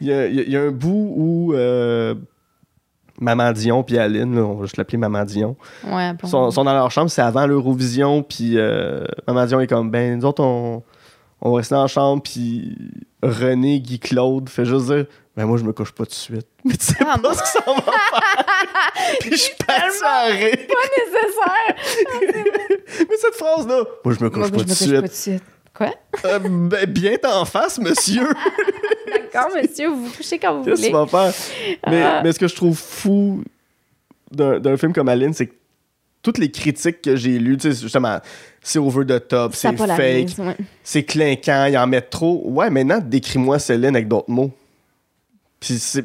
Il y y a- il y a un bout où euh, Maman Dion puis Aline, là, on va juste l'appeler Maman Dion, Ouais, sont, sont dans leur chambre, c'est avant l'Eurovision, puis euh, Maman Dion est comme, ben, nous autres, on, on va rester dans la chambre, puis René, Guy Claude fait juste dire, ben, moi, je me couche pas tout de suite. Mais tu sais Ah, pas ce que ça va faire. puis je suis parti à rire. nécessaire! Mais cette phrase-là, moi, je me couche Moi, pas je tout me de couche pas tout de suite. Quoi? Euh, ben, bien en face, monsieur. D'accord, monsieur, vous vous couchez quand vous Qu'est-ce que tu voulez. vas faire? Mais, Ah. mais ce que je trouve fou d'un film comme Aline, c'est que toutes les critiques que j'ai lues, tu sais, justement, c'est over the top, c'est fake, ouais. c'est clinquant, ils en mettent trop. Ouais, maintenant, décris-moi Céline avec d'autres mots. Puis c'est.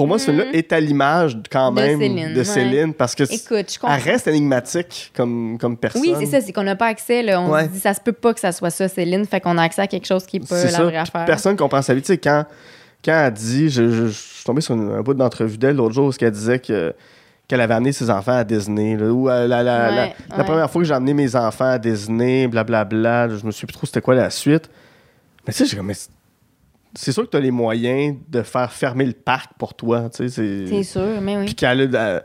Pour moi, ce film-là est à l'image quand. De même Céline, de ouais. Céline parce que Écoute, elle reste énigmatique comme, comme personne. Oui, c'est ça, c'est qu'on n'a pas accès. Là. On Ouais. se dit, ça se peut pas que ça soit ça, Céline. Fait qu'on a accès à quelque chose qui n'est pas C'est la ça. vraie affaire. Personne comprend sa vie. Tu sais, quand, quand elle dit, je, je- je suis tombé sur une- un bout d'entrevue d'elle l'autre jour où elle disait que qu'elle avait amené ses enfants à Disney. là, ou euh, la, la- la- Ouais, la ouais. première fois que j'ai amené mes enfants à Disney, blablabla, je me suis plus trop c'était quoi la suite. Mais tu sais, j'ai comme, c'est- sûr que tu as les moyens de faire fermer le parc pour toi. C'est- sûr, mais oui. Puis qu'elle a. euh,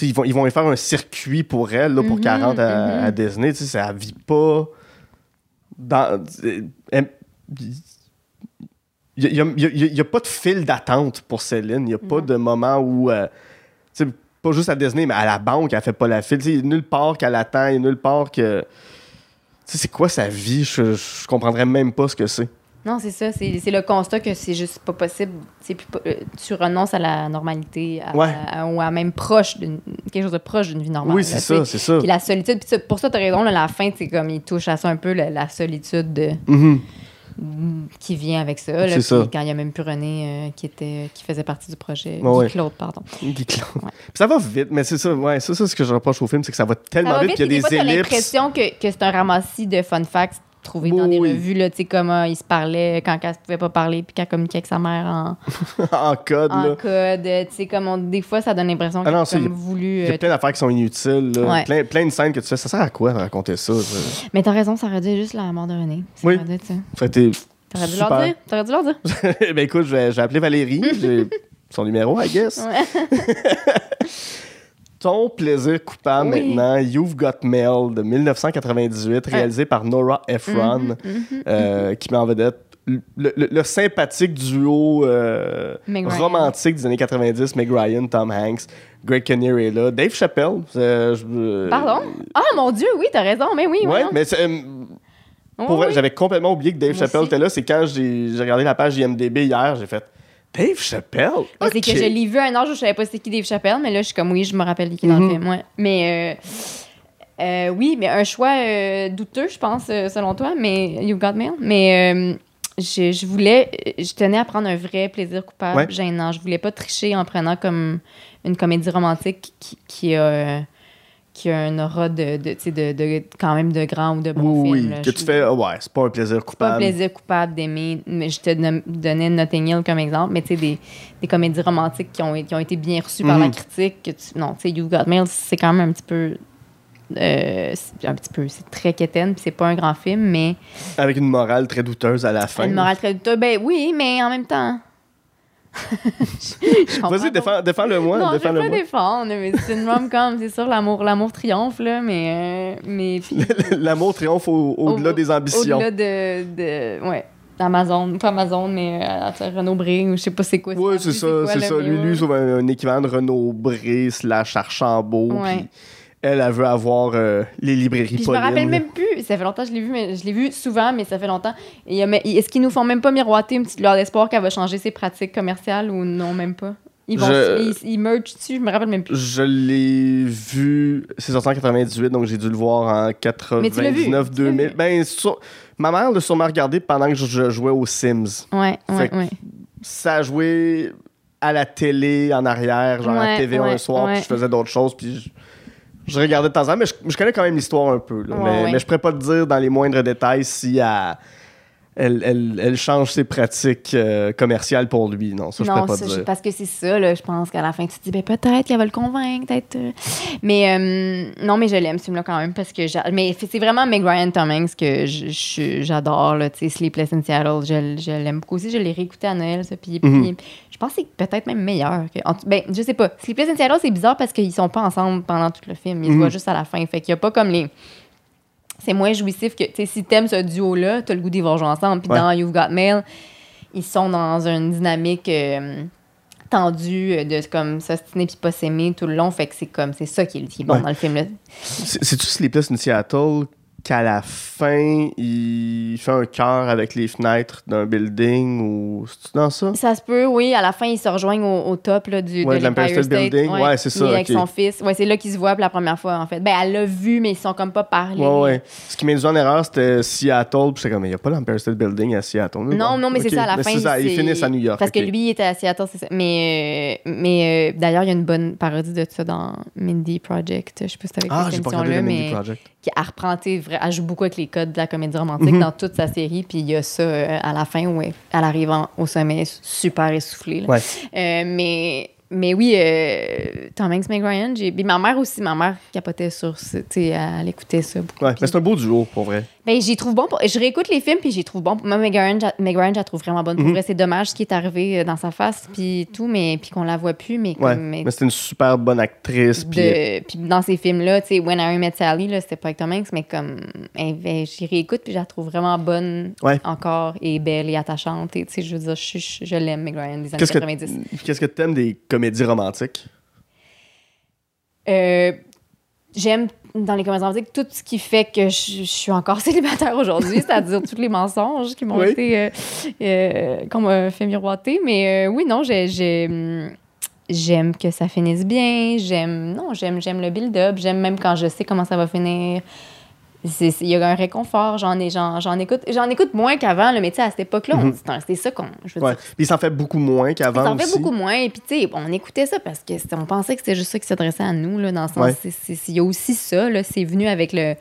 ils vont, ils vont y faire un circuit pour elle, là, pour Mhm, qu'elle rentre à, à Disney. Tu sais, ça, elle vit pas dans. elle- Il n'y a, pas de fil d'attente pour Céline. Il n'y a pas de moment où. euh, pas juste à Disney, mais à la banque, elle fait pas la file. Il a nulle part qu'elle attend, il a nulle part que. C'est quoi sa vie? Je, je comprendrais même pas ce que c'est. Non, c'est ça. C'est le constat que c'est juste pas possible. Plus euh, tu renonces à la normalité, à, Ouais. à- ou à même proche d'une quelque chose de proche d'une vie normale. oui, c'est tu ça, c'est ça. Puis la solitude. Puis ça, pour ça, t'as raison. Là, la fin, c'est comme il touche à ça un peu la, la solitude de- Mhm. qui vient avec ça. là. Ça. Quand il y a même plus René euh, qui était qui faisait partie du projet. Ouais, Claude, pardon. Guy Claude. Puis ça va vite, mais c'est ça, ouais, ça, ça, c'est ce que je reproche au film, c'est que ça va Ça tellement va vite qu'il y des a fois, t'as des ellipses. l'impression que, que c'est un ramassis de fun facts trouvés Oui, dans des oui. revues, là, tu sais, comme ah, il se parlait quand elle pouvait pas parler, puis qu'elle communiquait avec sa mère en, en code, en là. code. Tu sais, comme on- des fois, ça donne l'impression Ah comme y a- voulu. Il y a euh, plein d'affaires qui sont inutiles, là. Ouais. plein, plein de scènes que tu fais. Ça sert à quoi de raconter ça? ça? Mais t'as raison, ça aurait dû juste la mort de René. Ça Oui. aurait dû ça. Ça a été T'aurais dû leur dire? T'aurais dû leur dire? ben écoute, vais appeler Valérie. J'ai son numéro, I guess. Ouais. Ton plaisir coupable Oui. maintenant, You've Got Mail de 1998, réalisé par Nora Ephron, Mhm, euh, qui met en vedette le, le- le sympathique duo euh, romantique des années 90, Meg Ryan, Tom Hanks, Greg Kinnear est là, Dave Chappelle. euh, Pardon? Ah, mon Dieu, oui, t'as raison. Mais oui, Ouais, voyons. mais Oh, pour oui. j'avais complètement oublié que Dave Moi Chappelle aussi. était là. C'est quand j'ai regardé la page IMDB hier, j'ai fait Dave Chappelle? C'est que je l'ai vu à un où je savais pas c'était qui Dave Chappelle, mais là, je suis comme, oui, je me rappelle qui est dans Mhm. le film. Ouais. Mais euh, euh, oui, mais un choix euh, douteux, je pense, euh, selon toi, mais You Got Mail. Mais euh, je, je voulais, je tenais à prendre un vrai plaisir coupable Ouais. gênant. Je voulais pas tricher en prenant comme une comédie romantique qui, qui a. qui a un aura de, de, de, de- quand même de grand ou de bon Oui, film. oui, là. que tu fais, ouais, c'est pas un plaisir pas un coupable. plaisir coupable d'aimer, mais je te don- donnais Notting Hill comme exemple, mais tu sais, des, des comédies romantiques qui ont, qui ont été bien reçues par la Mhm. critique. Que tu, non, tu sais, You Got Mail, c'est quand même un petit peu. euh, c'est un petit peu, c'est très quétaine, puis c'est pas un grand film, mais Avec une morale très douteuse à la fin. une morale très douteuse. Ben oui, mais en même temps. Vas-y, pas. défends- défends-le-moi. Non, je vais pas défends-le-moi. défendre, mais c'est une rom-com, c'est sûr, l'amour, l'amour triomphe, là, mais. euh, mais L'amour triomphe au- au-delà Au- des ambitions. Au-delà de, de. Ouais. Amazon, pas Amazon, mais euh, Renaud Bré, ou je sais pas c'est quoi. Oui, c'est ça, c'est ça. Lui, lui, c'est un, un équivalent de Renaud Bré slash Archambault. Ouais. Elle, elle veut avoir euh, les librairies Puis je me Pauline. rappelle même plus, ça fait longtemps que je l'ai vu, mais je l'ai vu souvent, mais ça fait longtemps. Et mais Est-ce qu'ils nous font même pas miroiter une petite lueur d'espoir qu'elle va changer ses pratiques commerciales ou non, même pas? Ils vont Je- ils, ils mergent dessus, je me rappelle même plus. Je l'ai vu, c'est sorti en 98, donc j'ai dû le voir en Mais tu l'as vu, 99, tu l'as 2000. vu. Ben, sur- ma mère l'a sûrement regardé pendant que je, je jouais aux Sims. Ouais, ouais, Fait ouais. Ça a joué à la télé en arrière, genre à Ouais, TV un ouais, soir, ouais. puis je faisais d'autres choses, puis je, je regardais de temps en temps, mais je, je connais quand même l'histoire un peu. là. Ouais, mais, ouais. mais je pourrais pas te dire dans les moindres détails si elle, elle, elle- elle change ses pratiques euh, commerciales pour lui. Non, ça, je pourrais pas ça, dire. parce que c'est ça, là, je pense qu'à la fin, tu te dis, ben, peut-être qu'elle va le convaincre, peut-être. euh. Mais euh, non, mais je l'aime, ce film-là, quand même, parce que mais c'est vraiment Meg Ryan que j'adore, tu sais, Sleepless in Seattle, je, je l'aime beaucoup aussi, je l'ai réécouté à Noël, ça, puis, Mhm. puis je pense que c'est peut-être même meilleur. Que, en tout- ben, je sais pas. Sleepless in Seattle, c'est bizarre parce qu'ils sont pas ensemble pendant tout le film, ils se Mhm. voient juste à la fin, fait qu'il y a pas comme les c'est moins jouissif que, tu sais, si t'aimes ce duo-là, t'as le goût d'y voir jouer ensemble. Puis Ouais. dans You've Got Mail, ils sont dans une dynamique euh, tendue euh, de comme s'ostiner puis pas s'aimer tout le long. Fait que c'est comme, c'est ça qui est, qui est bon Ouais. dans le film. Là. C'est- C'est-tu Sleepless in Seattle qu'à la fin, il fait un cœur avec les fenêtres d'un building ou c'est dans ça? Ça se peut, oui. À la fin, ils se rejoignent au, au top là, du, Ouais, de de l'Empire State State. Building. Ouais, c'est ça, avec son fils. Ouais, c'est là qu'ils se voient pour la première fois, en fait. Ben, elle l'a vu, mais ils sont comme pas parlé. Ouais, ouais. Ce qui m'a dit en erreur, c'était Seattle. Puis j'étais comme, il n'y a pas l'Empire State Building à Seattle. Mais Non, non, mais c'est ça, à la Mais fin. c'est ça, ils finissent à New York. Parce que lui, il était à Seattle, c'est ça. Mais, euh, mais euh, d'ailleurs, il y a une bonne parodie de ça dans Mindy Project. Je sais pas si t'avais Ah, écouté j'ai cette émission-là, Mindy mais Project. Qui elle reprend, elle joue beaucoup avec les codes de la comédie romantique Mhm. dans toute sa série. Puis il y a ça euh, à la fin où elle, elle arrive en- au sommet super essoufflée. là. Ouais. Euh, mais, mais oui, euh, Tom Hanks, Meg Ryan, j'ai... ma mère aussi, ma mère capotait sur ça, elle écoutait ça beaucoup. Ouais, Puis- mais c'est un beau duo, pour vrai. ben, j'y trouve bon. pour- Je réécoute les films, puis j'y trouve bon. Moi, Meg Ryan, Meg Ryan, je la trouve vraiment bonne. Pour Mhm. vrai, c'est dommage ce qui est arrivé euh, dans sa face, puis tout, mais puis qu'on la voit plus, mais Ouais. comme... mais Mais c'est une super bonne actrice. Puis de, dans ces films-là, tu sais, When Harry Met Sally, là, c'était pas avec Tom Hanks, mais comme, eh, ben, j'y réécoute, puis je la trouve vraiment bonne Ouais. encore, et belle, et attachante, tu sais, je veux dire, je, je, je l'aime, Meg Ryan, des années qu'est-ce que 90. qu'est-ce que t'aimes des comédies romantiques? Euh, j'aime dans les comédies romantiques tout ce qui fait que je, je suis encore célibataire aujourd'hui, c'est-à-dire tous les mensonges qui m'ont Oui. été euh, euh, qu'on m'a fait miroiter. Mais oui, non, j'ai, j'ai, hum, j'aime que ça finisse bien. J'aime non, j'aime j'aime le build-up. J'aime même quand je sais comment ça va finir. Il y a un réconfort. J'en ai, j'en, écoute, j'en écoute moins qu'avant. là, Mais à cette époque-là, on- c'était c'était ça qu'on. Je veux Ouais. dire, Puis il s'en fait beaucoup moins qu'avant ça en fait beaucoup moins. Et puis, tu sais, on écoutait ça parce que on pensait que c'était juste ça qui s'adressait à nous, là, dans le sens. Ouais. Il y a aussi ça, là. C'est venu avec le.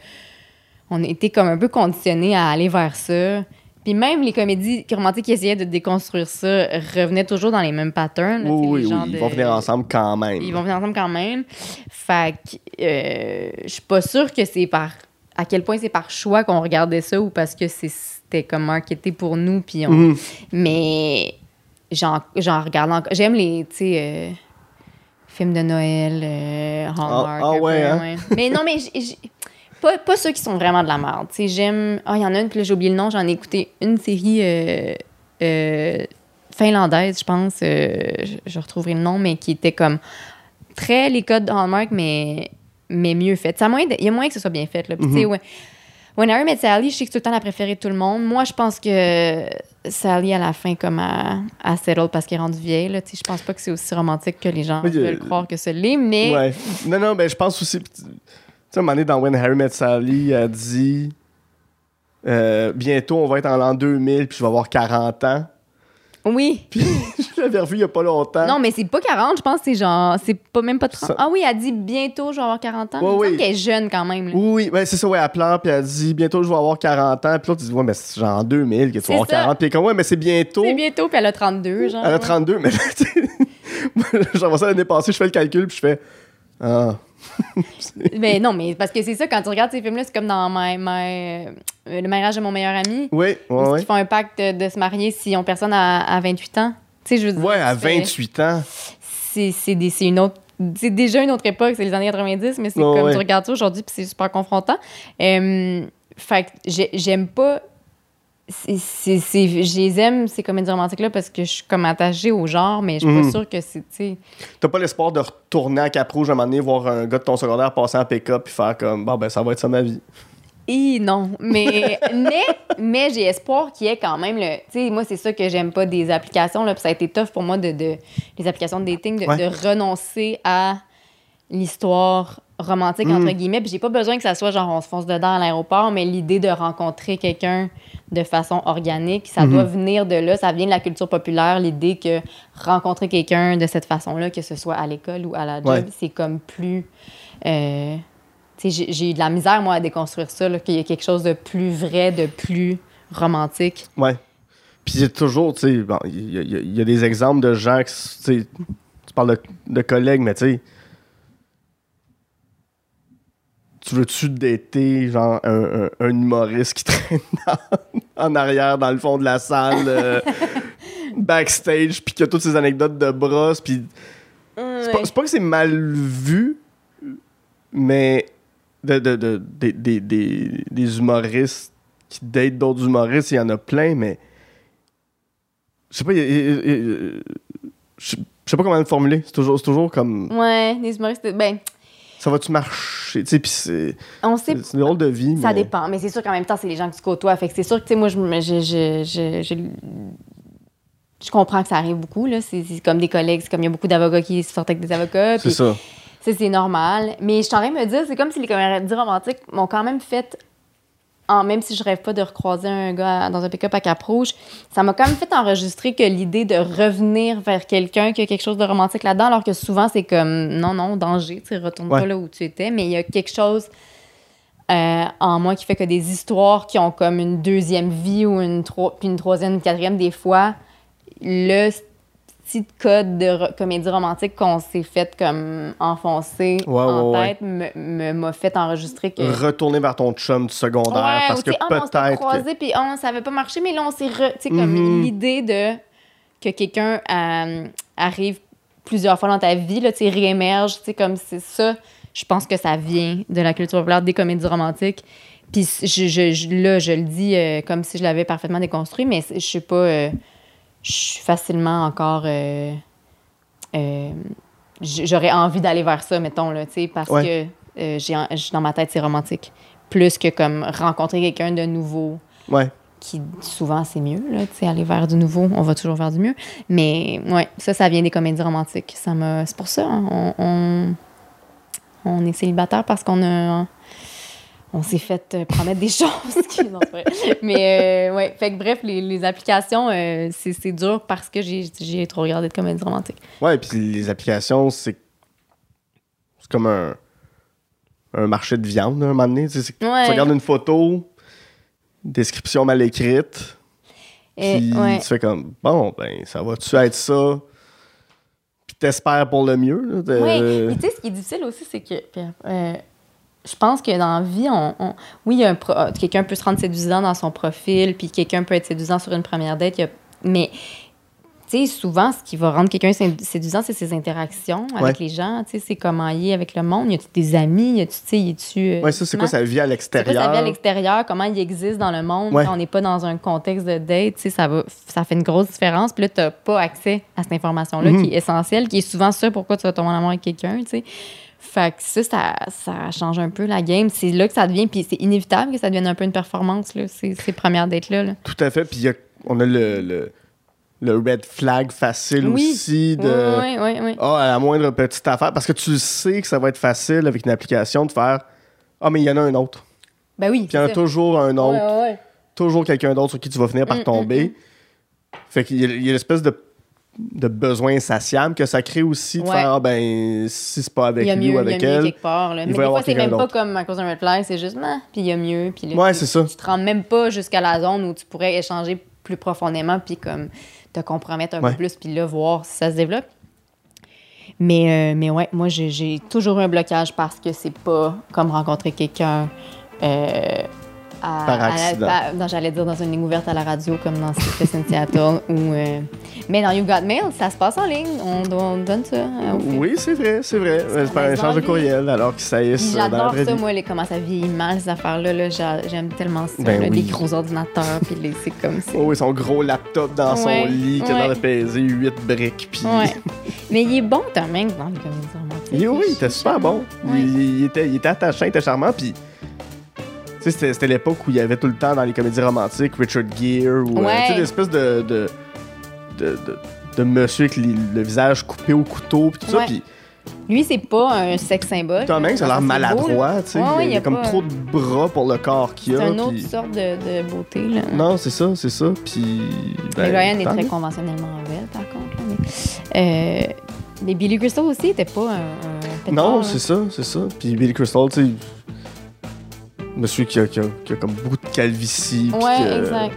On était comme un peu conditionnés à aller vers ça. Puis même les comédies romantiques qui essayaient de déconstruire ça revenaient toujours dans les mêmes patterns. là, Oui, oui. Ils de- vont venir ensemble quand même. Ils vont venir ensemble quand même. Fait que euh, je suis pas sûre que c'est par. À quel point c'est par choix qu'on regardait ça ou parce que c'était comme marketé pour nous. Puis on, Mhm. mais j'en, regarde encore. J'aime les, tu sais, euh, films de Noël, euh, Hallmark. Ah, ah peu, ouais, hein? Mais non, mais pas, pas ceux qui sont vraiment de la merde. Tu sais, j'aime... Ah, il y en a une, puis là, j'ai oublié le nom. J'en ai écouté une série euh, finlandaise, je pense. je, je retrouverai le nom, mais qui était comme très les codes de Hallmark, mais, mais mieux fait. Ça a moyen de- Il y a moyen que ce soit bien fait. Là. Puis, Mhm. ouais. When Harry Met Sally, je sais que c'est tout le temps la préférée de tout le monde. Moi, je pense que Sally, à la fin, comme à, à settle parce qu'elle est rendue vieille. Là, je pense pas que c'est aussi romantique que les gens Oui, euh, veulent croire que ce l'est, mais Ouais. Non, non, ben je pense aussi. Tu sais, à un moment donné, dans When Harry Met Sally, elle dit euh, Bientôt, on va être en l'an 2000, puis je vais avoir 40 ans. Oui. Puis je l'avais revu il y a pas longtemps. Non, mais c'est pas 40, je pense que c'est genre, c'est pas même pas 30. Ça- Ah oui, elle dit bientôt, je vais avoir 40 ans. Ouais, oui. qu'elle est jeune quand même. là. Oui, oui, ouais, c'est ça, ouais, elle pleure, puis elle dit Bientôt, je vais avoir 40 ans. Puis l'autre, dit Ouais, mais c'est genre en 2000 que tu vas avoir ça. 40. Puis comme Ouais, mais c'est bientôt. C'est bientôt, puis elle a 32, genre. Elle a 32, mais là, tu sais, moi, j'envoie ça l'année passée, je fais le calcul, puis je fais Ah. Mais non, mais parce que c'est ça, quand tu regardes ces films-là, c'est comme dans My- My- euh, Le mariage de mon meilleur ami. Oui, ouais, ouais. Ils font un pacte de, de se marier s'ils ont personne à, à 28 ans. Tu sais, je veux dire. Ouais, à c'est- 28 ans. C'est c'est des- c'est une autre. C'est déjà une autre époque, c'est les années 90, mais c'est Ouais, comme tu regardes ça aujourd'hui, puis c'est super confrontant. Euh, fait que j'ai- j'aime pas. C'est- Je les aime, ces comédies romantiques-là, parce que je suis comme attachée au genre, mais je suis pas sûre que c'est. tu T'as pas l'espoir de retourner à Cap-Rouge un moment donné, voir un gars de ton secondaire passer en pick-up, puis faire comme Bon, ben, ça va être ça ma vie. Hi, non. Mais, mais, mais j'ai espoir qu'il y ait quand même le. Tu sais, moi, c'est ça que j'aime pas des applications. Là, puis ça a été tough pour moi de. de les applications de dating, de, Ouais. de renoncer à l'histoire romantique, Mm. entre guillemets. Puis j'ai pas besoin que ça soit genre on se fonce dedans à l'aéroport, mais l'idée de rencontrer quelqu'un de façon organique, ça doit venir de là. Ça vient de la culture populaire, l'idée que rencontrer quelqu'un de cette façon-là, que ce soit à l'école ou à la job, Ouais. c'est comme plus. euh, j'ai- eu de la misère, moi, à déconstruire ça, qu'il y a quelque chose de plus vrai, de plus romantique. Ouais. Puis a toujours, tu sais, bon, il y, a- y y des exemples de gens qui, tu parles de, de collègues, mais tu sais, tu veux-tu dater, genre, un, un- un humoriste qui traîne en arrière, dans le fond de la salle, euh, backstage, puis qui a toutes ces anecdotes de brosse, puis c'est pas, que c'est mal vu, mais de, de- de- des- des- des- des humoristes qui datent d'autres humoristes, il y en a plein, mais je sais pas, je sais pas comment le formuler. C'est toujours, c'est toujours comme Ouais, les humoristes, ben, ça va-tu marcher, tu sais, c'est on sait c'est une drôle de vie. Ça mais- dépend, mais c'est sûr qu'en même temps, c'est les gens que tu côtoies. Fait que c'est sûr que, tu sais, moi, je, je, je, je, comprends que ça arrive beaucoup, là. C'est comme des collègues, c'est comme il y a beaucoup d'avocats qui sortent avec des avocats. C'est ça. ça, c'est normal. Mais je suis en train de me dire, c'est comme si les comédies romantiques m'ont quand même fait, en, même si je rêve pas de recroiser un gars à- dans un pick-up à Cap-Rouge, ça m'a quand même fait enregistrer que l'idée de revenir vers quelqu'un qui a quelque chose de romantique là-dedans, alors que souvent, c'est comme, non, non, danger, tu sais, retourne Ouais. pas là où tu étais, mais il y a quelque chose euh, en moi qui fait que des histoires qui ont comme une deuxième vie ou une, puis une troisième, une quatrième, des fois, le petit code de ro- comédie romantique qu'on s'est fait comme enfoncer Ouais, en ouais, tête me- me- m'a fait enregistrer que... Retourner vers ton chum du secondaire parce que sais, on s'était peut-être. que- croisés, puis ah, ça avait pas marché, mais là, on s'est... re- Tu sais, comme Mhm. l'idée de... Que quelqu'un euh, arrive plusieurs fois dans ta vie, là, tu sais, réémerge, tu sais, comme c'est ça. Je pense que ça vient de la culture populaire, des comédies romantiques. Puis je, je- je- là, je le dis euh, comme si je l'avais parfaitement déconstruit, mais je suis pas... euh, je suis facilement encore... euh, euh, j'aurais envie d'aller vers ça, mettons, là, tu sais, parce Ouais. que euh, j'ai dans ma tête, c'est romantique. Plus que comme rencontrer quelqu'un de nouveau, Ouais. qui souvent c'est mieux, là, tu sais, aller vers du nouveau, on va toujours vers du mieux. Mais ouais, ça, ça vient des comédies romantiques. Ça. C'est pour ça, hein, on, on, on est célibataire parce qu'on a... On s'est fait euh, promettre des choses. qui- non, c'est vrai. Mais euh, ouais, fait que bref, les, les applications, euh, c'est c'est dur parce que j'ai j'ai trop regardé de comédies romantiques. Ouais, puis les applications, c'est. C'est comme un. Un marché de viande, à un moment donné. Tu, sais, c'est- Ouais. tu regardes une photo, description mal écrite, Et, puis ouais. tu fais comme, bon, ben, ça va-tu être ça? Puis t'espères pour le mieux. là, de- Oui, puis tu sais, ce qui est difficile aussi, c'est que euh, je pense que dans la vie, on, on- oui, il y a un pro- euh, quelqu'un peut se rendre séduisant dans son profil, puis quelqu'un peut être séduisant sur une première date, a- mais tu sais, souvent, ce qui va rendre quelqu'un sé- séduisant, c'est ses interactions avec Ouais. les gens, tu sais, c'est comment il est avec le monde, y a-tu des amis, y a-tu, tu sais, y a-tu... euh, Ouais, ça, c'est quoi sa vie à l'extérieur? sa vie à l'extérieur, comment il existe dans le monde, Ouais. on n'est pas dans un contexte de date, tu sais, ça, va, ça fait une grosse différence. Puis là, tu n'as pas accès à cette information-là Mhm. qui est essentielle, qui est souvent ça pourquoi tu vas tomber en amour avec quelqu'un, tu sais. Fait que ça, ça, ça change un peu la game. C'est là que ça devient, puis c'est inévitable que ça devienne un peu une performance, là, ces, ces premières dates-là. là. Tout à fait. Puis a- on a le, le, le red flag facile Oui. aussi de. Oui, oui, oui. Ah, à la moindre petite affaire. Parce que tu sais que ça va être facile avec une application de faire Ah, mais il y en a un autre. Ben oui. Puis il y en a ça. toujours un autre. Ouais, ouais, ouais. Toujours quelqu'un d'autre sur qui tu vas finir par Mm, tomber. Fait qu'il y a, a l'espèce de, de besoin insatiable que ça crée aussi de Ouais. faire Ah, ben, si c'est pas avec lui mieux, ou il y a avec mieux elle. quelque part. Là. Mais des fois, c'est même pas comme à cause d'un red flag, c'est juste, ah, puis il y a mieux. Puis là, Ouais, tu- ça. Tu te rends même pas jusqu'à la zone où tu pourrais échanger plus profondément, puis comme te compromettre un Ouais. peu plus, puis là, voir si ça se développe. Mais, euh, mais ouais, moi, j'ai- j'ai toujours eu un blocage parce que c'est pas comme rencontrer quelqu'un. euh, à- Par accident. à- non, j'allais dire dans une ligne ouverte à la radio, comme dans in Seattle. Ou, euh, Mais dans You Got Mail, ça se passe en ligne. On, on donne ça. euh, fil. Oui, c'est vrai, c'est vrai. C'est laisse échange de courriel alors qu'ils saillissent dans la J'adore vraie ça, vie. moi, les, comment ça vieillit mal, ces affaires-là. Là, J'a- J'aime tellement ça. Ben là, oui. Les gros ordinateurs, puis les- c'est comme ça. Oh, son gros laptop dans son lit qui a ouais. de peser 8 briques. Puis... Ouais. Mais il est bon, Tom Hanks, dans les comédies romantiques. Il- oui, il était est super bon. Il, il était, il était attachant, il était charmant. Puis, sais, c'était, l'époque où il y avait tout le temps dans les comédies romantiques Richard Gere ou euh, Ouais. tu sais, l'espèce de de, de, de, de monsieur avec les- le visage coupé au couteau. Puis tout ça. Lui, c'est pas un sexe symbole. Tom Hanks a l'air C'est maladroit. tu sais. Ouais, il y a, comme pas- trop de bras pour le corps qu'il C'est a. une autre sorte de, de beauté. Là. Non, c'est ça, c'est ça. Puis. Ben, Ryan est très conventionnellement belle, par contre. là, mais, euh, mais Billy Crystal aussi était pas un. un pétard, Non, c'est ça, c'est ça. Puis Billy Crystal, tu sais. Monsieur qui a, qui, a, qui a comme beaucoup de calvitie. Ouais, que- exact.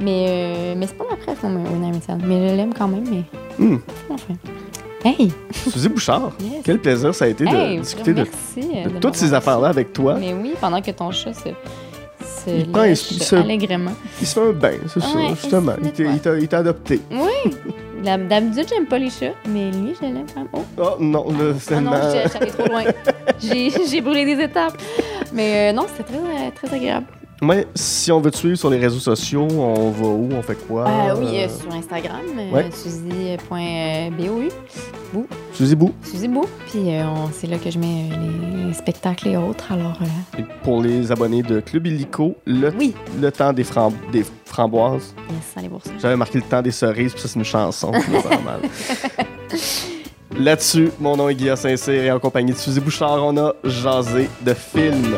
Mais, euh, mais c'est pas ma préf, Winnie Hamilton. Mais je l'aime quand même, mais. Hmm. Enfin. Hey! Suzy Bouchard, Yes. quel plaisir ça a été de discuter de, euh, de de toutes ces affaires-là avec toi. Mais oui, pendant que ton chat se, se Il prend, il se- allègrement. Il se fait un bain, c'est ça, Ouais, justement. il t'a adopté. Oui! La- D'habitude, j'aime pas les chats, mais lui, je l'aime quand même. Oh! Oh non, là, c'est Ah non, j'allais trop loin. J'ai j'ai brûlé des étapes. Mais euh, non, c'était très, très agréable. Ouais, si on veut te suivre sur les réseaux sociaux, on va où, on fait quoi? Euh, oui, Euh, euh, sur Instagram, euh, ouais. suzy.bou. Bou. Suzy Bou. Suzy Bou. Puis on- c'est là que je mets les spectacles et autres. Alors, Et pour les abonnés de Club Illico, le, oui, le temps des, fram- des framboises. yes, allez voir ça. J'avais marqué le temps des cerises, puis ça, c'est une chanson. mal. Là-dessus, mon nom est Guillaume Saint-Cyr et en compagnie de Suzy Bouchard, on a jasé de films.